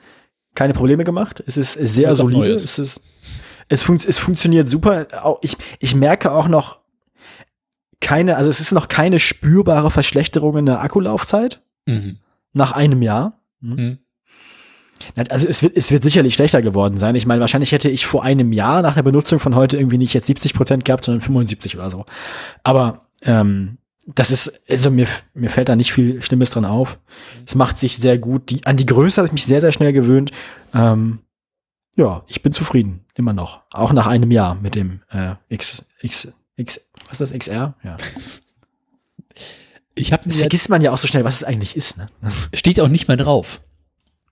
keine Probleme gemacht. Es ist sehr solide. Es ist, es, funkt, es funktioniert super. Auch ich, ich merke auch noch keine, also es ist noch keine spürbare Verschlechterung in der Akkulaufzeit Mhm. nach einem Jahr. Mhm. Also es wird, es wird sicherlich schlechter geworden sein. Ich meine, wahrscheinlich hätte ich vor einem Jahr nach der Benutzung von heute irgendwie nicht jetzt 70 Prozent gehabt, sondern 75 oder so. Aber ähm, das ist, also mir, mir fällt da nicht viel Schlimmes dran auf. Es macht sich sehr gut. Die, an die Größe habe ich mich sehr, sehr schnell gewöhnt. Ähm, ja, ich bin zufrieden, immer noch. Auch nach einem Jahr mit dem äh, X, X, X, was ist das, XR? Ja. Ich habe Das vergisst man ja auch so schnell, was es eigentlich ist. Ne? Steht auch nicht mehr drauf.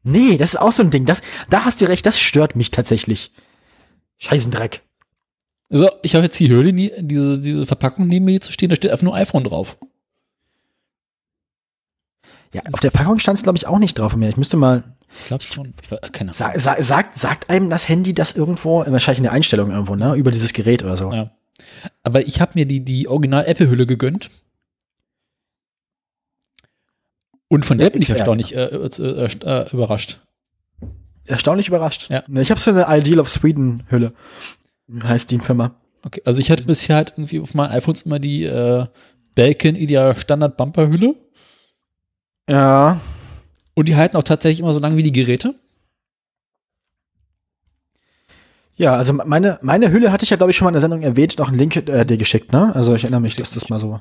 nee, das ist auch so ein Ding. Das, da hast du recht, das stört mich tatsächlich. Scheißendreck. Also, ich habe jetzt die Höhle, diese, diese Verpackung neben mir zu stehen, da steht einfach nur iPhone drauf. Ja, auf der Packung stand es, glaube ich, auch nicht drauf mehr. Ich müsste mal, Ich glaube schon. Ich, weiß- keine Ahnung. Sa sa sagt, sagt einem das Handy das irgendwo? Wahrscheinlich in der Einstellung irgendwo, ne? Über dieses Gerät oder so. Ja. Aber ich habe mir die, die Original-Apple-Hülle gegönnt. Und von der Ja, bin ich erstaunlich äh, äh, äh, überrascht. Erstaunlich überrascht. Ja. Ne, Ich habe so eine Ideal of Sweden Hülle. Heißt die Firma. Okay, also ich hatte bisher halt irgendwie auf meinen iPhones immer die äh, Belkin Ideal Standard Bumper Hülle. Ja. Und die halten auch tatsächlich immer so lange wie die Geräte. Ja, also meine, meine Hülle hatte ich ja, glaube ich, schon mal in der Sendung erwähnt, noch einen Link äh, dir geschickt, ne? Also ich erinnere mich, dass das mal so.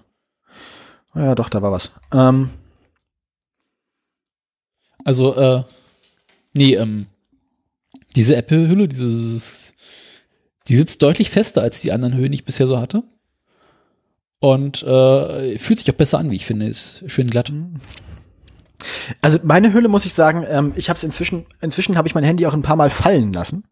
Ja, doch, da war was. Ähm, Also, äh, nee, ähm, diese Apple-Hülle, dieses, die sitzt deutlich fester als die anderen Hüllen, die ich bisher so hatte. Und äh, fühlt sich auch besser an, wie ich finde. Ist schön glatt. Also meine Hülle muss ich sagen, ähm, ich habe es inzwischen, inzwischen habe ich mein Handy auch ein paar Mal fallen lassen.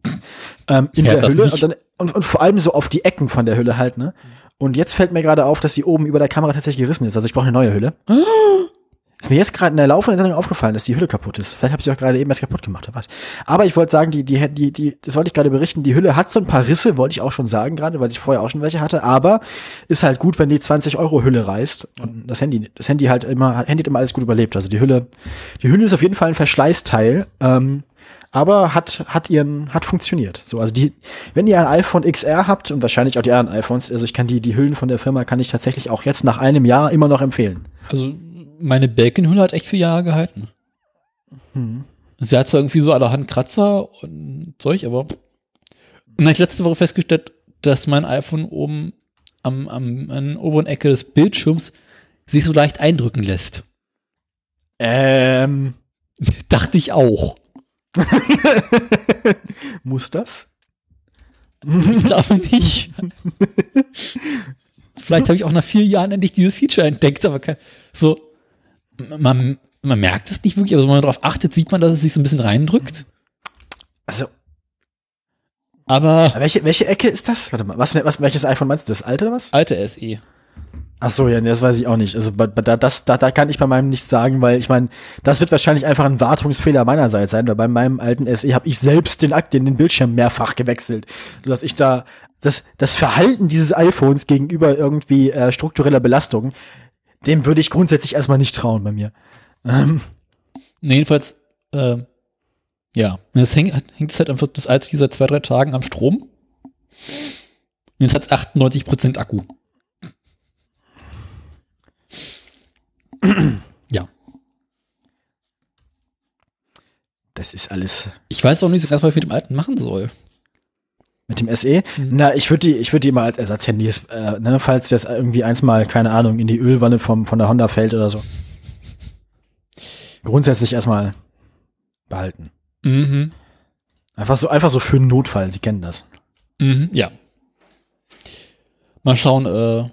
Ähm, in der Hülle und, dann, und, und vor allem so auf die Ecken von der Hülle halt, ne? Und jetzt fällt mir gerade auf, dass sie oben über der Kamera tatsächlich gerissen ist. Also ich brauche eine neue Hülle. Ist mir jetzt gerade in der laufenden Sendung aufgefallen, dass die Hülle kaputt ist. Vielleicht habe ich sie auch gerade eben erst kaputt gemacht, oder was. Aber ich wollte sagen, die, die, die, die, das wollte ich gerade berichten, die Hülle hat so ein paar Risse, wollte ich auch schon sagen gerade, weil ich vorher auch schon welche hatte, aber ist halt gut, wenn die 20 Euro Hülle reißt und das Handy, das Handy halt immer, Handy hat immer alles gut überlebt. Also die Hülle, die Hülle ist auf jeden Fall ein Verschleißteil, ähm, aber hat, hat ihren, hat funktioniert. So, also die, wenn ihr ein iPhone XR habt und wahrscheinlich auch die anderen iPhones, also ich kann die, die Hüllen von der Firma kann ich tatsächlich auch jetzt nach einem Jahr immer noch empfehlen. Also, meine Belkin-Hülle hat echt vier Jahre gehalten. Mhm. Sie hat zwar irgendwie so allerhand Kratzer und Zeug, aber. Und dann habe ich letzte Woche festgestellt, dass mein iPhone oben am, am, an der oberen Ecke des Bildschirms sich so leicht eindrücken lässt. Ähm, Dachte ich auch. muss das? Ich glaube nicht. Vielleicht habe ich auch nach vier Jahren endlich dieses Feature entdeckt, aber kein, so, man, man merkt es nicht wirklich, aber wenn man darauf achtet, sieht man, dass es sich so ein bisschen reindrückt. Also, Aber welche, welche Ecke ist das? Warte mal, was, was, welches iPhone meinst du? Das alte oder was? alte SE. Ach so, ja, das weiß ich auch nicht. Also da, das, da, da kann ich bei meinem nichts sagen, weil ich meine, das wird wahrscheinlich einfach ein Wartungsfehler meinerseits sein, weil bei meinem alten SE habe ich selbst den Akt, den, den Bildschirm mehrfach gewechselt, sodass ich da das, das Verhalten dieses iPhones gegenüber irgendwie äh, struktureller Belastung, dem würde ich grundsätzlich erstmal nicht trauen bei mir. Ähm, Nee, jedenfalls, äh, ja. Das hängt, hängt es halt einfach das alte seit zwei, drei Tagen am Strom. Und jetzt hat es 98% Akku. ja. das ist alles Ich weiß auch nicht so ganz, was ich mit dem alten machen soll. Mit dem SE? Mhm. Na, ich würde die, ich würde die mal als Ersatzhandys, äh, ne, falls das irgendwie eins mal, keine Ahnung, in die Ölwanne vom, von der Honda fällt oder so. Grundsätzlich erstmal behalten. Mhm. Einfach so, einfach so für einen Notfall, Sie kennen das. Mhm, ja. Mal schauen, äh,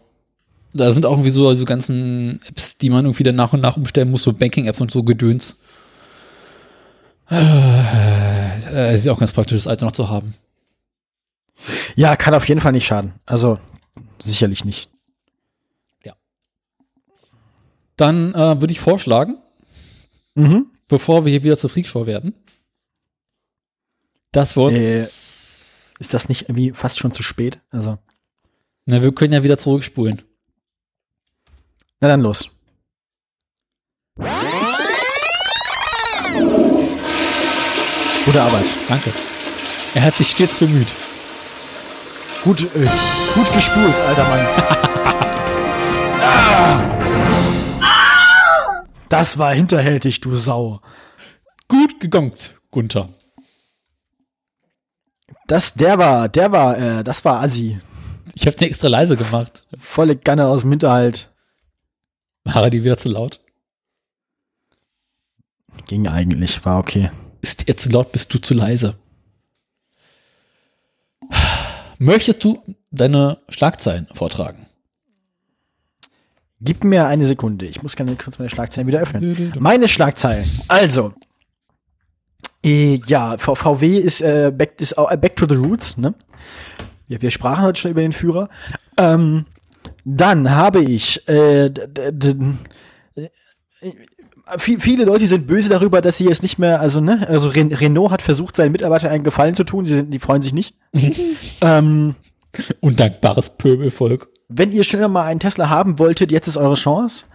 da sind auch irgendwie so, so ganzen Apps, die man irgendwie dann nach und nach umstellen muss, so Banking-Apps und so Gedöns. Äh, äh, ist ja auch ganz praktisch, das alte noch zu haben. Ja, kann auf jeden Fall nicht schaden. Also, sicherlich nicht. Dann äh, würde ich vorschlagen, Mhm. bevor wir hier wieder zur Freakshow werden, dass wir uns, Äh. Ist das nicht irgendwie fast schon zu spät? Also, na, wir können ja wieder zurückspulen. na dann los. Gute Arbeit. Danke. Er hat sich stets bemüht. Gut, äh, gut gespult, alter Mann. ah! Das war hinterhältig, du Sau. Gut gegongt, Gunther. Das, der war, der war, äh, das war Assi. Ich habe den extra leise gemacht. Volle Ganne aus dem Hinterhalt. War er die wieder zu laut? Ging eigentlich, war okay. Ist er zu laut, bist du zu leise. Möchtest du deine Schlagzeilen vortragen? Gib mir eine Sekunde. Ich muss gerne kurz meine Schlagzeilen wieder öffnen. Meine Schlagzeilen. Also. Äh, ja, VW ist, äh, back, ist auch, äh, back to the roots, ne? Ja, wir sprachen heute schon über den Führer. Ähm, dann habe ich äh, viel, viele Leute sind böse darüber, dass sie jetzt nicht mehr, also ne, also Ren Renault hat versucht, seinen Mitarbeitern einen Gefallen zu tun, sie sind, die freuen sich nicht. ähm, Undankbares Pöbelvolk. wenn ihr schon immer mal einen Tesla haben wolltet, jetzt ist eure Chance.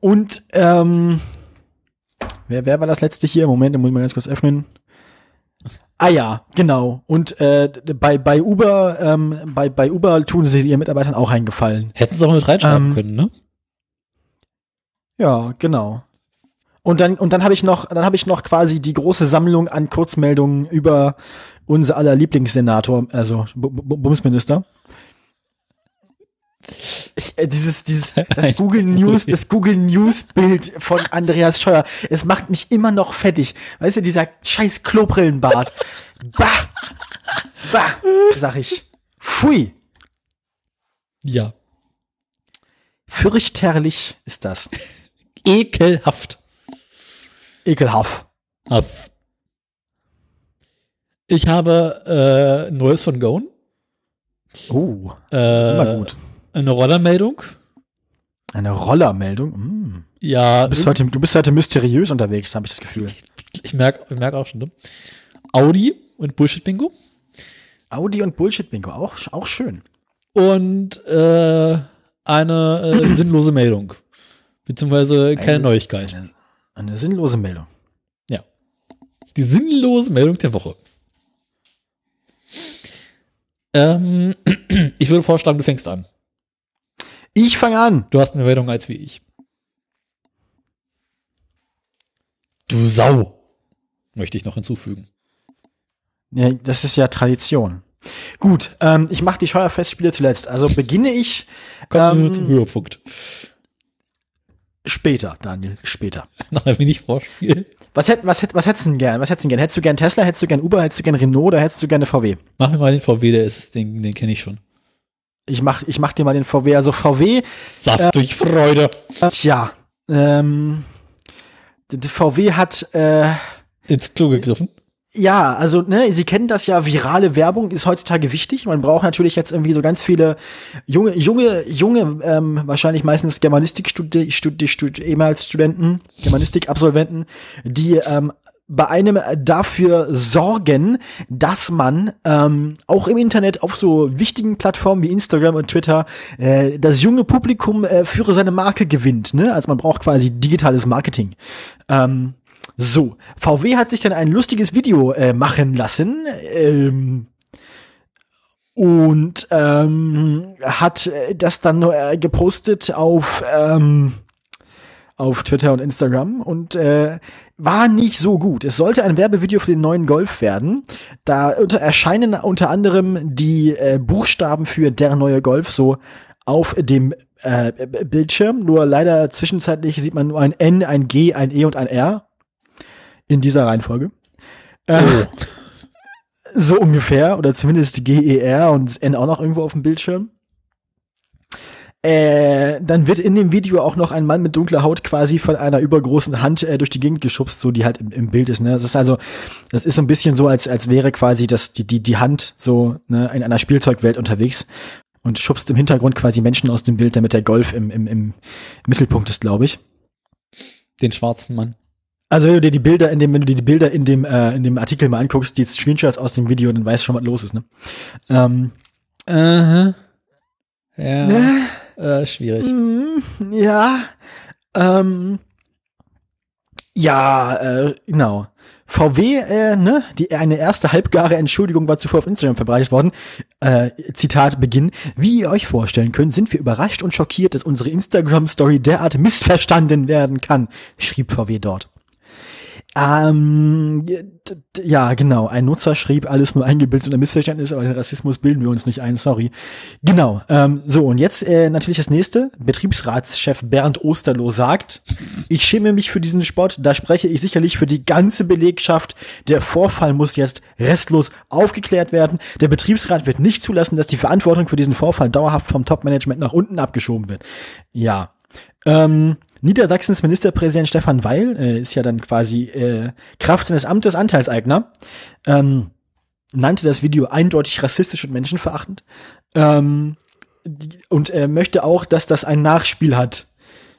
Und ähm, wer, wer war das letzte hier? Moment, da muss ich mal ganz kurz öffnen. Ah ja, genau. Und äh, bei, bei Uber, ähm, bei, bei Uber tun sie ihren Mitarbeitern auch einen Gefallen. Hätten sie auch mit reinschreiben Ähm, können, ne? Ja, genau. Und dann, und dann habe ich noch, dann habe ich noch quasi die große Sammlung an Kurzmeldungen über unser aller Lieblingssenator, also Bu- Bu- Bundesminister. Ich, äh, dieses, dieses das Google News, das Google News Bild von Andreas Scheuer, es macht mich immer noch fettig. Weißt du, dieser scheiß Klobrillenbart. Bah! Bah! Sag ich. Pfui! Ja. Fürchterlich ist das. Ekelhaft. Ekelhaft. Haft. Ich habe äh, Neues von Gone. Oh, Äh, immer gut. Eine Rollermeldung. Eine Rollermeldung. Mm. Ja, Du, bist heute, du bist heute mysteriös unterwegs, habe ich das Gefühl. ich merke ich merk auch schon. Ne? Audi und Bullshit-Bingo. Audi und Bullshit-Bingo, auch, auch schön. Und äh, eine äh, sinnlose Meldung. Beziehungsweise keine Eine- Neuigkeit. Eine, eine sinnlose Meldung. Ja. Die sinnlose Meldung der Woche. Ähm, ich würde vorschlagen, du fängst an. Ich fange an. Du hast mehr Meldung als wie ich. Du Sau. Möchte ich noch hinzufügen. Ja, das ist ja Tradition. Gut, ähm, ich mache die Scheuerfestspiele zuletzt. Also beginne ich Kommen wir Ähm, zum Höhepunkt. Später, Daniel, später. Nach ein wenig Vorspiel. Was, hätt, was, hätt, was hättest du denn gern? Was hättest du gern? Hättest du gern Tesla, hättest du gern Uber, hättest du gern Renault oder hättest du gerne VW? Mach mir mal den VW, der ist es, den, den kenne ich schon. Ich mach, ich mach dir mal den VW. Also VW, Saft durch Freude. tja, ähm, VW hat, äh, Ins Klo gegriffen. Ja, also, ne, Sie kennen das ja, virale Werbung ist heutzutage wichtig. Man braucht natürlich jetzt irgendwie so ganz viele junge, junge, junge, ähm, wahrscheinlich meistens Germanistik-Studi, Studi, Studi, ehemals Studenten, Germanistik-Absolventen, die ähm, bei einem dafür sorgen, dass man ähm, auch im Internet auf so wichtigen Plattformen wie Instagram und Twitter äh, das junge Publikum äh, für seine Marke gewinnt. Ne? Also man braucht quasi digitales Marketing. Ähm, so, VW hat sich dann ein lustiges Video äh, machen lassen. Ähm, und ähm, hat äh, das dann äh, gepostet auf, ähm, auf Twitter und Instagram und äh, war nicht so gut. Es sollte ein Werbevideo für den neuen Golf werden. Da unter, erscheinen unter anderem die äh, Buchstaben für der neue Golf so auf dem äh, Bildschirm. Nur leider zwischenzeitlich sieht man nur ein N, ein G, ein E und ein R in dieser Reihenfolge. Äh, So ungefähr, oder zumindest GER und das N auch noch irgendwo auf dem Bildschirm. Äh, dann wird in dem Video auch noch ein Mann mit dunkler Haut quasi von einer übergroßen Hand äh, durch die Gegend geschubst, so die halt im, im Bild ist. Ne? Das ist also, das ist so ein bisschen so, als, als wäre quasi das, die, die, die Hand so ne, in einer Spielzeugwelt unterwegs und schubst im Hintergrund quasi Menschen aus dem Bild, damit der Golf im, im, im Mittelpunkt ist, glaube ich. Den schwarzen Mann. Also wenn du dir die Bilder in dem, wenn du dir die Bilder in dem, äh, in dem Artikel mal anguckst, die Screenshots aus dem Video, dann weißt du schon, was los ist, ne? Ähm, Aha. Ja. ne? Äh, schwierig. Mm, ja. Ähm, ja, äh, genau. VW, äh, ne, die, eine erste halbgare Entschuldigung war zuvor auf Instagram verbreitet worden. Äh, Zitat Beginn. Wie ihr euch vorstellen könnt, sind wir überrascht und schockiert, dass unsere Instagram-Story derart missverstanden werden kann, schrieb VW dort. Ähm, ja, genau. Ein Nutzer schrieb alles nur eingebildet und ein Missverständnis, aber den Rassismus bilden wir uns nicht ein, sorry. Genau. Ähm, so, und jetzt äh, natürlich das nächste. Betriebsratschef Bernd Osterloh sagt, ich schäme mich für diesen Sport, da spreche ich sicherlich für die ganze Belegschaft. Der Vorfall muss jetzt restlos aufgeklärt werden. Der Betriebsrat wird nicht zulassen, dass die Verantwortung für diesen Vorfall dauerhaft vom Topmanagement nach unten abgeschoben wird. Ja. Ähm, Niedersachsens Ministerpräsident Stefan Weil äh, ist ja dann quasi äh, Kraft seines Amtes Anteilseigner. Ähm, nannte das Video eindeutig rassistisch und menschenverachtend. Ähm, und er möchte auch, dass das ein Nachspiel hat.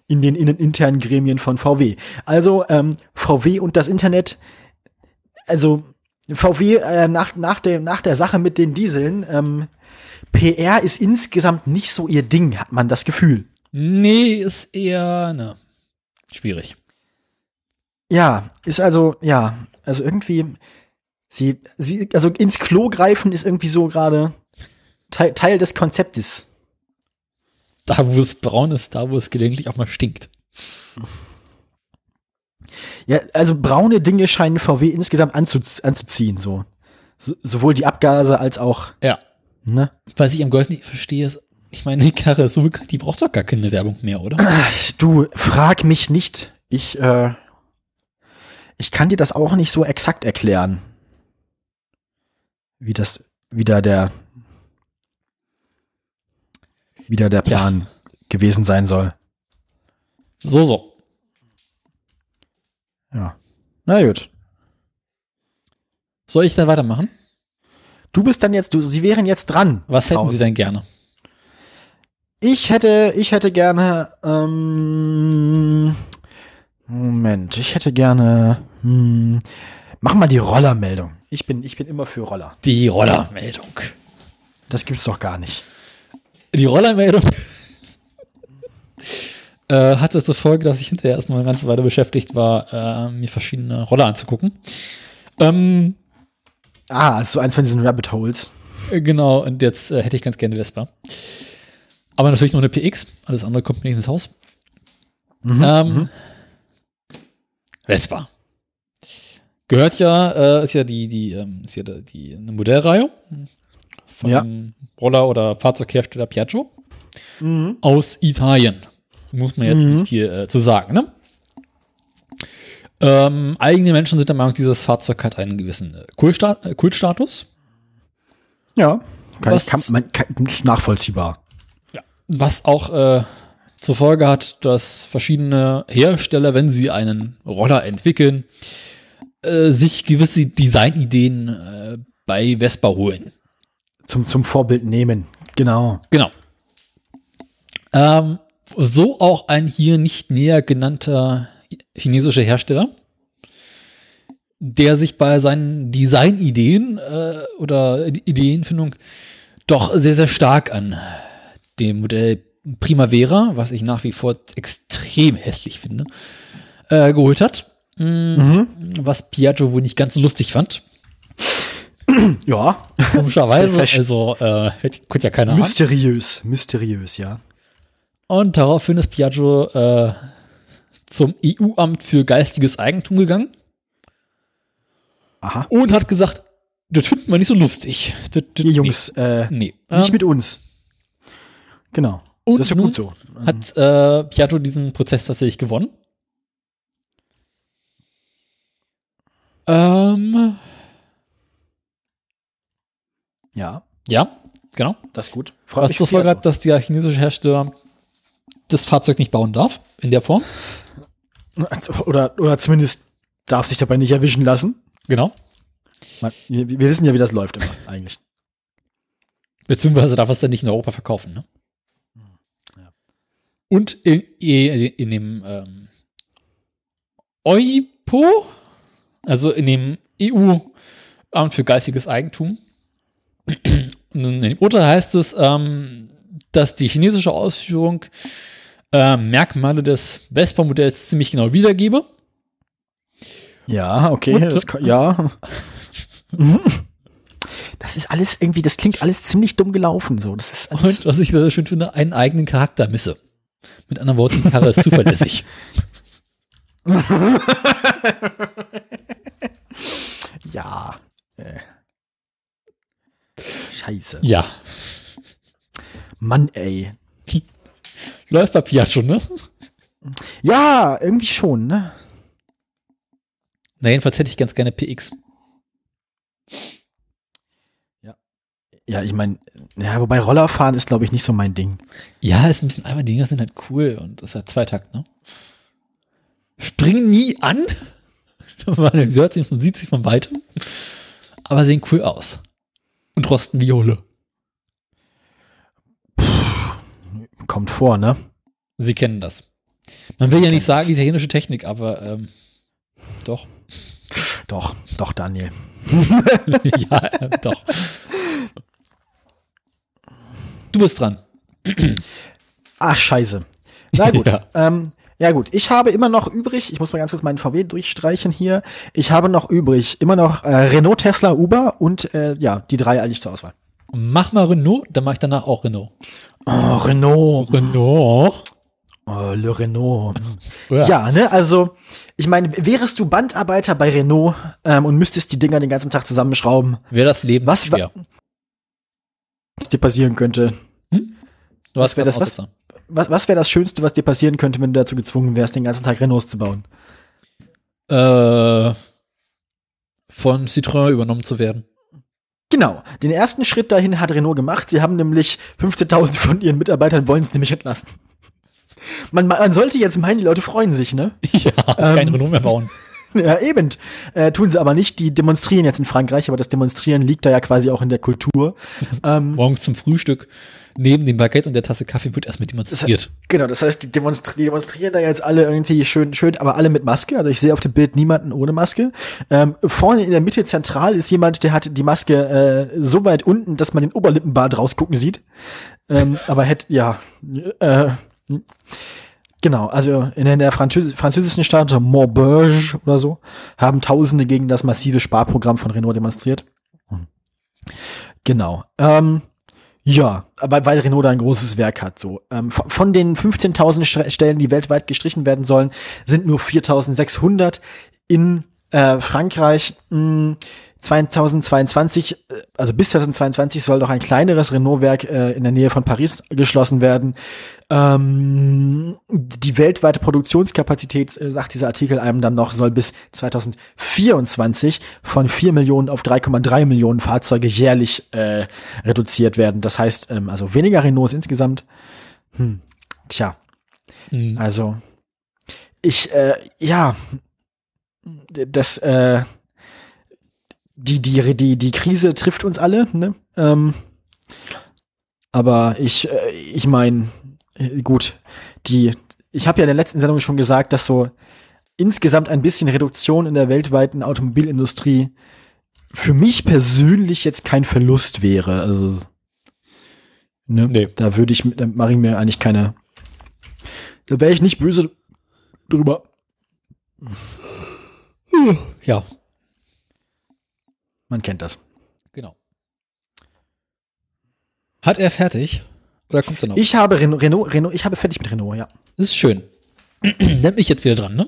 in den innen internen Gremien von VW. Also ähm, VW und das Internet, also VW äh, nach, nach, dem, nach der Sache mit den Dieseln, ähm, PR ist insgesamt nicht so ihr Ding, hat man das Gefühl. Nee, ist eher, ne, schwierig. Ja, ist also, ja, also irgendwie, sie, sie, also ins Klo greifen ist irgendwie so gerade Teil, Teil des Konzeptes. Da, wo es braun ist, da, wo es gelegentlich auch mal stinkt. Ja, also braune Dinge scheinen VW insgesamt anzu, anzuziehen, so. so. Sowohl die Abgase als auch, Ja. ne? Was ich am Golf nicht verstehe, ist, ich meine, die Karre ist so bekannt, die braucht doch gar keine Werbung mehr, oder? Du, frag mich nicht. Ich, äh, ich kann dir das auch nicht so exakt erklären. Wie das, wie da der, wie da der Plan gewesen sein soll. So, so. Ja. Na gut. Soll ich dann weitermachen? Du bist dann jetzt, du, sie wären jetzt dran. Was hätten Paul. Sie denn gerne? Ich hätte, ich hätte gerne, ähm, Moment, ich hätte gerne, hm, mach mal die Rollermeldung. Ich bin, ich bin immer für Roller. Die Rollermeldung. Das gibt's doch gar nicht. Die Rollermeldung äh, hatte zur Folge, dass ich hinterher erstmal eine ganze Weile beschäftigt war, äh, mir verschiedene Roller anzugucken. Ähm, Ah, so eins von diesen Rabbit Holes. äh, genau, und jetzt äh, hätte ich ganz gerne Vespa. Aber natürlich nur eine PX, alles andere kommt mir nicht ins Haus. ähm, Vespa. Gehört ja, äh, ist ja die, die, ähm, ist ja die, die eine Modellreihe von Ja. Roller- oder Fahrzeughersteller Piaggio Mhm. aus Italien. Muss man jetzt Mhm. nicht viel äh, zu sagen, ne? Ähm, eigene Menschen sind der Meinung, dieses Fahrzeug hat einen gewissen äh, äh, Kultstatus, Ja. Kann, kann, man, kann, ist nachvollziehbar. Was auch äh, zur Folge hat, dass verschiedene Hersteller, wenn sie einen Roller entwickeln, äh, sich gewisse Designideen äh, bei Vespa holen. Zum, zum Vorbild nehmen. Genau. Genau. Ähm, so auch ein hier nicht näher genannter chinesischer Hersteller, der sich bei seinen Designideen äh, oder Ideenfindung doch sehr, sehr stark an dem Modell Primavera, was ich nach wie vor extrem hässlich finde, äh, geholt hat. Mm, Was Piaggio wohl nicht ganz so lustig fand. Ja. Komischerweise. Also äh, konnte ja keiner. Mysteriös. Mysteriös, ja. Und daraufhin ist Piaggio äh, zum EU-Amt für geistiges Eigentum gegangen Aha. und hat gesagt, das finden wir nicht so lustig. Das, das, Ihr Jungs, äh, Nee. nicht Ähm, mit uns. Genau. und das ist ja gut so. Hat äh, Piaggio diesen Prozess tatsächlich gewonnen? Ähm, Ja, ja, genau. das ist gut. Freut Was zur Folge hat, dass der chinesische Hersteller das Fahrzeug nicht bauen darf, in der Form. Also, Oder, oder zumindest darf sich dabei nicht erwischen lassen. Genau. Man, wir, wir wissen ja, wie das läuft immer eigentlich. Beziehungsweise darf es dann nicht in Europa verkaufen, ne? Und in, in, in dem ähm, EUPO, also in dem EU-Amt für geistiges Eigentum, in dem Urteil heißt es, ähm, dass die chinesische Ausführung äh, Merkmale des Vespa-Modells ziemlich genau wiedergebe. Ja, okay. Und- Das, kann- ja. Das ist alles irgendwie, das klingt alles ziemlich dumm gelaufen. So. Das ist alles, Und was ich sehr schön finde, einen eigenen Charakter misse. Mit anderen Worten, die Karre ist zuverlässig. ja. Äh. Scheiße. ja. Mann, ey. Läuft bei Piaggio, ne? Ja, irgendwie schon, ne? Na, jedenfalls hätte ich ganz gerne PX. Ja, ich meine, ja, wobei Rollerfahren ist, glaube ich, nicht so mein Ding. Ja, ist ein bisschen albern, die Dinger sind halt cool und das ist halt Zweitakt, ne? Springen nie an. Man hört sie und sieht sie von weitem. Aber sehen cool aus. Und rosten wie Jole. Kommt vor, ne? Sie kennen das. Man will ja nicht sagen italienische Technik, aber ähm, doch. Doch, doch, Daniel. ja, äh, doch. Du bist dran. Ah, scheiße. Na gut. Ja. Ähm, ja gut, ich habe immer noch übrig, ich muss mal ganz kurz meinen VW durchstreichen hier. Ich habe noch übrig immer noch äh, Renault, Tesla, Uber und äh, ja, die drei eigentlich zur Auswahl. Mach mal Renault, dann mach ich danach auch Renault. Oh, Renault. Renault? Oh, Le Renault. Ja, ne, also, ich meine, wärest du Bandarbeiter bei Renault ähm, und müsstest die Dinger den ganzen Tag zusammenschrauben, Wäre das Leben Was schwer. Was dir passieren könnte? Du hast wär grad das- was-. Was, was wäre das Schönste, was dir passieren könnte, wenn du dazu gezwungen wärst, den ganzen Tag Renaults zu bauen? Äh, von Citroën übernommen zu werden. Genau, den ersten Schritt dahin hat Renault gemacht. Sie haben nämlich 15.000 von ihren Mitarbeitern wollen es nämlich entlassen. Man, man sollte jetzt meinen, die Leute freuen sich, ne? Ja, kein Renault mehr bauen. Ja, eben. Äh, tun sie aber nicht. Die demonstrieren jetzt in Frankreich, aber das Demonstrieren liegt da ja quasi auch in der Kultur. ähm, Morgens zum Frühstück neben dem Baguette und der Tasse Kaffee wird erstmal demonstriert. genau, das heißt, die, demonstri die demonstrieren da jetzt alle irgendwie schön, schön, aber alle mit Maske. Also ich sehe auf dem Bild niemanden ohne Maske. Ähm, vorne in der Mitte zentral ist jemand, der hat die Maske äh, so weit unten, dass man den Oberlippenbart rausgucken sieht. Ähm, aber hätte, ja, äh, Genau, also in der Französ französischen Stadt Maubeuge oder so haben Tausende gegen das massive Sparprogramm von Renault demonstriert. Genau. Ähm, ja, aber weil Renault da ein großes Werk hat, so. Ähm, von, von den 15.000 St- Stellen, die weltweit gestrichen werden sollen, sind nur 4.600 in äh, Frankreich. Mh, 2022, äh, also bis 2022 soll doch ein kleineres Renault-Werk äh, in der Nähe von Paris geschlossen werden. Ähm, die weltweite Produktionskapazität, äh, sagt dieser Artikel einem dann noch, soll bis 2024 von 4 Millionen auf 3,3 Millionen Fahrzeuge jährlich äh, reduziert werden. Das heißt, ähm, also weniger Renaults insgesamt. Hm. Tja, Mhm. also ich, äh, ja, das, äh, die, die, die, die Krise trifft uns alle, ne? Ähm, aber ich, äh, ich meine, gut, die, ich habe ja in der letzten Sendung schon gesagt, dass so insgesamt ein bisschen Reduktion in der weltweiten Automobilindustrie für mich persönlich jetzt kein Verlust wäre. Also, ne? Nee. Da würde ich, da mache ich mir eigentlich keine, da wäre ich nicht böse drüber. Ja, Man kennt das. genau. Hat er fertig? Oder kommt er noch? Ich habe Renault, Renault, Renault, ich habe fertig mit Renault, ja. Das ist schön. Dann bin ich jetzt wieder dran, ne?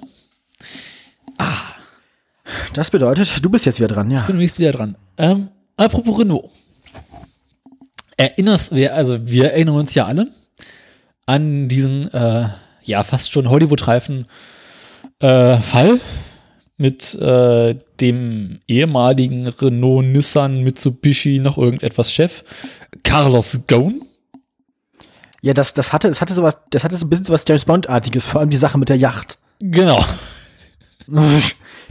Das bedeutet, du bist jetzt wieder dran, ja. bin nächstes wieder dran. Ähm, apropos Renault. Erinnerst wir, also wir erinnern uns ja alle an diesen, äh, ja, fast schon Hollywood-reifen äh, Fall mit äh, dem ehemaligen Renault, Nissan, Mitsubishi, noch irgendetwas Chef, Carlos Ghosn. Ja, das, das hatte, das hatte sowas, das hatte so ein bisschen sowas James Bond-artiges, vor allem die Sache mit der Yacht. Genau.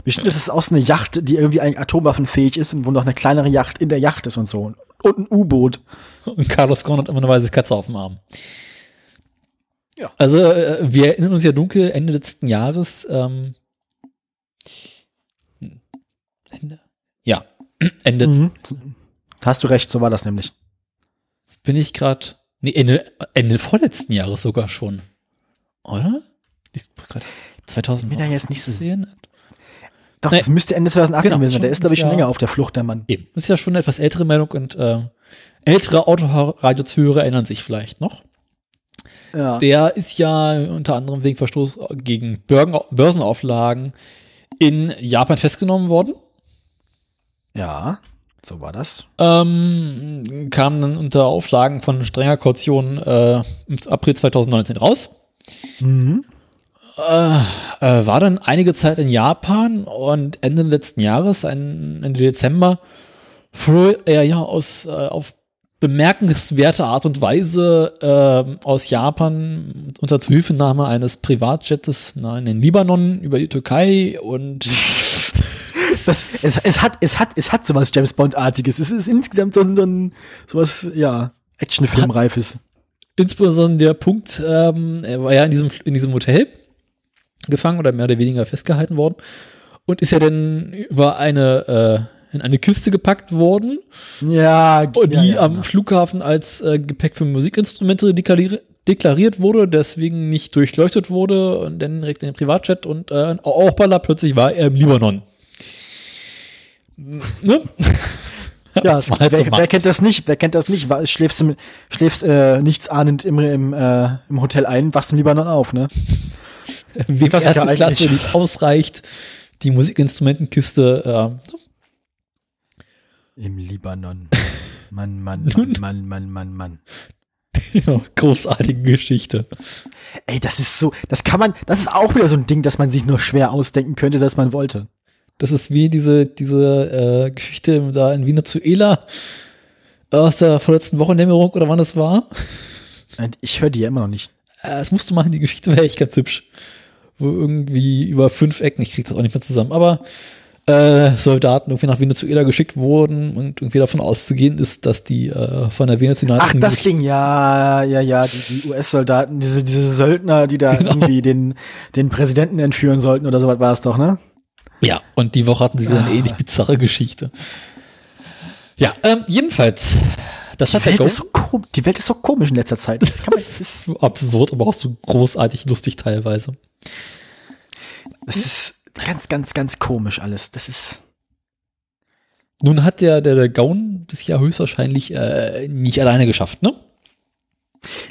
Bestimmt ist es auch so eine Yacht, die irgendwie eigentlich atomwaffenfähig ist und wo noch eine kleinere Yacht in der Yacht ist und so. Und ein U-Boot. Und Carlos Ghosn hat immer eine weiße Katze auf dem Arm. Ja. Also, äh, wir erinnern uns ja dunkel, Ende letzten Jahres. Ähm, hm, Ende? Ja, Ende. Mhm. Hast du recht, so war das nämlich. Jetzt bin ich gerade. Nee, Ende, Ende vorletzten Jahres sogar schon. Oder? Ist gerade 2000. Bin da jetzt nicht so- sehen? Doch, Nee. das müsste Ende 2018 Genau, gewesen sein. Der ist, glaube ich, schon länger auf der Flucht, der Mann. Eben. Das ist ja schon eine etwas ältere Meldung und äh, ältere Autoradiozuhörer erinnern sich vielleicht noch. Ja. Der ist ja unter anderem wegen Verstoß gegen Börgen, Börsenauflagen in Japan festgenommen worden. Ja, so war das. Ähm, kam dann unter Auflagen von strenger Kaution äh, im April 2019 raus. Mhm. Äh, äh, war dann einige Zeit in Japan und Ende letzten Jahres, ein, Ende Dezember, floh er ja aus, äh, auf bemerkenswerte Art und Weise äh, aus Japan unter Zuhilfenahme eines Privatjetes na, in den Libanon über die Türkei und Das, es, es, hat, es, hat, es hat sowas James Bond-artiges. Es ist insgesamt so ein, so ein sowas, ja, Actionfilmreifes. Insbesondere der Punkt, ähm, er war ja in diesem, in diesem Hotel gefangen oder mehr oder weniger festgehalten worden und ist ja dann über eine, äh, in eine Kiste gepackt worden, Ja, die ja, ja, am. Flughafen als äh, Gepäck für Musikinstrumente deklariert, deklariert wurde, deswegen nicht durchleuchtet wurde und dann direkt in den Privatchat und äh, auch balla, plötzlich war er im Libanon. Ne? Ja, halt wer, so wer kennt das nicht? Wer kennt das nicht? Schläfst, im, schläfst äh, nichts ahnend im, im, äh, im Hotel ein, wachst im Libanon auf, ne? Wem Was erste ja Klasse eigentlich- nicht ausreicht, die Musikinstrumentenkiste äh, Im Libanon. Mann, Mann, Mann, Mann, Mann, Mann, Mann. ja, großartige Geschichte. Ey, das ist so, das kann man, das ist auch wieder so ein Ding, das man sich nur schwer ausdenken könnte, dass man wollte. Das ist wie diese, diese äh, Geschichte da in Venezuela aus der vorletzten Wochendämmerung oder wann das war. Ich höre die ja immer noch nicht. Äh, das musst du machen, die Geschichte wäre echt ganz hübsch. Wo irgendwie über fünf Ecken, ich krieg das auch nicht mehr zusammen, aber äh, Soldaten irgendwie nach Venezuela geschickt wurden und irgendwie davon auszugehen ist, dass die äh, von der Ach, venezolanischen das Ding, ja, ja, ja, die, die US-Soldaten, diese, diese Söldner, die da Genau. irgendwie den, den Präsidenten entführen sollten oder sowas war es doch, ne? Ja, und die Woche hatten sie wieder eine Ah. ähnlich bizarre Geschichte. Ja, ähm, jedenfalls, das hat Die der Welt, Go ist so die Welt ist so komisch in letzter Zeit. Das, das ist so absurd, aber auch so großartig lustig teilweise. das ist ganz, ganz, ganz komisch alles. Das ist. Nun hat der, der, der Gaun das ja höchstwahrscheinlich äh, nicht alleine geschafft, ne?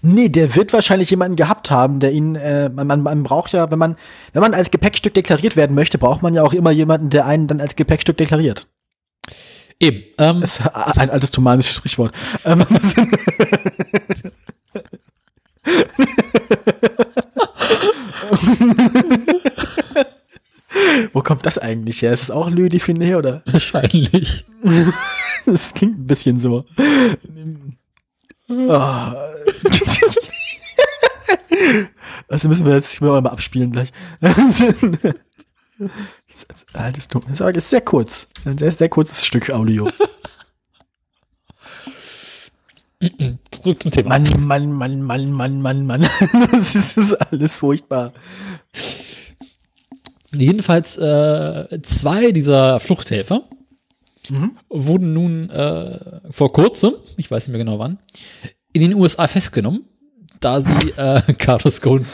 Nee, der wird wahrscheinlich jemanden gehabt haben, der ihn, äh, man, man, braucht ja, wenn man, wenn man als Gepäckstück deklariert werden möchte, braucht man ja auch immer jemanden, der einen dann als Gepäckstück deklariert. Eben. Ähm, Das ist ein altes tumanisches Sprichwort. Ähm, Wo kommt das eigentlich her? Ist es auch Louis Define oder? wahrscheinlich. Das klingt ein bisschen so. Oh. Also müssen wir jetzt mal mal abspielen gleich. Altes. Das ist sehr kurz. Ein sehr, sehr kurzes Stück Audio. Zurück zum Thema. Mann, Mann, Mann, Mann, Mann, Mann, Mann. Das ist, das ist alles furchtbar. Jedenfalls äh, zwei dieser Fluchthelfer Mhm. wurden nun äh, vor kurzem, ich weiß nicht mehr genau wann, in den USA festgenommen, da sie äh, Carlos Ghosn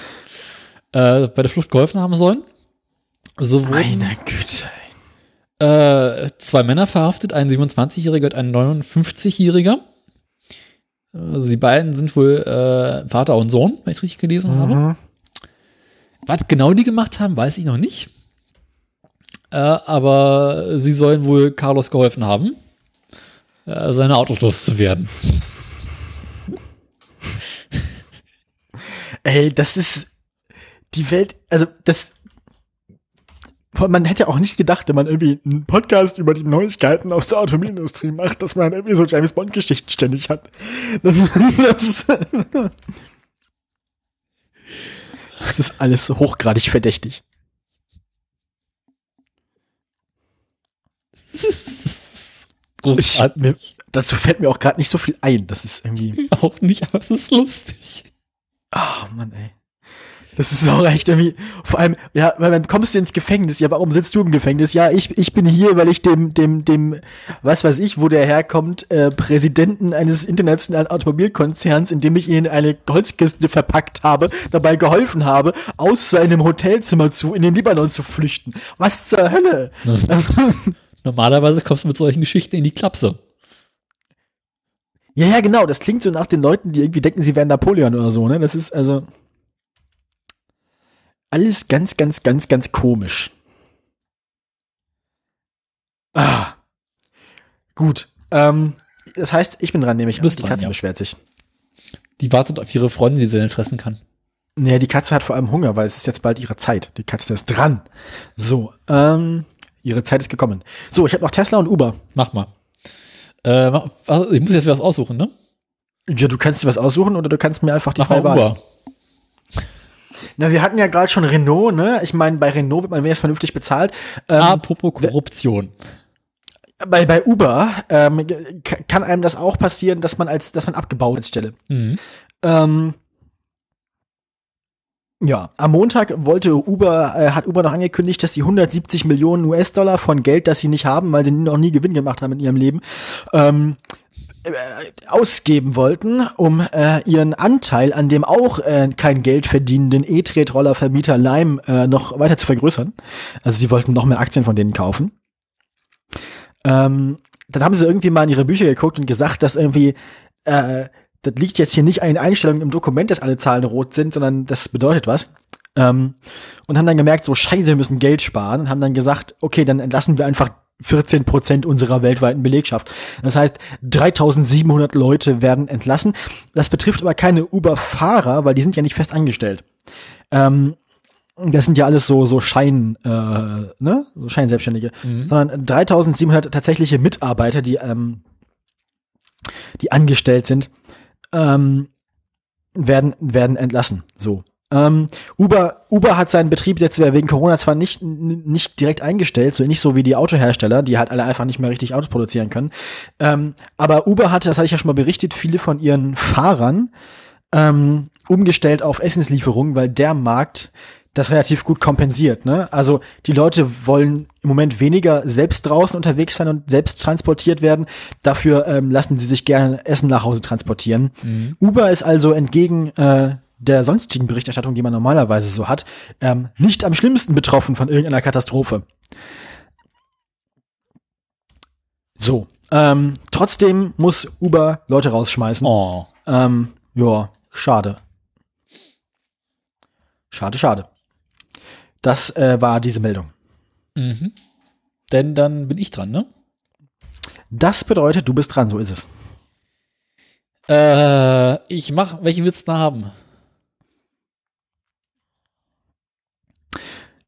äh, bei der Flucht geholfen haben sollen. So wurden Meine Güte. äh, zwei Männer verhaftet, ein 27-Jähriger und ein 59-Jähriger. Also die beiden sind wohl äh, Vater und Sohn, wenn ich es richtig gelesen habe. Mhm. Was genau die gemacht haben, weiß ich noch nicht. Äh, aber sie sollen wohl Carlos geholfen haben, äh, seine Autos loszuwerden. Ey, das ist die Welt, also das man hätte auch nicht gedacht, wenn man irgendwie einen Podcast über die Neuigkeiten aus der Automobilindustrie macht, dass man irgendwie so James Bond Geschichten ständig hat. Das, das, das ist alles so hochgradig verdächtig. Ich, Großartig. mir, dazu fällt mir auch gerade nicht so viel ein. Das ist irgendwie, Auch nicht, aber es ist lustig. ah Mann, ey. Das ist auch echt irgendwie, vor allem, ja, weil dann kommst du ins Gefängnis, ja, warum sitzt du im Gefängnis? Ja, ich, ich bin hier, weil ich dem, dem, dem, was weiß ich, wo der herkommt, äh, Präsidenten eines internationalen Automobilkonzerns, in dem ich ihn in eine Holzkiste verpackt habe, dabei geholfen habe, aus seinem Hotelzimmer zu, in den Libanon zu flüchten. Was zur Hölle? Normalerweise kommst du mit solchen Geschichten in die Klapse. Ja, ja, genau, das klingt so nach den Leuten, die irgendwie denken, sie wären Napoleon oder so, ne? Das ist also alles ganz, ganz, ganz, ganz komisch. Ah. Gut. Ähm, das heißt, ich bin dran, nehme ich an. Die dran, Katze ja. beschwert sich. Die wartet auf ihre Freundin, die sie dann fressen kann. Naja, die Katze hat vor allem Hunger, weil es ist jetzt bald ihre Zeit. Die Katze ist dran. So, ähm, ihre Zeit ist gekommen. So, ich habe noch Tesla und Uber. Mach mal. Äh, ich muss jetzt was aussuchen, ne? Ja, du kannst dir was aussuchen oder du kannst mir einfach die Mach Wahl Uber. Na, wir hatten ja gerade schon Renault, ne? Ich meine, bei Renault wird man wenigstens vernünftig bezahlt. Ähm, Apropos Korruption. bei, bei Uber ähm, kann einem das auch passieren, dass man als, dass man abgebaut ist Stelle. Mhm. Ähm, ja, am Montag wollte Uber, äh, hat Uber noch angekündigt, dass sie 170 Millionen US-Dollar von Geld, das sie nicht haben, weil sie noch nie Gewinn gemacht haben in ihrem Leben, ähm, äh, ausgeben wollten, um äh, ihren Anteil an dem auch äh, kein Geld verdienenden E-Tretroller-Vermieter Lime äh, noch weiter zu vergrößern. Also sie wollten noch mehr Aktien von denen kaufen. Ähm, dann haben sie irgendwie mal in ihre Bücher geguckt und gesagt, dass irgendwie äh, das liegt jetzt hier nicht an den Einstellungen im Dokument, dass alle Zahlen rot sind, sondern das bedeutet was. Ähm, und haben dann gemerkt, so scheiße, wir müssen Geld sparen und haben dann gesagt, okay, dann entlassen wir einfach 14 Prozent unserer weltweiten Belegschaft. Das heißt, 3700 Leute werden entlassen. Das betrifft aber keine Uber-Fahrer, weil die sind ja nicht fest angestellt. Ähm, das sind ja alles so so Schein äh, ne so Scheinselbstständige, mhm. sondern 3700 tatsächliche Mitarbeiter, die ähm, die angestellt sind ähm, werden, werden entlassen. So. Ähm, Uber, Uber hat seinen Betrieb jetzt wegen Corona zwar nicht, nicht direkt eingestellt, so nicht so wie die Autohersteller, die halt alle einfach nicht mehr richtig Autos produzieren können. Ähm, aber Uber hatte, das hatte ich ja schon mal berichtet, viele von ihren Fahrern ähm, umgestellt auf Essenslieferungen, weil der Markt das relativ gut kompensiert. Ne? Also die Leute wollen im Moment weniger selbst draußen unterwegs sein und selbst transportiert werden. Dafür ähm, lassen sie sich gerne Essen nach Hause transportieren. Mhm. Uber ist also entgegen äh, der sonstigen Berichterstattung, die man normalerweise so hat, ähm, nicht am schlimmsten betroffen von irgendeiner Katastrophe. So, ähm, trotzdem muss Uber Leute rausschmeißen. Oh. Ähm, ja, schade. Schade, schade. Das äh, war diese Meldung. Mhm. Denn dann bin ich dran, ne? Das bedeutet, du bist dran, so ist es. Äh, ich mach, welche willst du haben?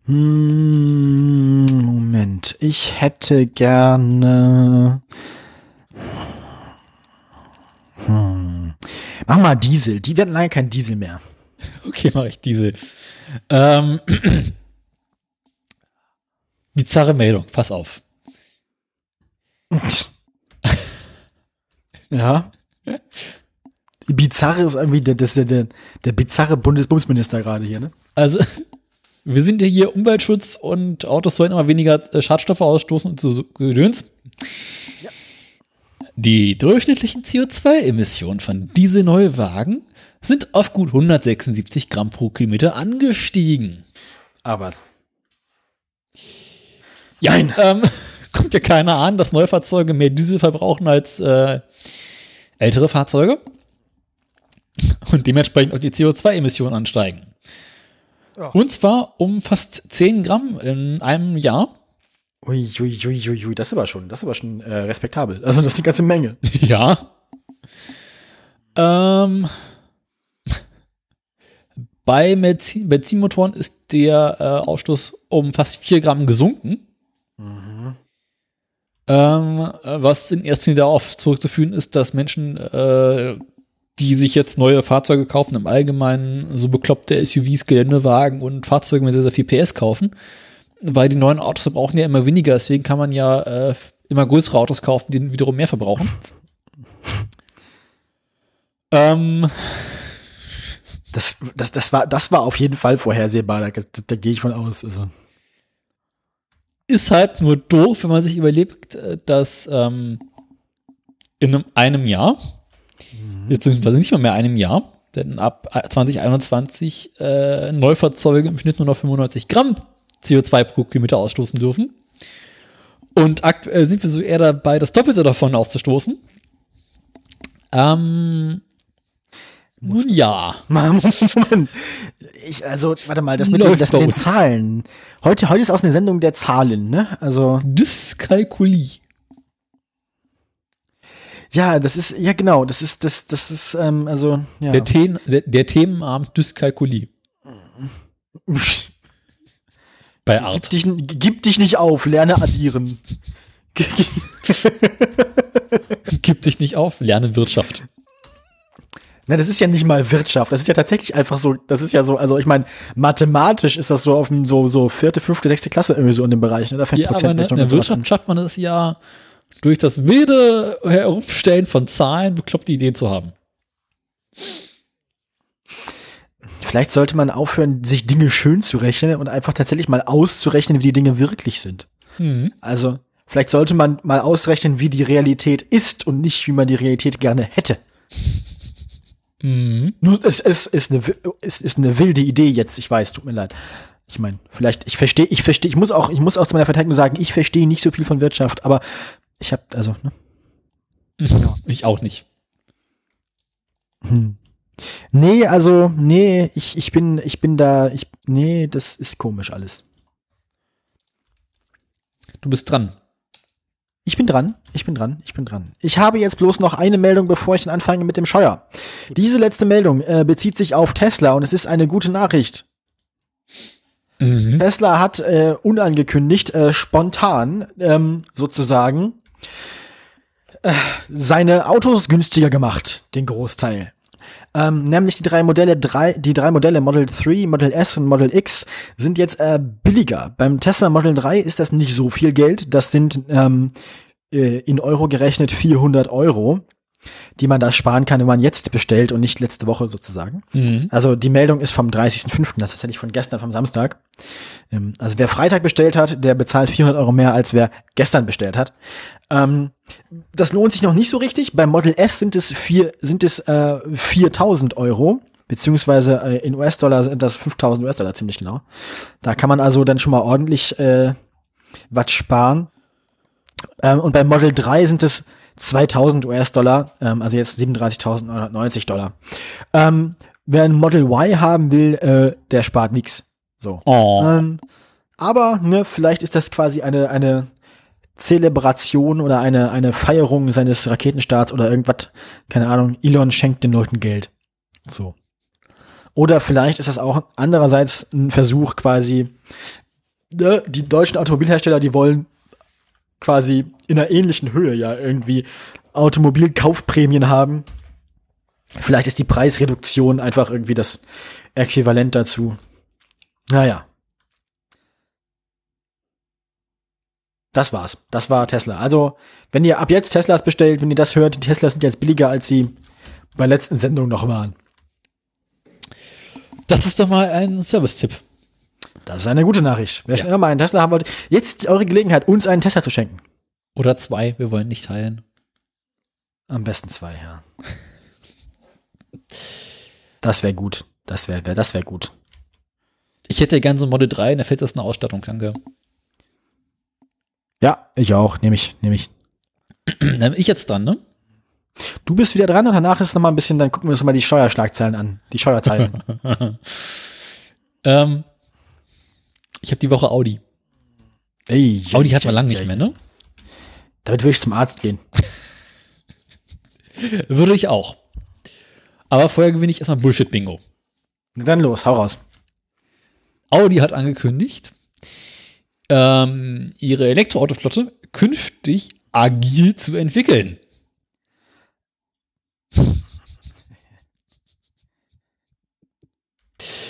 Hm, Moment, ich hätte gerne. Hm. Mach mal Diesel. Die werden lange kein Diesel mehr. Okay, mach ich Diesel. Ähm, Bizarre Meldung, pass auf. ja. Bizarre ist irgendwie der, der, der, der bizarre Bundesbundesminister gerade hier, ne? Also, wir sind ja hier Umweltschutz und Autos sollen immer weniger äh, Schadstoffe ausstoßen und so Gedöns. Ja. Die durchschnittlichen CO2-Emissionen von Dieselneuwagen sind auf gut 176 Gramm pro Kilometer angestiegen. Aber ja, ähm, kommt ja keiner an, dass Neufahrzeuge mehr Diesel verbrauchen als äh, ältere Fahrzeuge und dementsprechend auch die CO2-Emissionen ansteigen. Ja. Und zwar um fast 10 Gramm in einem Jahr. Ui, ui, ui, ui, ui, das ist aber schon, das ist aber schon äh, respektabel. Also das ist eine ganze Menge. Ja. Ähm, bei Benzin Benzinmotoren ist der äh, Ausstoß um fast 4 Gramm gesunken. Ähm, was in erster Linie darauf zurückzuführen ist, dass Menschen, äh, die sich jetzt neue Fahrzeuge kaufen, im Allgemeinen so bekloppte SUVs, Geländewagen und Fahrzeuge mit sehr, sehr viel PS kaufen, weil die neuen Autos verbrauchen ja immer weniger, deswegen kann man ja äh, immer größere Autos kaufen, die wiederum mehr verbrauchen. ähm, das, das, das, war, das war auf jeden Fall vorhersehbar, da, da, da gehe ich von aus. Also ist halt nur doof, wenn man sich überlebt, äh, dass ähm, in einem, einem Jahr, mhm. beziehungsweise nicht mal mehr einem Jahr, denn ab 2021 äh, Neufahrzeuge im Schnitt nur noch 95 Gramm CO2 pro Kilometer ausstoßen dürfen. Und aktuell sind wir so eher dabei, das Doppelte davon auszustoßen. Ähm, nun ja. Ich, also, warte mal, das mit, den, das mit den Zahlen. Heute, heute ist aus einer Sendung der Zahlen, ne? Also. Dyskalkulie. Ja, das ist, ja genau, das ist, das, das ist, ähm, also, ja. Der, Themen, der, der Themenabend Dyskalkulie. Bei Art. Gib dich, gib dich nicht auf, lerne addieren. gib dich nicht auf, lerne Wirtschaft. Na, das ist ja nicht mal Wirtschaft. Das ist ja tatsächlich einfach so, das ist ja so, also ich meine, mathematisch ist das so auf dem so, so vierte, fünfte, sechste Klasse irgendwie so in dem Bereich. Ne? Da fällt ja, aber in der Wirtschaft schafft man es ja durch das wilde Herumstellen von Zahlen bekloppte Ideen zu haben. vielleicht sollte man aufhören, sich Dinge schön zu rechnen und einfach tatsächlich mal auszurechnen, wie die Dinge wirklich sind. Mhm. Also, vielleicht sollte man mal ausrechnen, wie die Realität ist und nicht, wie man die Realität gerne hätte. Mhm. Nur, es, es, ist eine, es ist eine wilde Idee jetzt, ich weiß, tut mir leid. Ich meine, vielleicht, ich verstehe, ich verstehe, ich muss auch, ich muss auch zu meiner Verteidigung sagen, ich verstehe nicht so viel von Wirtschaft, aber ich habe, also, ne? Ich auch nicht. Hm. Nee, also, nee, ich, ich bin, ich bin da, ich, nee, das ist komisch alles. Du bist dran. Ich bin dran, ich bin dran, ich bin dran. Ich habe jetzt bloß noch eine Meldung, bevor ich dann anfange mit dem Scheuer. Diese letzte Meldung äh, bezieht sich auf Tesla und es ist eine gute Nachricht. Mhm. Tesla hat äh, unangekündigt, äh, spontan ähm, sozusagen äh, seine Autos günstiger gemacht, den Großteil. Ähm, nämlich die drei Modelle, drei, die drei Modelle Model 3, Model S und Model X sind jetzt äh, billiger. Beim Tesla Model 3 ist das nicht so viel Geld. Das sind ähm, äh, in Euro gerechnet 400 Euro, die man da sparen kann, wenn man jetzt bestellt und nicht letzte Woche sozusagen. Mhm. Also die Meldung ist vom 30.05., das ist tatsächlich von gestern, vom Samstag. Ähm, also wer Freitag bestellt hat, der bezahlt 400 Euro mehr, als wer gestern bestellt hat. Ähm, das lohnt sich noch nicht so richtig. Beim Model S sind es, vier, sind es äh, 4000 Euro, beziehungsweise äh, in US-Dollar sind das 5000 US-Dollar ziemlich genau. Da kann man also dann schon mal ordentlich äh, was sparen. Ähm, und beim Model 3 sind es 2000 US-Dollar, ähm, also jetzt 37.990 Dollar. Ähm, wer ein Model Y haben will, äh, der spart nix. So. Oh. Ähm, aber ne, vielleicht ist das quasi eine, eine Zelebration oder eine, eine Feierung seines Raketenstarts oder irgendwas. Keine Ahnung. Elon schenkt den Leuten Geld. So. Oder vielleicht ist das auch andererseits ein Versuch quasi, ne, die deutschen Automobilhersteller, die wollen quasi in einer ähnlichen Höhe ja irgendwie Automobilkaufprämien haben. Vielleicht ist die Preisreduktion einfach irgendwie das Äquivalent dazu. Naja. Das war's. Das war Tesla. Also, wenn ihr ab jetzt Teslas bestellt, wenn ihr das hört, die Teslas sind jetzt billiger, als sie bei der letzten Sendung noch waren. Das ist doch mal ein Service-Tipp. Das ist eine gute Nachricht. Wer Ja. schon immer mal einen Tesla haben wollte, jetzt eure Gelegenheit, uns einen Tesla zu schenken. Oder zwei, wir wollen nicht teilen. Am besten zwei, ja. Das wäre gut. Das wäre wär, das wär gut. Ich hätte gern so ein Model 3, da fehlt das eine Ausstattung, danke. Ja, ich auch. Nehme ich, nehme ich. Ich jetzt dran, ne? Du bist wieder dran und danach ist noch mal ein bisschen, dann gucken wir uns mal die Steuerschlagzeilen an. Die Steuerzeilen. ähm, ich habe die Woche Audi. Ey, Audi hat man lange nicht mehr, ne? Damit würde ich zum Arzt gehen. Würde ich auch. Aber vorher gewinne ich erstmal Bullshit-Bingo. Dann los, hau raus. Audi hat angekündigt, ähm, ihre Elektroautoflotte künftig agil zu entwickeln.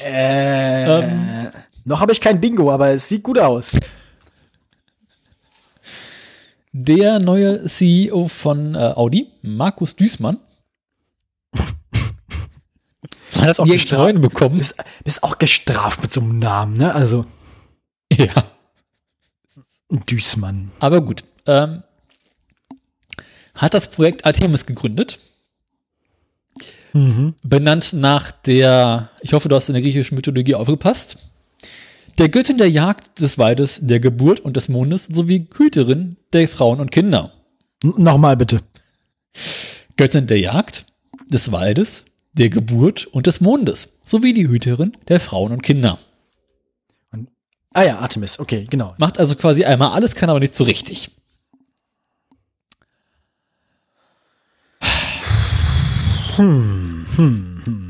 Äh, Ähm. noch habe ich kein Bingo, aber es sieht gut aus. Der neue CEO von äh, Audi, Markus Düßmann, hat auch die bekommen. Bist, bist auch gestraft mit so einem Namen, ne? Also, Ja, Düßmann. aber gut. Ähm, hat das Projekt Artemis gegründet, Mhm. benannt nach der, ich hoffe, du hast in der griechischen Mythologie aufgepasst, der Göttin der Jagd, des Waldes, der Geburt und des Mondes sowie Hüterin der Frauen und Kinder. N- Nochmal bitte. Göttin der Jagd, des Waldes, der Geburt und des Mondes, sowie die Hüterin der Frauen und Kinder. Ah ja, Artemis, okay, genau. Macht also quasi einmal alles, kann aber nicht so richtig.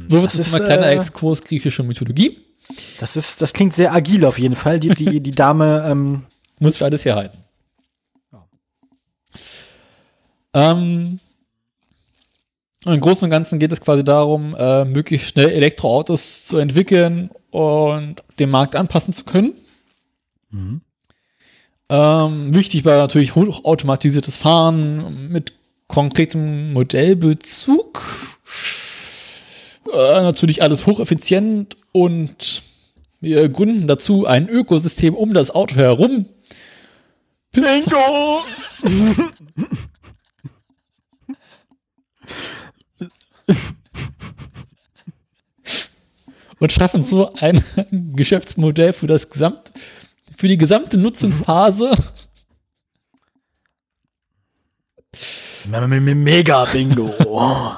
So wird Das es ist, immer ein kleiner äh, Exkurs griechische Mythologie. Das ist, das klingt sehr agil auf jeden Fall. Die, die, die Dame, ähm, Muss für alles herhalten. Ja. Ähm, Im Großen und Ganzen geht es quasi darum, äh, möglichst schnell Elektroautos zu entwickeln und den Markt anpassen zu können. Ähm, wichtig war natürlich hochautomatisiertes Fahren mit konkretem Modellbezug. Äh, natürlich alles hocheffizient und wir gründen dazu ein Ökosystem um das Auto herum. Bis Bingo! und schaffen so ein Geschäftsmodell für das Gesamt, für die gesamte Nutzungsphase. Mega Bingo.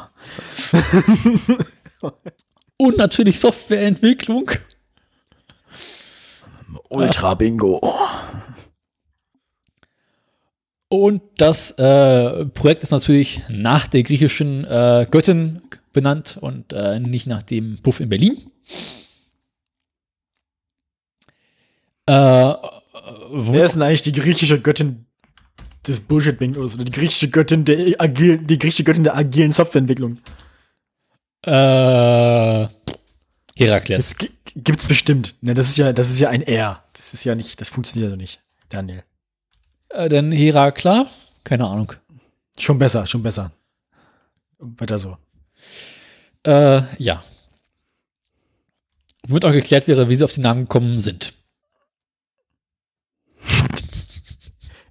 Und natürlich Softwareentwicklung. Ultra Bingo. Und das äh, Projekt ist natürlich nach der griechischen äh, Göttin benannt und äh, nicht nach dem Puff in Berlin. Äh, Wer ist denn eigentlich die griechische Göttin des Bullshit-Bingos? Oder die griechische Göttin der agil, die griechische Göttin der agilen Softwareentwicklung? Äh, Herakles. Das gi- gibt's bestimmt. Ne, das ist ja, das ist ja ein R. Das ist ja nicht, das funktioniert ja so nicht, Daniel. Äh, dann Herakla? Keine Ahnung. Schon besser, schon besser. Weiter so. Äh, ja. Womit auch geklärt wäre, wie sie auf den Namen gekommen sind.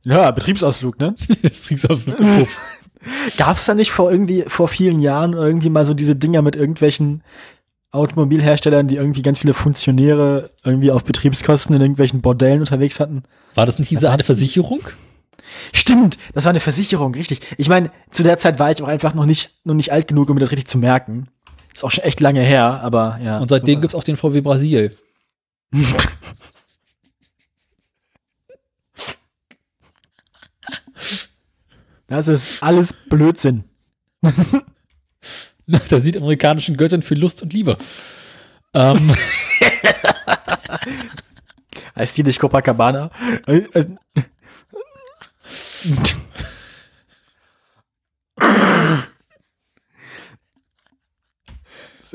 Ja, Betriebsausflug, ne? Das kriegst du auf den Puff. Gab's da nicht vor irgendwie, vor vielen Jahren irgendwie mal so diese Dinger mit irgendwelchen Automobilherstellern, die irgendwie ganz viele Funktionäre irgendwie auf Betriebskosten in irgendwelchen Bordellen unterwegs hatten? War das nicht diese Art Versicherung? Stimmt, das war eine Versicherung, richtig. Ich meine, zu der Zeit war ich auch einfach noch nicht, noch nicht alt genug, um mir das richtig zu merken. Ist auch schon echt lange her, aber ja. Und seitdem gibt's auch den VW Brasil. Das ist alles Blödsinn. Da sieht amerikanischen Göttern für Lust und Liebe. Ähm, Heißt die nicht Copacabana? Äh, äh,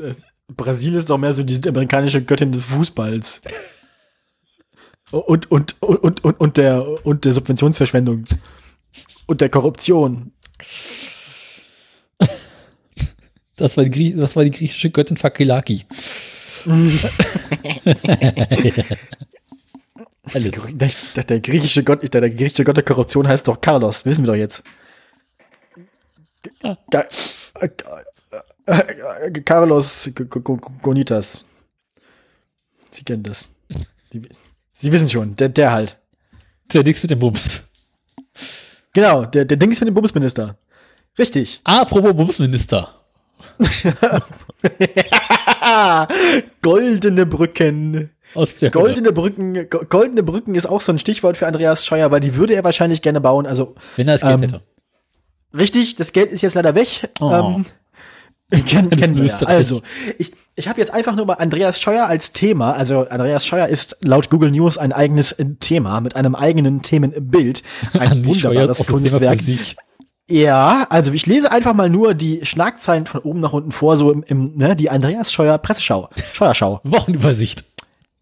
Brasil ist doch mehr so die amerikanische Göttin des Fußballs. Und, und, und, und, und, der, und der Subventionsverschwendung. Und der Korruption. das, war die, das war die griechische Göttin Fakilaki. Der, der, griechische Gott, der, der griechische Gott der Korruption heißt doch Carlos, wissen wir doch jetzt. Ga, äh, Carlos Gonitas. Sie kennen das. Sie wissen schon, der, der halt. Der nix mit dem Bums. Genau, der, der Ding ist mit dem Bundesminister. Richtig. Apropos Bumsminister. Goldene Brücken. Aus der Hölle. Goldene Brücken, go- goldene Brücken ist auch so ein Stichwort für Andreas Scheuer, weil die würde er wahrscheinlich gerne bauen. Also Wenn er das Geld Ähm, hätte. Richtig, das Geld ist jetzt leider weg. Oh. Ähm, kennen, kennen wir ja. Also, ich, ich habe jetzt einfach nur mal Andreas Scheuer als Thema. Also, Andreas Scheuer ist laut Google News ein eigenes Thema mit einem eigenen Themenbild. Ein wunderbares Kunstwerk. Ja, also ich lese einfach mal nur die Schlagzeilen von oben nach unten vor, so im, im ne, die Andreas Scheuer Presseschau. Scheuerschau. Wochenübersicht.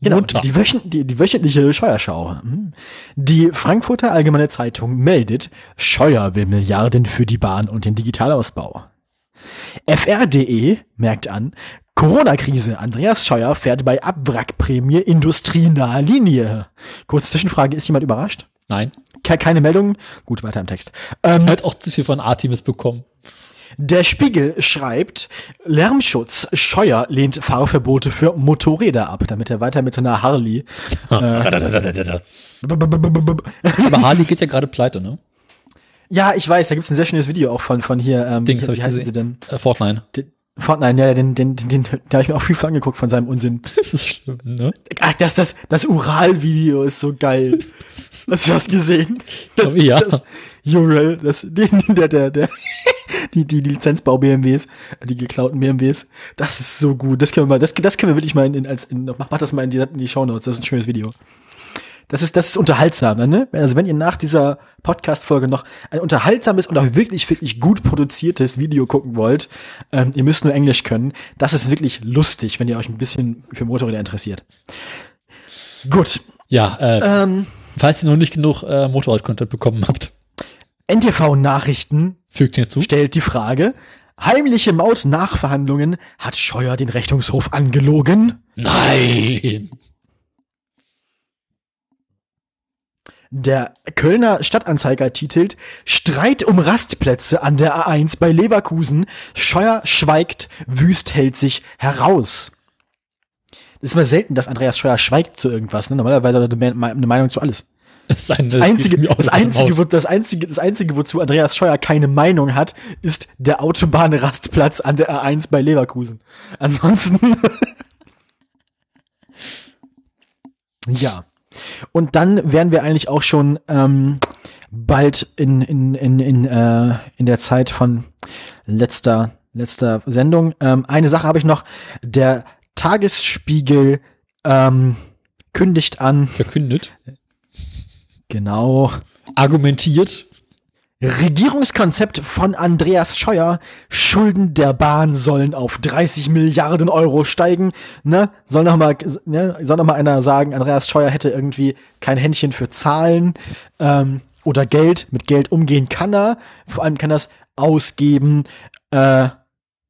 Genau, die, wöchen, die, die wöchentliche Scheuerschau. Hm. Die Frankfurter Allgemeine Zeitung meldet, Scheuer will Milliarden für die Bahn und den Digitalausbau. FR.de merkt an, Corona-Krise, Andreas Scheuer fährt bei Abwrackprämie industrienahe Linie. Kurze Zwischenfrage, ist jemand überrascht? Nein. Ke keine Meldung? Gut, weiter im Text. Ähm, hat auch zu viel von Artemis bekommen. der Spiegel schreibt, Lärmschutz, Scheuer lehnt Fahrverbote für Motorräder ab, damit er weiter mit seiner Harley. Aber Harley geht ja gerade pleite, ne? Ja, ich weiß, da gibt's ein sehr schönes Video auch von, von hier, ähm, Dings wie, ich wie heißen sie denn? Äh, Fortnite. Den, Fortnite, ja, den, den, den, den, den habe ich mir auch viel angeguckt von seinem Unsinn. Das ist schlimm, ne? Ach, das, das, das Ural-Video ist so geil. Hast du das gesehen? Das, glaube, ja. Das Ural, das, die, der, der, der, die, die, die Lizenzbau-BMWs, die geklauten BMWs, das ist so gut. Das können wir mal, das, das können wir wirklich mal in, in, als, in, mach, mach das mal in die, in die Shownotes. Das ist ein schönes Video. Das ist, das ist unterhaltsam, ne? Also wenn ihr nach dieser Podcast-Folge noch ein unterhaltsames und auch wirklich, wirklich gut produziertes Video gucken wollt, ähm, ihr müsst nur Englisch können. Das ist wirklich lustig, wenn ihr euch ein bisschen für Motorräder interessiert. Gut. Ja, äh, Ähm, falls ihr noch nicht genug äh, Motorrad-Content bekommen habt, NTV Nachrichten fügt mir zu. stellt die Frage, Heimliche Maut-Nachverhandlungen. Hat Scheuer den Rechnungshof angelogen? Nein. Der Kölner Stadtanzeiger titelt Streit um Rastplätze an der A1 bei Leverkusen. Scheuer schweigt, Wüst hält sich heraus. Das ist mal selten, dass Andreas Scheuer schweigt zu irgendwas. Ne? Normalerweise hat er eine Meinung zu alles. Das, ist eine, Das einzige, geht mir auch das, nicht einzige, raus. wo, das, einzige, das einzige, wozu Andreas Scheuer keine Meinung hat, ist der Autobahnrastplatz an der A1 bei Leverkusen. Ansonsten. ja. Und dann wären wir eigentlich auch schon ähm, bald in, in, in, in, äh, in der Zeit von letzter, letzter Sendung. Ähm, eine Sache habe ich noch. Der Tagesspiegel ähm, kündigt an, verkündet, genau, argumentiert. Regierungskonzept von Andreas Scheuer. Schulden der Bahn sollen auf 30 Milliarden Euro steigen. Ne? Soll noch mal, ne? soll noch mal einer sagen, Andreas Scheuer hätte irgendwie kein Händchen für Zahlen ähm, oder Geld. Mit Geld umgehen kann er. Vor allem kann er es ausgeben. Äh,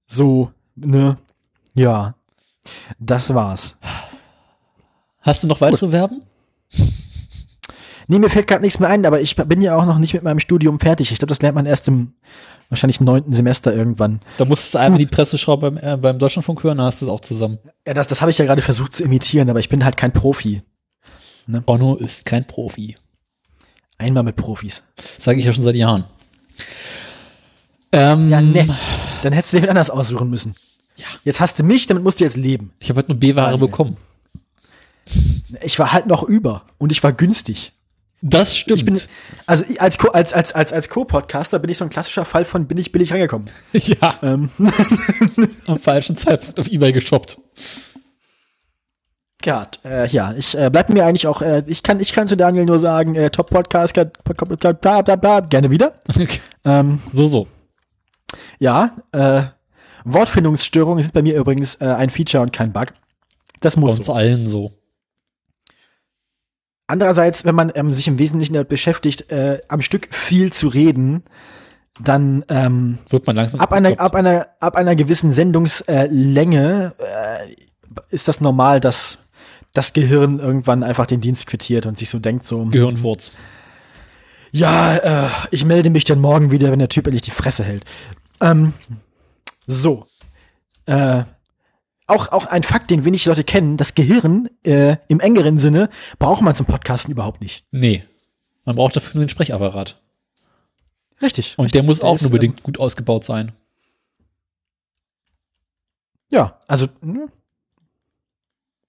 so, ne? Ja. Das war's. Hast du noch weitere Verben? Nee, mir fällt gerade nichts mehr ein, aber ich bin ja auch noch nicht mit meinem Studium fertig. Ich glaube, das lernt man erst im wahrscheinlich neunten Semester irgendwann. Da musst du einmal die Presseschau beim, äh, beim Deutschlandfunk hören, dann hast du es auch zusammen. Ja, das, das habe ich ja gerade versucht zu imitieren, aber ich bin halt kein Profi. Bono ist kein Profi. Einmal mit Profis. Sage ich ja schon seit Jahren. Ähm, Ja, ne. Dann hättest du dir anders aussuchen müssen. Ja. Jetzt hast du mich, damit musst du jetzt leben. Ich habe halt nur B-Ware bekommen. Ich war halt noch über und ich war günstig. Das stimmt. Ich bin, also ich- als Co- als als als als Co-Podcaster bin ich so ein klassischer Fall von bin ich billig reingekommen. ja, Ähm, am falschen Zeitpunkt auf Ebay geshoppt. ja, äh, ja, ich äh, bleib mir eigentlich auch. Äh, ich kann ich kann zu Daniel nur sagen, äh, Top Podcast, bla, bla, bla, gerne wieder. Ähm, so, so. Ja, äh, Wortfindungsstörungen sind bei mir übrigens äh, ein Feature und kein Bug. Das Bei muss uns so. allen so. Andererseits, wenn man ähm, sich im Wesentlichen damit beschäftigt, äh, am Stück viel zu reden, dann ähm, Wird man langsam. ab einer ab einer ab einer gewissen Sendungslänge äh, ist das normal, dass das Gehirn irgendwann einfach den Dienst quittiert und sich so denkt so Gehirnfurz. Ja, äh, ich melde mich dann morgen wieder, wenn der Typ endlich die Fresse hält. Ähm, so. Äh, auch, auch ein Fakt, den wenig Leute kennen, das Gehirn äh, im engeren Sinne braucht man zum Podcasten überhaupt nicht. Nee. Man braucht dafür nur den Sprechapparat. Richtig. Und der muss Der auch ist, nur ähm, bedingt gut ausgebaut sein. Ja, also ne,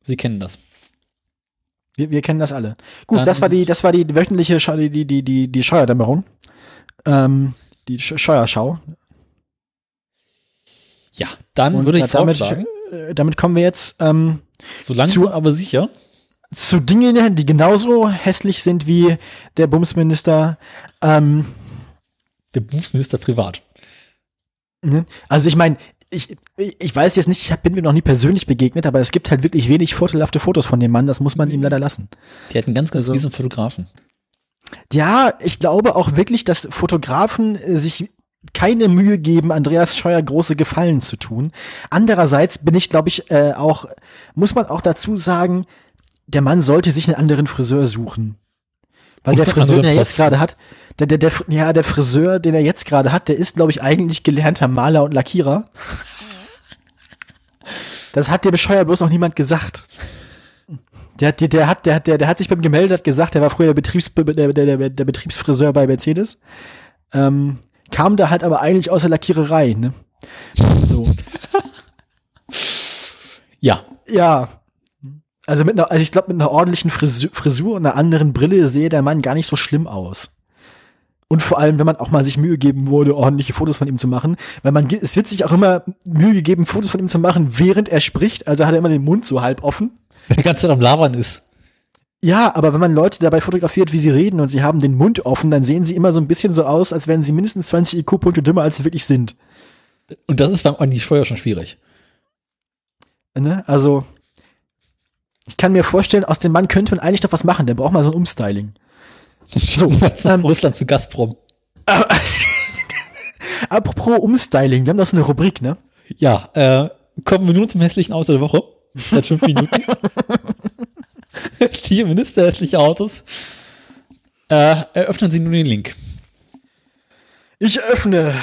Sie kennen das. wir, wir kennen das alle. Gut, Dann- das war die, das war die wöchentliche Schau, die, die, die, die, Scheuerdämmerung. Ähm, die Sch Scheuerschau. Ja, dann Und, würde ich damit, vorschlagen, damit kommen wir jetzt ähm, so langsam zu- aber sicher. zu Dingen, die genauso hässlich sind wie der Bumsminister. Ähm, Der Bundesminister privat. ne? Also ich meine, ich, ich weiß jetzt nicht, ich bin mir noch nie persönlich begegnet, aber es gibt halt wirklich wenig vorteilhafte Fotos von dem Mann, das muss man ihm leider lassen. Die hat einen ganz, ganz Also- Fotografen. Ja, ich glaube auch wirklich, dass Fotografen äh, sich keine Mühe geben, Andreas Scheuer große Gefallen zu tun. Andererseits bin ich, glaube ich, äh, auch, muss man auch dazu sagen, der Mann sollte sich einen anderen Friseur suchen. Weil der Friseur, den er jetzt gerade hat, der, der, der, ja, der Friseur, den er jetzt gerade hat, der ist, glaube ich, eigentlich gelernter Maler und Lackierer. Das hat der Bescheuer bloß noch niemand gesagt. Der, hat- der, der, hat, der, hat, der, der hat sich beim gemeldet, hat gesagt, der war früher der, Betriebs, der, der, der, der Betriebsfriseur bei Mercedes. Ähm, kam da halt aber eigentlich aus der Lackiererei, ne? So. Ja, Ja. Also mit einer, also ich glaube, mit einer ordentlichen Frisur, Frisur und einer anderen Brille sehe der Mann gar nicht so schlimm aus. Und vor allem, wenn man auch mal sich Mühe geben würde, ordentliche Fotos von ihm zu machen, weil man, es wird sich auch immer Mühe gegeben, Fotos von ihm zu machen, während er spricht, also hat er immer den Mund so halb offen. der die ganze Zeit am Labern ist. Ja, aber wenn man Leute dabei fotografiert, wie sie reden und sie haben den Mund offen, dann sehen sie immer so ein bisschen so aus, als wären sie mindestens 20 IQ-Punkte dümmer, als sie wirklich sind. Und das ist beim Andi Scheuer schon schwierig. Ne? Also, ich kann mir vorstellen, aus dem Mann könnte man eigentlich noch was machen, der braucht mal so ein Umstyling. So, ähm, Russland zu Gazprom. Apropos Umstyling, wir haben doch so eine Rubrik, ne? Ja, äh, kommen wir nun zum hässlichen Auto der Woche. Seit fünf Minuten. hässliche Minister, hässliche Autos. Äh, eröffnen Sie nun den Link. Ich öffne.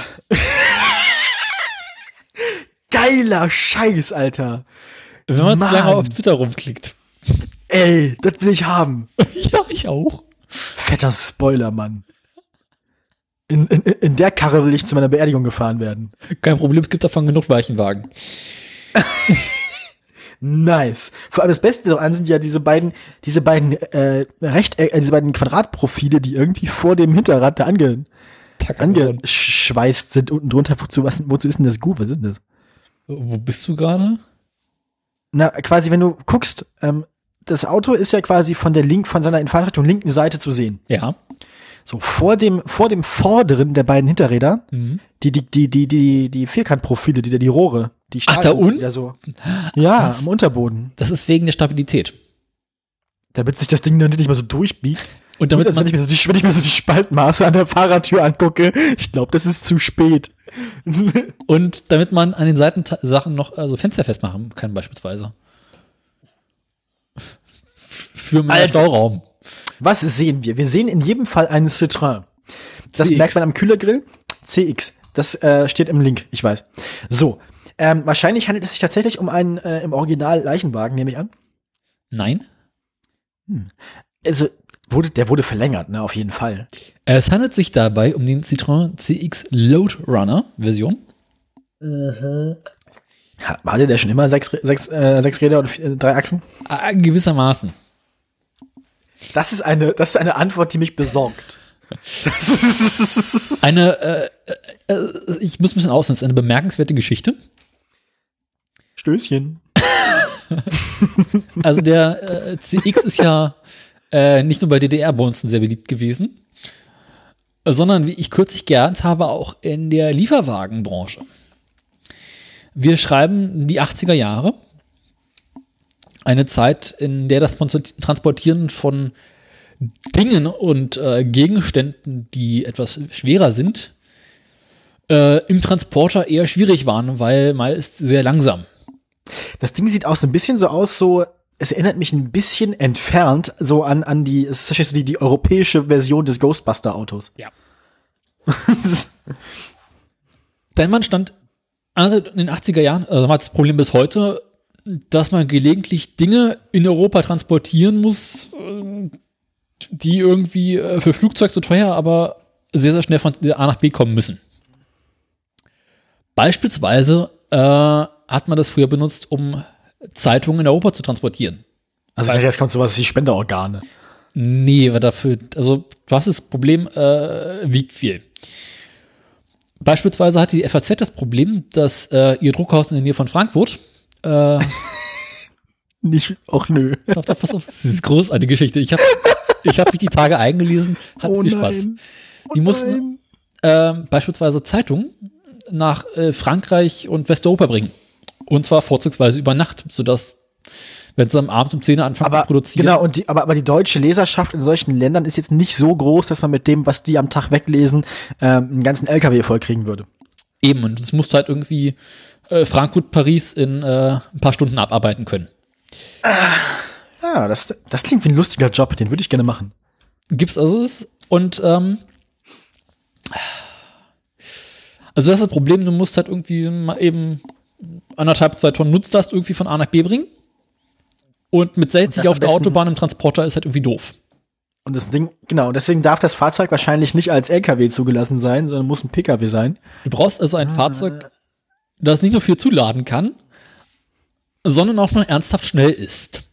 Geiler Scheiß, Alter. Wenn man zu lange auf Twitter rumklickt. Ey, das will ich haben. ja, ich auch. Fetter Spoiler, Mann. In, in, in der Karre will ich zu meiner Beerdigung gefahren werden. Kein Problem, es gibt davon genug Weichenwagen. Nice. Vor allem das Beste daran sind ja diese beiden, diese beiden äh, Recht, äh, diese beiden Quadratprofile, die irgendwie vor dem Hinterrad da ange, angeschweißt sind unten drunter. Wozu, was, wozu ist denn das gut? Was ist denn das? Wo bist du gerade? Na, quasi, wenn du guckst, ähm, das Auto ist ja quasi von der Link, von seiner in Fahrtrichtung linken Seite zu sehen. Ja. So, vor dem, vor dem vorderen der beiden Hinterräder, Mhm. die, die, die, die, die, die Vierkantprofile, die, die Rohre, die Ach, da unten? die da so. Ja, Das- am Unterboden. Das ist wegen der Stabilität. Damit sich das Ding dann nicht mehr so durchbiegt. Und Damit damit als wenn, man, ich mir so die, wenn ich mir so die Spaltmaße an der Fahrradtür angucke, ich glaube, das ist zu spät. und damit man an den Seitensachen noch also Fenster festmachen kann, beispielsweise. Für mehr Also. Bauraum. Was sehen wir? Wir sehen in jedem Fall einen Citroën. Das CX. merkt man am Kühlergrill. CX. Das äh, steht im Link, ich weiß. So. Ähm, wahrscheinlich handelt es sich tatsächlich um einen äh, im Original Leichenwagen, nehme ich an. Nein. Also, wurde, der wurde verlängert, ne, auf jeden Fall. Es handelt sich dabei um den Citroën CX Load Runner Version. Ha- Hatte der schon immer sechs, sechs, äh, sechs Räder und vier, drei Achsen? Äh, gewissermaßen. Das ist eine, das ist eine Antwort, die mich besorgt. Das ist, Eine, äh, äh, äh, ich muss ein bisschen aussetzen, eine bemerkenswerte Geschichte. Stößchen. Also der äh, CX ist ja äh, nicht nur bei DDR-Bonzen sehr beliebt gewesen, sondern wie ich kürzlich gelernt habe, auch in der Lieferwagenbranche. Wir schreiben die 80er Jahre, eine Zeit, in der das Transportieren von Dingen und äh, Gegenständen, die etwas schwerer sind, äh, im Transporter eher schwierig waren, weil meist sehr langsam. Das Ding sieht auch so ein bisschen so aus, so, es erinnert mich ein bisschen entfernt so an, an die, es ist so die, die europäische Version des Ghostbuster-Autos. Ja. Denn man stand also in den 80er Jahren, also man hat das Problem bis heute, dass man gelegentlich Dinge in Europa transportieren muss, die irgendwie äh, für Flugzeug so teuer, aber sehr, sehr schnell von A nach B kommen müssen. Beispielsweise äh, hat man das früher benutzt, um Zeitungen in Europa zu transportieren. Also dachte, jetzt kommt sowas wie Spenderorgane. Nee, war dafür, also du hast das Problem, äh, wiegt viel. Beispielsweise hat die FAZ das Problem, dass äh, ihr Druckhaus in der Nähe von Frankfurt, äh, Nicht, auch nö. pass auf, pass auf, das ist eine großartige Geschichte. Ich habe ich hab mich die Tage eingelesen, hat viel Spaß. Die mussten äh, beispielsweise Zeitungen nach äh, Frankreich und Westeuropa bringen. Und zwar vorzugsweise über Nacht, sodass, wenn sie am Abend um 10 Uhr anfangen Aber zu produzieren, genau, und die, aber, aber die deutsche Leserschaft in solchen Ländern ist jetzt nicht so groß, dass man mit dem, was die am Tag weglesen, ähm, einen ganzen LKW vollkriegen würde. Eben, und das musst du halt irgendwie äh, Frankfurt, Paris in äh, ein paar Stunden abarbeiten können. Ja, das, das klingt wie ein lustiger Job, den würde ich gerne machen. Gibt's also es. Und ähm, also das ist das Problem, du musst halt irgendwie mal eben anderthalb, zwei Tonnen Nutzlast irgendwie von A nach B bringen. Und mit 60 das auf der Autobahn im Transporter ist halt irgendwie doof. Und das Ding, genau, deswegen darf das Fahrzeug wahrscheinlich nicht als LKW zugelassen sein, sondern muss ein PKW sein. Du brauchst also ein Fahrzeug, das nicht nur viel zuladen kann, sondern auch noch ernsthaft schnell ist.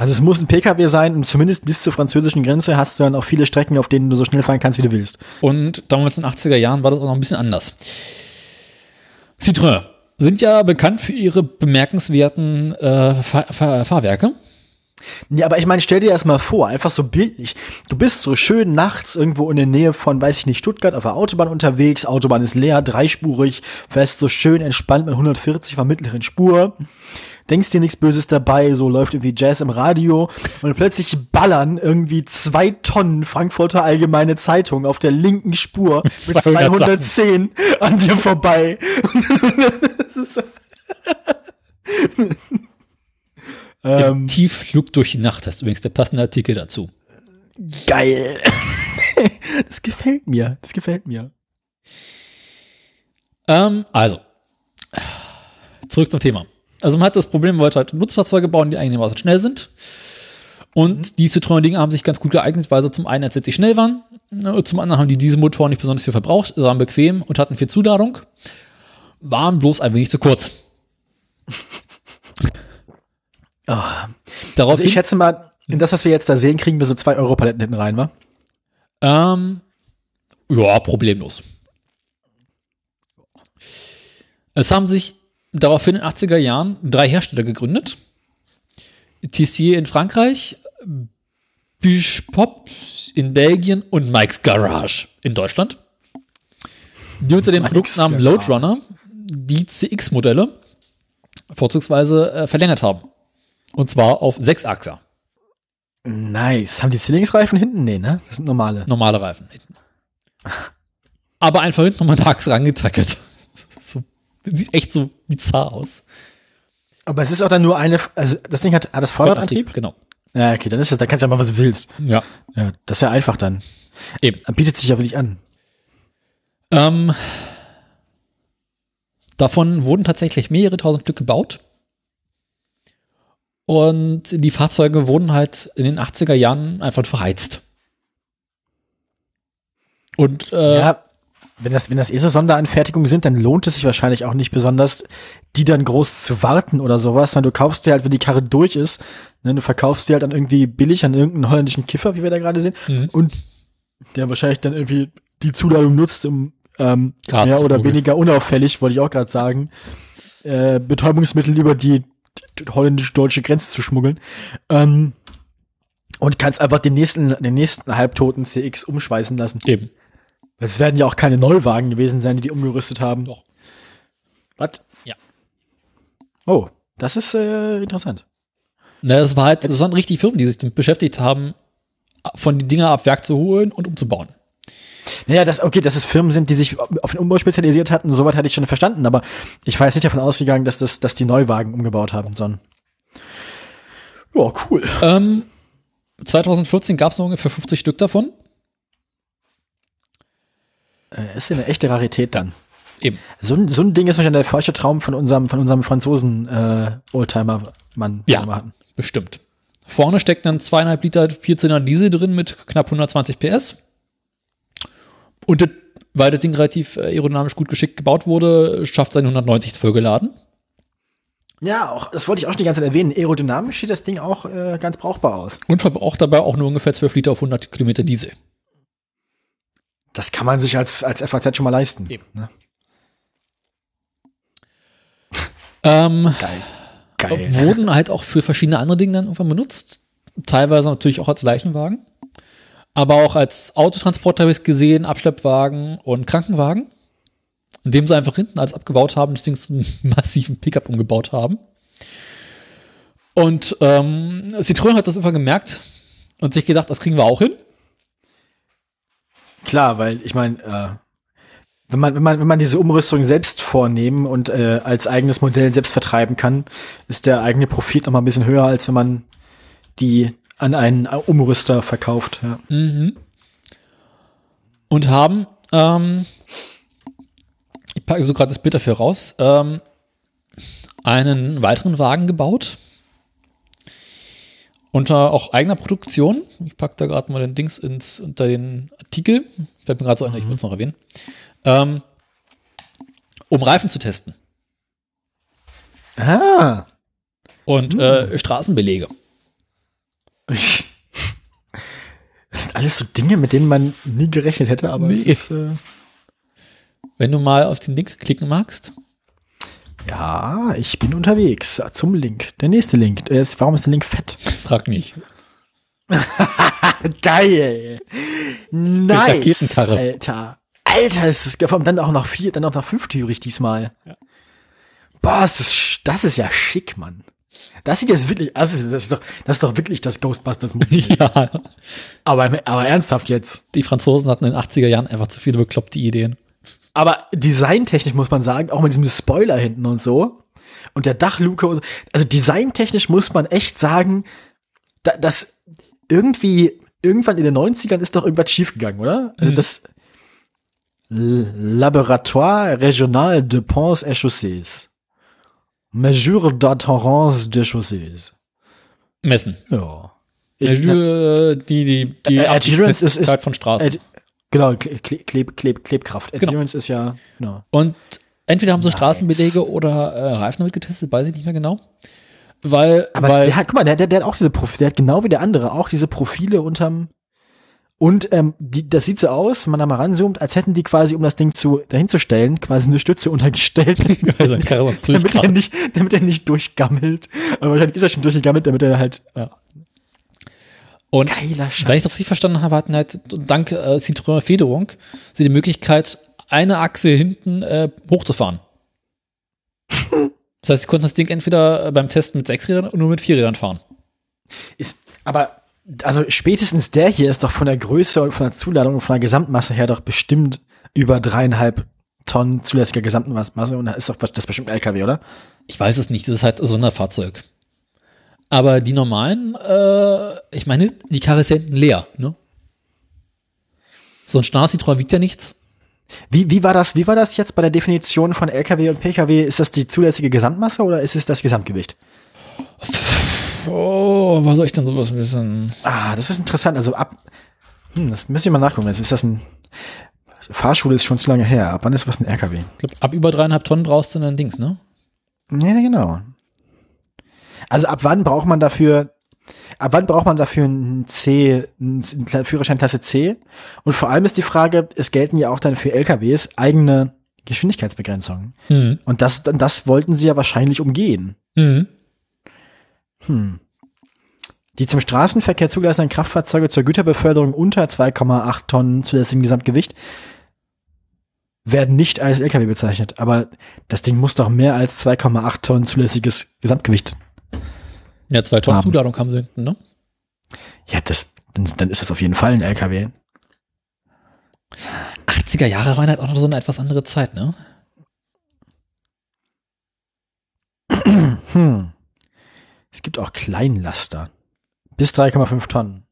Also es muss ein PKW sein und zumindest bis zur französischen Grenze hast du dann auch viele Strecken, auf denen du so schnell fahren kannst, wie du willst. Und damals in den 80er Jahren war das auch noch ein bisschen anders. Citroën sind ja bekannt für ihre bemerkenswerten äh, Fahr Fahr Fahrwerke. Ja, aber ich meine, stell dir das mal vor, einfach so bildlich. Du bist so schön nachts irgendwo in der Nähe von, weiß ich nicht, Stuttgart auf der Autobahn unterwegs, Autobahn ist leer, dreispurig, fährst so schön entspannt mit 140 von mittleren Spur. denkst dir nichts Böses dabei, so läuft irgendwie Jazz im Radio und plötzlich ballern irgendwie zwei Tonnen Frankfurter Allgemeine Zeitung auf der linken Spur mit 200 210 an dir vorbei. das ist ähm, Tiefflug durch die Nacht hast übrigens der passende Artikel dazu. geil. das gefällt mir. Das gefällt mir. Ähm, also, zurück zum Thema. Also man hat das Problem, man wollte halt Nutzfahrzeuge bauen, die einigermaßen schnell sind. Und die Citroën-Dinge haben sich ganz gut geeignet, weil sie zum einen letztendlich schnell waren, ne, und zum anderen haben die diese Motoren nicht besonders viel verbraucht, waren bequem und hatten viel Zuladung, waren bloß ein wenig zu kurz. Also Daraufhin, ich schätze mal, in das, was wir jetzt da sehen, kriegen wir so zwei Euro-Paletten hinten rein, wa? ähm, ja, problemlos. Es haben sich daraufhin in den 80er Jahren drei Hersteller gegründet. Tissier in Frankreich, Bischpop in Belgien und Mike's Garage in Deutschland. Die unter dem Mike's Produktnamen. Loadrunner die CX-Modelle vorzugsweise äh, verlängert haben. Und zwar auf Sechsachser, Nice. Haben die Zwillingsreifen hinten? Nee, ne? Das sind normale. normale Reifen. Aber einfach hinten nochmal eine Achse rangetackert. So, sieht echt so bizarr aus. Aber es ist auch dann nur eine, also das Ding hat, hat das Vorderradantrieb? Genau. Ja, okay, dann ist das, da kannst du ja mal, was du willst. Ja, Ja, das ist ja einfach dann. eben. Bietet sich ja wirklich an. Ähm, davon wurden tatsächlich mehrere tausend Stück gebaut. Und die Fahrzeuge wurden halt in den 80er Jahren einfach verheizt. Und äh, ja, wenn das, wenn das eh so Sonderanfertigungen sind, dann lohnt es sich wahrscheinlich auch nicht besonders, die dann groß zu warten oder sowas, sondern du kaufst dir halt, wenn die Karre durch ist, ne, du verkaufst die halt dann irgendwie billig an irgendeinen holländischen Kiffer, wie wir da gerade sehen, Mhm. und der wahrscheinlich dann irgendwie die Zuladung nutzt, um ähm, mehr oder weniger unauffällig, wollte ich auch gerade sagen, äh, Betäubungsmittel über die holländisch-deutsche Grenze zu schmuggeln. Ähm, und kannst einfach den nächsten, den nächsten halbtoten CX umschweißen lassen. eben. Es werden ja auch keine Neuwagen gewesen sein, die die umgerüstet haben. Doch. Was? Ja. Oh, das ist äh, interessant. Na, das war halt, das waren richtig Firmen, die sich damit beschäftigt haben, von die Dinger ab Werk zu holen und umzubauen. Naja, das, okay, dass es Firmen sind, die sich auf den Umbau spezialisiert hatten, soweit hatte ich schon verstanden, aber ich war jetzt nicht davon ausgegangen, dass, das, dass die Neuwagen umgebaut haben, sondern. Ja, cool. Ähm, 2014 gab es noch ungefähr 50 Stück davon. Äh, ist ja eine echte Rarität dann. Eben. So, ein- so ein Ding ist wahrscheinlich der feuchte Traum von unserem, von unserem Franzosen äh, Oldtimer-Mann, Ja. Bestimmt. Vorne steckt dann zweieinhalb Liter 14er Diesel drin mit knapp 120 PS. Und das, weil das Ding relativ äh, aerodynamisch gut geschickt gebaut wurde, schafft seine 190 vollgeladen. Ja, auch, das wollte ich auch schon die ganze Zeit erwähnen. Aerodynamisch sieht das Ding auch äh, ganz brauchbar aus. Und verbraucht dabei auch nur ungefähr 12 Liter auf 100 Kilometer Diesel. Das kann man sich als, als FAZ schon mal leisten. Eben. Ne? Ähm, Geil. Geil. wurden halt auch für verschiedene andere Dinge dann irgendwann benutzt. Teilweise natürlich auch als Leichenwagen. Aber auch als Autotransport habe ich es gesehen, Abschleppwagen und Krankenwagen. Indem sie einfach hinten alles abgebaut haben, das Ding zu einem massiven Pickup umgebaut haben. Und ähm, Citroën hat das irgendwann gemerkt und sich gedacht, das kriegen wir auch hin. Klar, weil ich meine, äh, wenn man, wenn man, wenn man diese Umrüstung selbst vornehmen und äh, als eigenes Modell selbst vertreiben kann, ist der eigene Profit noch mal ein bisschen höher, als wenn man die an einen Umrüster verkauft. Ja. Mhm. Und haben, ähm, ich packe so gerade das Bild dafür raus, ähm, einen weiteren Wagen gebaut. Unter auch eigener Produktion. Ich packe da gerade mal den Dings ins, unter den Artikel. Fällt mir gerade so ein, ich will es noch erwähnen. Ähm, um Reifen zu testen. Ah. Und äh, Straßenbelege. Das sind alles so Dinge, mit denen man nie gerechnet hätte, aber es Nee. ist, äh, Wenn du mal auf den Link klicken magst. ja, ich bin unterwegs zum Link. Der nächste Link. Ist, warum ist der Link fett? Frag nicht. Geil. Nice. Alter. Alter, ist das allem dann auch noch vier, dann auch noch fünftürig diesmal. Ja. Boah, ist das, das ist ja schick, Mann. Das sieht jetzt wirklich, also das ist doch, das ist doch wirklich das Ghostbusters Movie. ja, aber, aber ernsthaft jetzt. die Franzosen hatten in den 80er Jahren einfach zu viele bekloppte Ideen. Aber designtechnisch muss man sagen, auch mit diesem Spoiler hinten und so und der Dachluke und so, also designtechnisch muss man echt sagen, da, das irgendwie irgendwann in den 90ern ist doch irgendwas schiefgegangen, oder? Also Mhm. das Laboratoire Régional de Ponts et Chaussées. Mesure d'adhérence de Chaussées. Messen. Ja. Ja, die, die, die Äh, Adherence ist- ist- Abdichtigkeit von Straßen. Ad- genau, Kle- Kle- Kleb, Kleb, Klebkraft. Genau. Adherence ist ja, genau. Und entweder haben sie Nice. Straßenbelege oder äh, Reifen damit getestet, weiß ich nicht mehr genau. Weil, Aber weil der hat, guck mal, der, der, der hat auch diese Profile, der hat genau wie der andere auch diese Profile unterm. Und ähm, die, das sieht so aus, wenn man da mal ranzoomt, als hätten die quasi, um das Ding zu dahin zu stellen, quasi eine Stütze untergestellt, also damit, er nicht, damit er nicht durchgammelt. Aber wahrscheinlich ist er schon durchgegammelt, damit er halt. Ja. Und wenn Scheiß. ich das richtig verstanden habe, hatten halt dank äh, Citroën Federung sie die Möglichkeit, eine Achse hinten äh, hochzufahren. Das heißt, sie konnten das Ding entweder äh, beim Testen mit sechs Rädern oder nur mit vier Rädern fahren. Ist, aber, also spätestens der hier ist doch von der Größe und von der Zuladung und von der Gesamtmasse her doch bestimmt über dreieinhalb Tonnen zulässiger Gesamtmasse und da ist doch das bestimmt ein LKW, oder? Ich weiß es nicht, das ist halt so ein Sonderfahrzeug. Aber die normalen, äh, ich meine, die Karre ist ja hinten leer, ne? So ein Standard-Citroën wiegt ja nichts. Wie, wie, war das, wie war das jetzt bei der Definition von LKW und PKW? Ist das die zulässige Gesamtmasse oder ist es das Gesamtgewicht? Oh, was soll ich denn sowas wissen? Ah, das ist interessant. Also ab, hm, das müssen wir mal nachgucken. Jetzt ist das ein, Fahrschule ist schon zu lange her. Ab wann ist was ein LKW? Ich glaub, ab über dreieinhalb Tonnen brauchst du dann Dings, ne? Ja, genau. Also ab wann braucht man dafür, ab wann braucht man dafür einen C, einen Führerschein Klasse C? Und vor allem ist die Frage, es gelten ja auch dann für LKWs eigene Geschwindigkeitsbegrenzungen. Mhm. Und das, das wollten sie ja wahrscheinlich umgehen. Mhm. Hm. Die zum Straßenverkehr zugelassenen Kraftfahrzeuge zur Güterbeförderung unter 2,8 Tonnen zulässigem Gesamtgewicht werden nicht als LKW bezeichnet. Aber das Ding muss doch mehr als 2,8 Tonnen zulässiges Gesamtgewicht. Ja, zwei Tonnen Haben. Zuladung haben sie hinten, ne? Ja, das, dann, dann ist das auf jeden Fall ein LKW. 80er Jahre waren halt auch noch so eine etwas andere Zeit, ne? Hm. Es gibt auch Kleinlaster. Bis 3,5 Tonnen.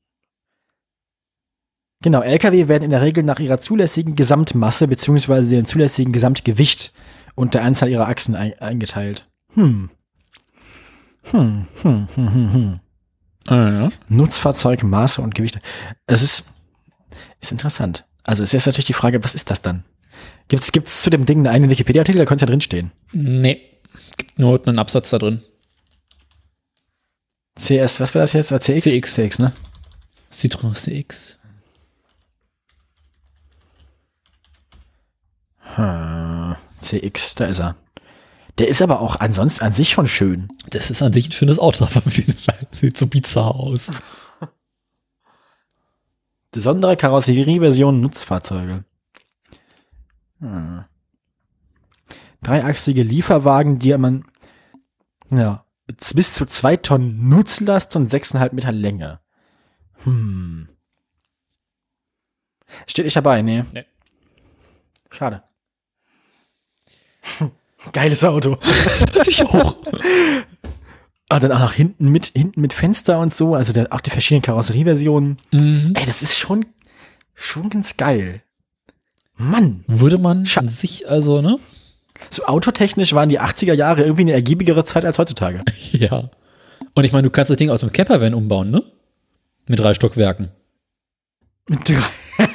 Genau, Lkw werden in der Regel nach ihrer zulässigen Gesamtmasse beziehungsweise dem zulässigen Gesamtgewicht und der Anzahl ihrer Achsen ein eingeteilt. Hm. Hm, hm, hm, hm, hm. Ah, ja. Nutzfahrzeug, Maße und Gewichte. Es ist, ist interessant. Also ist jetzt natürlich die Frage, was ist das dann? Gibt es zu dem Ding einen Wikipedia-Artikel? Da könnte es ja drinstehen. Nee. Es gibt nur einen Absatz da drin. CS, was war das jetzt? Ah, CX? CX. CX, ne? Citroën CX. Hm, CX, da ist er. Der ist aber auch ansonsten an sich schon schön. Das ist an sich ein schönes Auto, aber sieht so bizarr aus. Besondere Karosserieversion Nutzfahrzeuge. Hm. Dreiachsige Lieferwagen, die man ja, bis zu zwei Tonnen Nutzlast und sechseinhalb Meter Länge. Hm. Steht nicht dabei, nee. Nee. Schade. Geiles Auto. ich auch. Ah, dann auch nach hinten mit, hinten mit Fenster und so, also der, auch die verschiedenen Karosserieversionen. Mhm. Ey, das ist schon, schon ganz geil. Mann, Würde man Scha- an sich also, ne? So autotechnisch waren die 80er Jahre irgendwie eine ergiebigere Zeit als heutzutage. Ja. Und ich meine, du kannst das Ding aus dem Campervan umbauen, ne? Mit drei Stockwerken. Mit drei.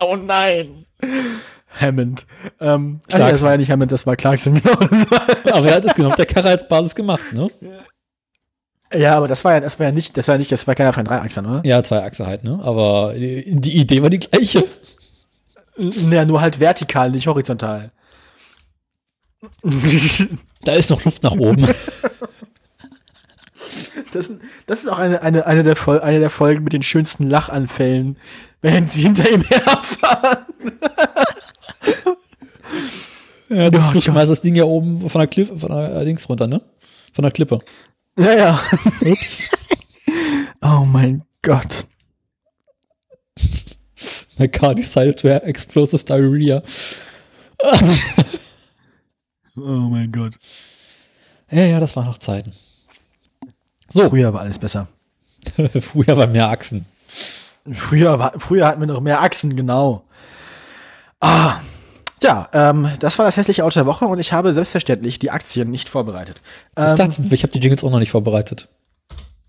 oh nein. Hammond. Ähm, nee, das war ja nicht Hammond, das war Clarkson. Genau, Aber er hat es genommen, der Karre als Basis gemacht, ne? ja, aber das war ja, das war ja nicht, das war ja nicht, das war keiner von Dreiachsern, oder? Ja, zwei Achse halt, ne? Aber die die Idee war die gleiche. Ja, nur halt vertikal, nicht horizontal. Da ist noch Luft nach oben. Das, das ist auch eine, eine, eine, der Fol eine der Folgen mit den schönsten Lachanfällen, während sie hinter ihm herfahren. Ja, du, schmeißt das Ding ja oben von der Klippe, von der äh, Dings runter, ne? Von der Klippe. Ja, ja. Ups. Oh mein Gott. My car decided to have explosive diarrhea. Oh mein Gott. Ja, ja, das waren noch Zeiten. So, Früher war alles besser. früher war mehr Achsen. Früher, war, früher hatten wir noch mehr Achsen, genau. Ah, ja, ähm, das war das hässliche Auto der Woche und ich habe selbstverständlich die Aktien nicht vorbereitet. Ich Ähm, dachte, ich habe die Jingles auch noch nicht vorbereitet.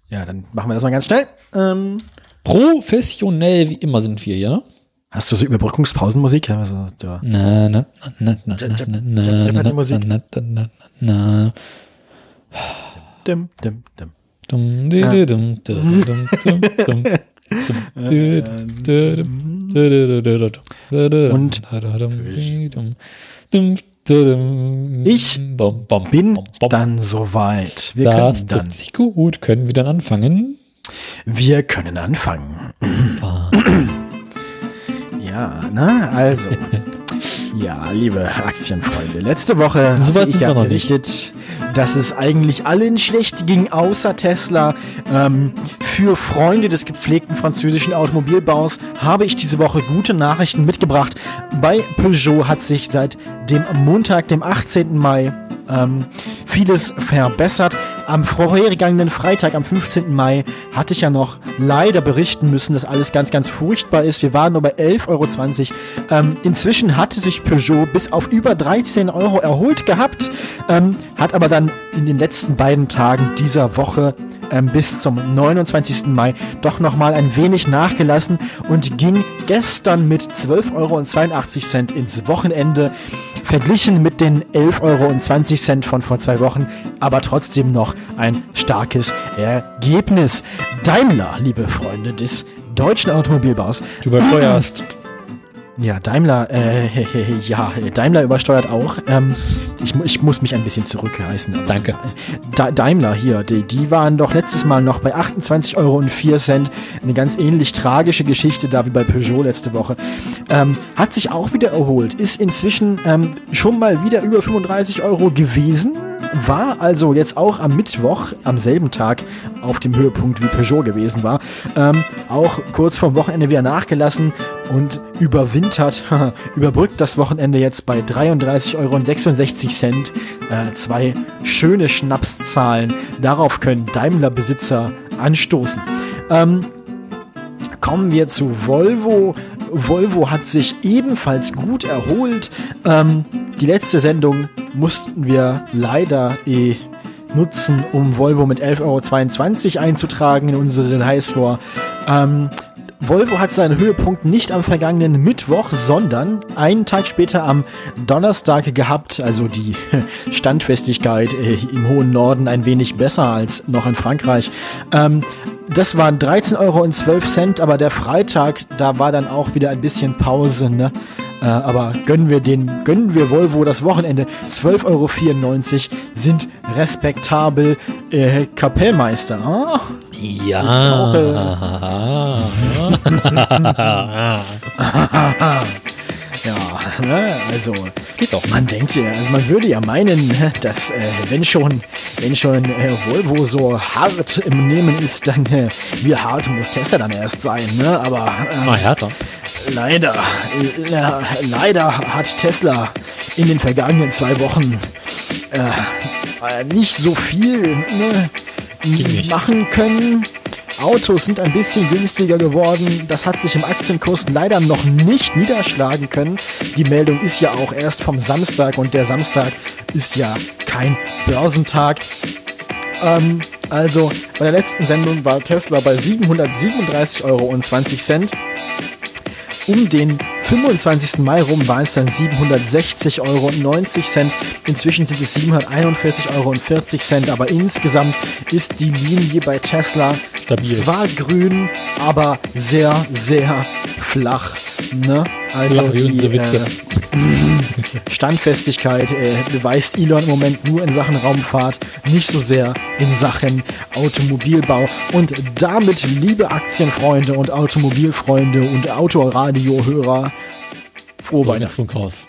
ja, dann machen wir das mal ganz schnell. Ähm, Professionell wie immer sind wir, ja? hast du so Überbrückungspausenmusik? Also, ja. Na, na, na, na, na, na, na, na, na, na, na, na. Dim, dim, dim. Dum, di, di, dum, di, dum, dum, dum, dum. Dum, di, dum, di, dum, di, di, di, di, di, di, di, Und Ich Bin dann soweit. Wir Das können dann, sich gut. Können wir dann anfangen? Wir können anfangen. Ja, na, also. Ja, liebe Aktienfreunde, letzte Woche So hatte ich ja berichtet, dass es eigentlich allen schlecht ging, außer Tesla. Ähm, für Freunde des gepflegten französischen Automobilbaus habe ich diese Woche gute Nachrichten mitgebracht. Bei Peugeot hat sich seit dem Montag, dem 18. Mai, ähm, vieles verbessert. Am vorhergegangenen Freitag, am 15. Mai, hatte ich ja noch leider berichten müssen, dass alles ganz, ganz furchtbar ist. Wir waren nur bei 11,20 Euro. Ähm, inzwischen hatte sich Peugeot bis auf über 13 Euro erholt gehabt, ähm, hat aber dann in den letzten beiden Tagen dieser Woche ähm, bis zum 29. Mai doch nochmal ein wenig nachgelassen und ging gestern mit 12,82 Euro ins Wochenende. Verglichen mit den 11,20 Euro von vor zwei Wochen, aber trotzdem noch ein starkes Ergebnis. Daimler, liebe Freunde des deutschen Automobilbaus, Du übersteuerst. ja, Daimler, äh, ja, Daimler übersteuert auch. Ähm, ich, ich muss mich ein bisschen zurückreißen. Danke. Da Daimler hier, die, die waren doch letztes Mal noch bei 28,04 Euro. Eine ganz ähnlich tragische Geschichte da wie bei Peugeot letzte Woche. Ähm, hat sich auch wieder erholt, ist inzwischen ähm, schon mal wieder über 35 Euro gewesen. War also jetzt auch am Mittwoch, am selben Tag, auf dem Höhepunkt wie Peugeot gewesen war. Ähm, auch kurz vorm Wochenende wieder nachgelassen und überwintert, überbrückt das Wochenende jetzt bei 33,66 Euro. Äh, zwei schöne Schnapszahlen. Darauf können Daimler-Besitzer anstoßen. Ähm, kommen wir zu Volvo. Volvo hat sich ebenfalls gut erholt. Ähm, die letzte Sendung mussten wir leider eh nutzen, um Volvo mit 11,22 Euro einzutragen in unsere Highscore. Ähm, Volvo hat seinen Höhepunkt nicht am vergangenen Mittwoch, sondern einen Tag später am Donnerstag gehabt. Also die Standfestigkeit äh, im hohen Norden ein wenig besser als noch in Frankreich. Ähm, das waren 13,12 Euro, aber der Freitag, da war dann auch wieder ein bisschen Pause. Ne? Äh, aber gönnen wir den, gönnen wir Volvo das Wochenende. 12,94 Euro sind respektabel. Äh, Kapellmeister. ah? Ja. Ja, ne, also Geht doch. man denkt ja, also man würde ja meinen, dass äh, wenn schon, wenn schon äh, Volvo so hart im Nehmen ist, dann äh, wie hart muss Tesla dann erst sein, ne? Aber ähm, Mal härter. leider, äh, leider hat Tesla in den vergangenen zwei Wochen äh, äh, nicht so viel ne, machen können. Autos sind ein bisschen günstiger geworden. Das hat sich im Aktienkurs leider noch nicht niederschlagen können. Die Meldung ist ja auch erst vom Samstag und der Samstag ist ja kein Börsentag. Ähm, also bei der letzten Sendung war Tesla bei 737,20 Euro. Um den 25. Mai rum waren es dann 760,90 Euro. Inzwischen sind es 741,40 Euro. Aber insgesamt ist die Linie bei Tesla Stabil. zwar grün, aber sehr, sehr flach. Ne? Also Flach wie die unsere Witze. äh, Standfestigkeit äh, beweist Elon im Moment nur in Sachen Raumfahrt, nicht so sehr in Sachen Automobilbau. Und damit, liebe Aktienfreunde und Automobilfreunde und Autoradiohörer, frohe So, Weihnachten. Raus.